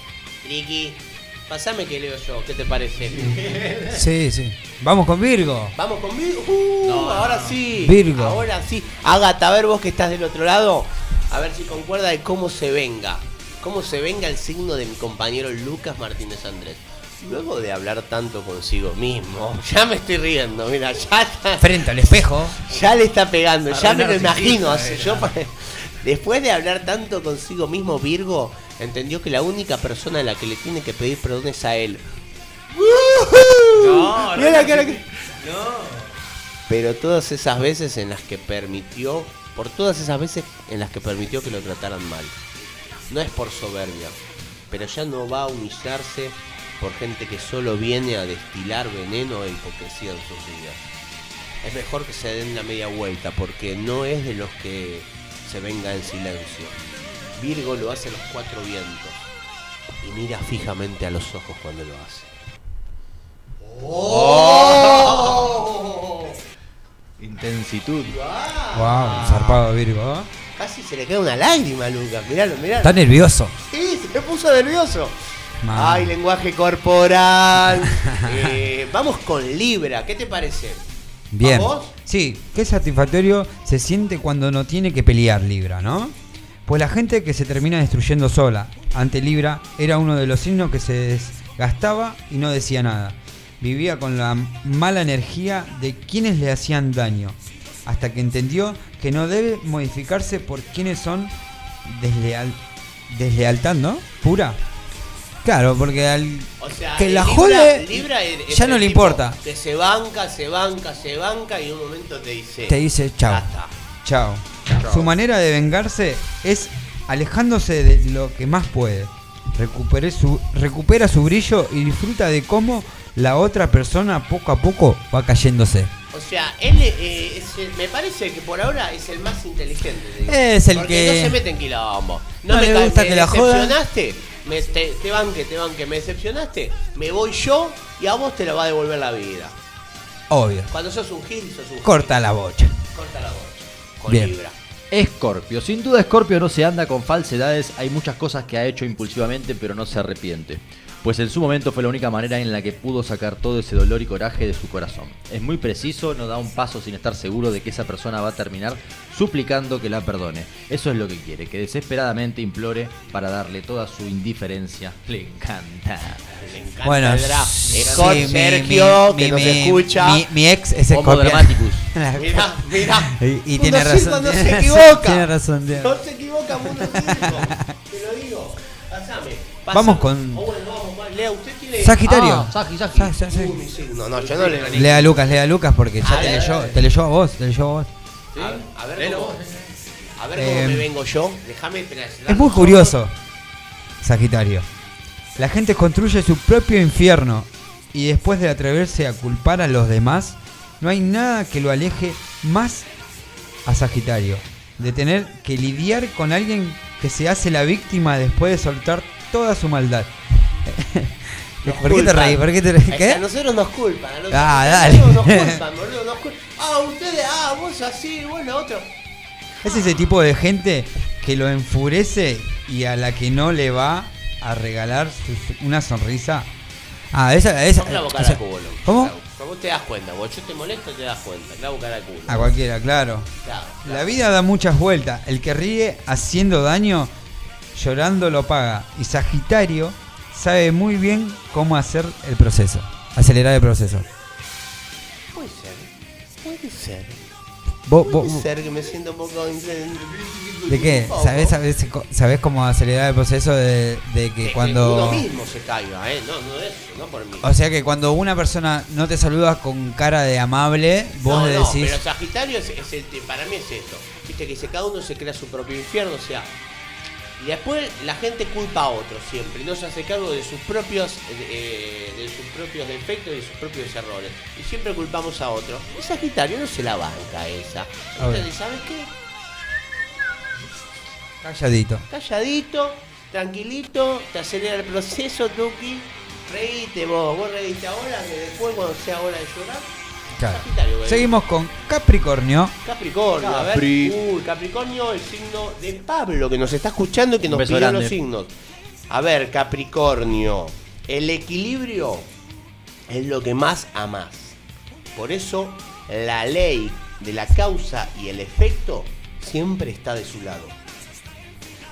Ricky, pasame que leo yo, ¿qué te parece? Sí, sí. Vamos con Virgo. Vamos con Virgo. Uh, ahora sí. Virgo. Ahora sí. Ágata, a ver vos que estás del otro lado, a ver si concuerda de cómo se venga. Cómo se venga el signo de mi compañero Lucas Martínez Andrés. Luego de hablar tanto consigo mismo, ya me estoy riendo, mira, ya está- Frente al espejo. ya le está pegando, ya me lo imagino. yo después de hablar tanto consigo mismo, Virgo entendió que la única persona a la que le tiene que pedir perdón es a él. No, Mira la cara que- No. Pero todas esas veces en las que permitió, por todas esas veces en las que permitió que lo trataran mal. No es por soberbia, pero ya no va a humillarse por gente que solo viene a destilar veneno e hipocresía en sus vidas. Es mejor que se den la media vuelta porque no es de los que se venga en silencio. Virgo lo hace a los cuatro vientos y mira fijamente a los ojos cuando lo hace. ¡Oh! Intensitud. Wow, zarpado Virgo. ¿eh? Casi se le queda una lágrima a Lucas, miralo, miralo. Está nervioso. Sí, se puso nervioso. Ay, lenguaje corporal. Eh, vamos con Libra, ¿qué te parece? Bien. ¿Vamos? Sí, qué satisfactorio se siente cuando no tiene que pelear Libra, ¿no? Pues la gente que se termina destruyendo sola ante Libra era uno de los signos que se desgastaba y no decía nada. Vivía con la mala energía de quienes le hacían daño, hasta que entendió que no debe modificarse por quienes son desleal, deslealtad, ¿no? Pura. Claro, porque al O sea, que la Libra- jode Libra es- es ya no le importa. Que se banca, se banca, se banca y en un momento te dice. te dice chao. Chao. Su manera de vengarse es alejándose de lo que más puede. Recupere su, recupera su brillo y disfruta de cómo la otra persona poco a poco va cayéndose. O sea, él eh, es el- me parece que por ahora es el más inteligente. te digo. Es el Porque que- no se mete en quilombo. No, No me le gusta que la jodan. Me, te, te banque, te banque, me decepcionaste, me voy yo y a vos te lo va a devolver la vida. Obvio. Cuando sos un gil, sos un gil. Corta la bocha. Corta la bocha. Con Bien. Libra. Escorpio. Sin duda Escorpio no se anda con falsedades, hay muchas cosas que ha hecho impulsivamente pero no se arrepiente. Pues en su momento fue la única manera en la que pudo sacar todo ese dolor y coraje de su corazón. Es muy preciso, no da un paso sin estar seguro de que esa persona va a terminar suplicando que la perdone. Eso es lo que quiere, que desesperadamente implore para darle toda su indiferencia. Le encanta. Le encanta Bueno, el draft. sí, Escort, mi- Sergio, mi- que nos mi- escucha. Mi, mi ex es dramaticus. Mirá, mirá. Y, y tiene razón. no se equivoca. Tiene razón. No se equivoca, Mundo Circo. Te lo digo. Pasame. pasame. Vamos con- Oh, bueno, vamos. Lea, usted tiene. Sagitario. Ah, Sagi, Sagi. Signo. No, yo no leo. Lea a Lucas, lea a Lucas porque ya A te ver, leyó, te leyó a vos, te leyó a vos. A ver, a ver Léelo cómo, vos. a ver cómo Eh, me vengo yo. Déjame esperar. Es muy curioso, Sagitario. La gente construye su propio infierno y después de atreverse a culpar a los demás, no hay nada que lo aleje más a Sagitario. De tener que lidiar con alguien que se hace la víctima después de soltar toda su maldad. ¿Por qué te reís? ¿Por qué te Es que ¿Qué? A nosotros nos culpan. A los Ah, dale. Nos culpan, boludo. Nos culpan. Ah, ustedes, ah, vos así, vos lo otro. Es ese tipo de gente que lo enfurece y a la que no le va a regalar una sonrisa. Ah, esa. Yo clavo o sea, culo. ¿Cómo? Vos te das cuenta, vos yo te molesto te das cuenta. Clavo cara al culo. A cualquiera, claro. Claro, La vida da muchas vueltas. El que ríe haciendo daño, llorando lo paga. Y Sagitario sabe muy bien cómo hacer el proceso. Acelerar el proceso. Puede ser. Puede ser. Vos, vos- Puede ser que me siento un poco... ¿De qué? ¿Sabés, sabés, sabés cómo acelerar el proceso de, de que Que cuando... uno mismo se caiga, ¿eh? No, no es, no por mí. O sea que cuando una persona no te saluda con cara de amable, vos no, le no, decís... pero Sagitario es, es el, para mí es esto. Viste que dice, cada uno se crea su propio infierno, o sea... Y después la gente culpa a otro siempre, no se hace cargo de sus propios eh, de sus propios defectos y de sus propios errores. Y siempre culpamos a otro. Y Sagitario no se la banca esa. Entonces, ¿sabes qué? Calladito. Calladito, tranquilito, te acelera el proceso, Tuki. Reíte vos, vos reíste ahora, que después cuando sea hora de llorar. Claro. Seguimos con Capricornio. Capricornio, a ver. Capri. Uy, Capricornio, el signo de Pablo que nos está escuchando y que Un nos beso pidió grande. los signos. A ver, Capricornio, el equilibrio es lo que más amás. Por eso, la ley de la causa y el efecto siempre está de su lado.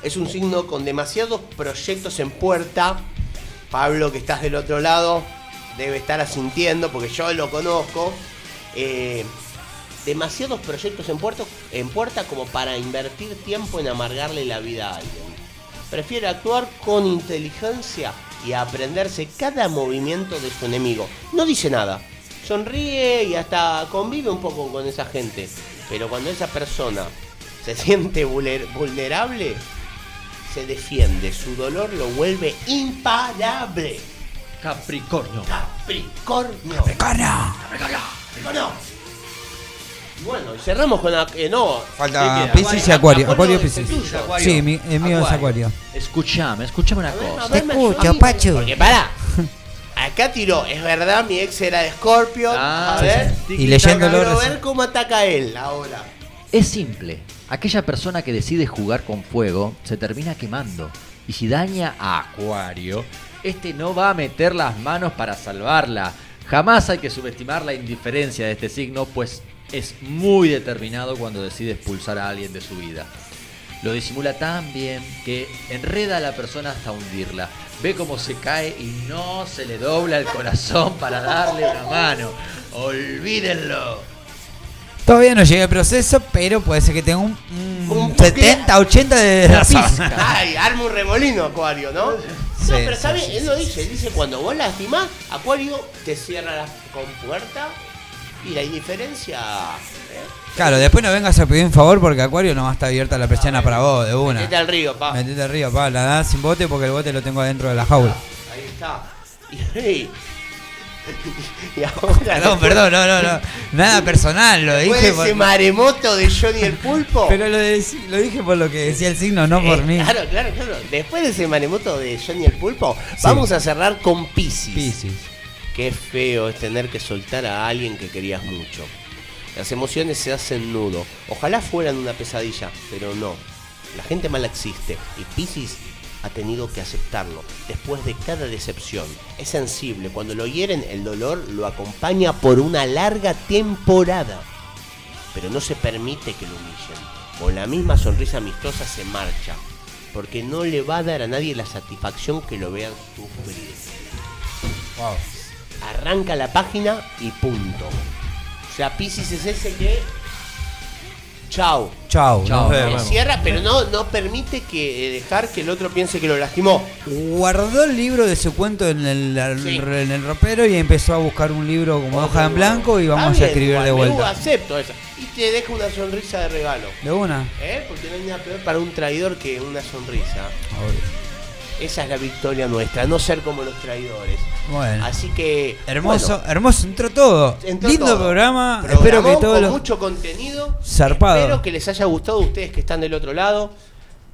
Es un signo con demasiados proyectos en puerta. Pablo, que estás del otro lado, debe estar asintiendo porque yo lo conozco. Eh, demasiados proyectos en, puerto, en puerta como para invertir tiempo en amargarle la vida a alguien. Prefiere actuar con inteligencia y aprenderse cada movimiento de su enemigo. No dice nada. Sonríe y hasta convive un poco con esa gente. Pero cuando esa persona se siente vulner- vulnerable, se defiende. Su dolor lo vuelve imparable. Capricornio. Capricornio. Capricornio. Capricornio. Bueno, y cerramos con... la- eh, no. Falta. Piscis y Acuario. Acuario y es el Piscis. tuyo. Sí, mi- el mío es Acuario. Escuchame, escuchame una A cosa. ver, me ayuda. Pachu. Porque pará. Acá tiró, es verdad, mi ex era de Scorpio. Ah, a ver. sí, sí. Y leyéndolo Quiero recién. ver cómo ataca él ahora. Es simple. Aquella persona que decide jugar con fuego se termina quemando. Y si daña a Acuario, este no va a meter las manos para salvarla. Jamás hay que subestimar la indiferencia de este signo, pues es muy determinado cuando decide expulsar a alguien de su vida. Lo disimula tan bien que enreda a la persona hasta hundirla. Ve cómo se cae y no se le dobla el corazón para darle una mano. Olvídenlo. Todavía no llegué al proceso, pero puede ser que tenga un, un Un 70, 80 de pizca. Ay, arma un remolino, Acuario, ¿no? No, pero ¿sabes? él lo dice, él dice cuando vos lastimás, Acuario te cierra la compuerta y la indiferencia. ¿eh? Claro, después no vengas a pedir un favor porque Acuario no va a estar abierta la persiana para vos, de una. Metete al río, pa. Metete al río, pa. La das sin bote porque el bote lo tengo adentro de la jaula. Ahí está. Y, y ahora Perdón, perdón, no, no, no. Nada personal, lo Después dije por... ese maremoto de Johnny el Pulpo. Pero lo, de- lo dije por lo que decía el signo, no por Eh, mí. Claro, claro, claro. Después de ese maremoto de Johnny el Pulpo, vamos a cerrar con Pisces. Piscis. Qué feo es tener que soltar a alguien que querías mucho. Las emociones se hacen nudo. Ojalá fueran una pesadilla, pero no. La gente mala existe y Pisces ha tenido que aceptarlo después de cada decepción. Es sensible. Cuando lo hieren, el dolor lo acompaña por una larga temporada. Pero no se permite que lo humillen. Con la misma sonrisa amistosa se marcha. Porque no le va a dar a nadie la satisfacción que lo vean sufrir. Wow. Arranca la página y punto. O sea, Pisces es ese que. Chau. Chau, Chau, nos vemos. Cierra, pero no, no permite que eh, dejar que el otro piense que lo lastimó. Guardó el libro de su cuento en el, Sí. en el ropero y empezó a buscar un libro como hoja en blanco y vamos bien, a escribir igual, de vuelta. acepto esa. Y te deja una sonrisa de regalo. De una. ¿Eh? Porque no hay nada peor para un traidor que una sonrisa. Esa es la victoria nuestra, no ser como los traidores. Bueno. Así que. Hermoso, bueno, hermoso, entró todo. entró Lindo todo. programa. Espero que todos con los. mucho contenido. Zarpado. Espero que les haya gustado a ustedes que están del otro lado.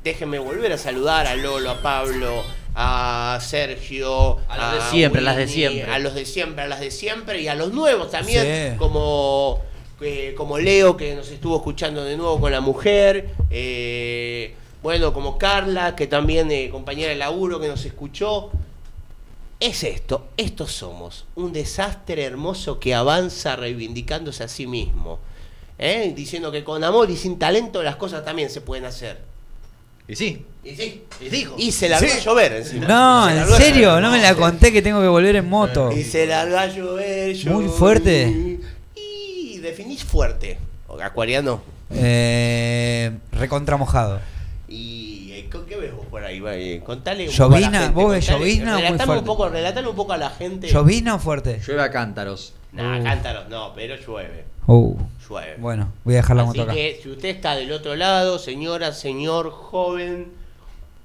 Déjenme volver a saludar a Lolo, a Pablo, a Sergio, A los de siempre, a las de Winnie, siempre. a los de siempre, a las de siempre y a los nuevos también, Sí. como eh, como Leo que nos estuvo escuchando de nuevo con la mujer, eh, bueno, como Carla que también eh, compañera de laburo que nos escuchó. Es esto, estos somos, un desastre hermoso que avanza reivindicándose a sí mismo, ¿eh? diciendo que con amor y sin talento las cosas también se pueden hacer. Y sí. Y sí, Y dijo. y se largó Sí. a llover encima. No, Se en serio, llover. no me la conté que tengo que volver en moto. Y se largó a llover, Muy llover. fuerte. Y definís fuerte. Acuariano. Eh, recontra mojado. ¿Y eh, con qué ves vos por ahí? Va, eh, Contale un poco a la gente, ¿Vos ves contale- llovizna o muy relatame un fuerte? poco, relatale un poco a la gente. ¿Llovizna o fuerte? Llueve a cántaros. Nah, cántaros no, pero llueve. Uh, Llueve. Bueno, voy a dejar la Así moto acá. que si usted está del otro lado, señora, señor, joven,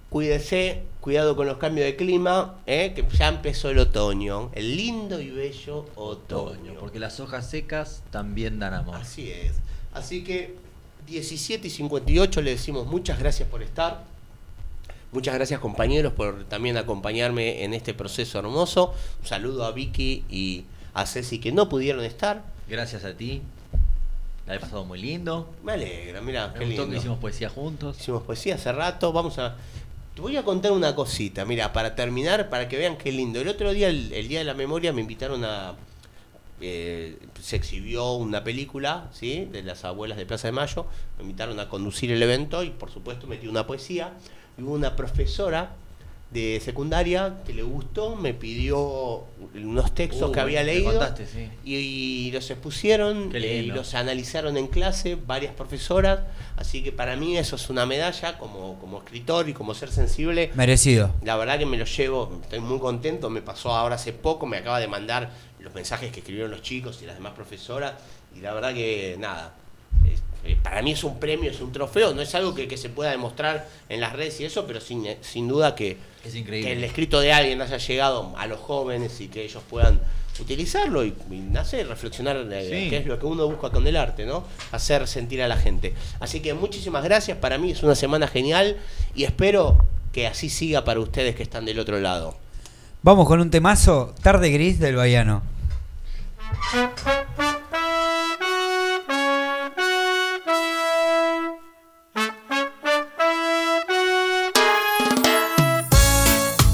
cuídese, cuidado con los cambios de clima, ¿eh? que ya empezó el otoño, el lindo y bello otoño. Porque las hojas secas también dan amor. Así es. Así que 17 y 58 le decimos muchas gracias por estar. Muchas gracias compañeros por también acompañarme en este proceso hermoso. Un saludo a Vicky y a Ceci que no pudieron estar. Gracias a ti. La he pasado muy lindo. Me alegra, mira, Me qué gustó lindo. que hicimos poesía juntos. Hicimos poesía hace rato, vamos a... Te voy a contar una cosita, mira, para terminar, para que vean qué lindo. El otro día, el, el Día de la Memoria, me invitaron a... eh, se exhibió una película, ¿sí? De las abuelas de Plaza de Mayo. Me invitaron a conducir el evento y, por supuesto, metí una poesía. Y hubo una profesora de secundaria que le gustó, me pidió unos textos Uh, que había leído contaste, sí. y, y los expusieron eh, y los analizaron en clase varias profesoras, así que para mí eso es una medalla como, como escritor y como ser sensible. Merecido. La verdad que me lo llevo, estoy muy contento, me pasó ahora hace poco, me acaba de mandar los mensajes que escribieron los chicos y las demás profesoras y la verdad que nada, es- eh, para mí es un premio, es un trofeo, no es algo que, que se pueda demostrar en las redes y eso, pero sin, sin duda que, Es increíble. que el escrito de alguien haya llegado a los jóvenes y que ellos puedan utilizarlo y, y reflexionar eh, Sí. qué es lo que uno busca con el arte, ¿no? Hacer sentir a la gente. Así que muchísimas gracias, para mí es una semana genial y espero que así siga para ustedes que están del otro lado. Vamos con un temazo, Tarde Gris del. Thank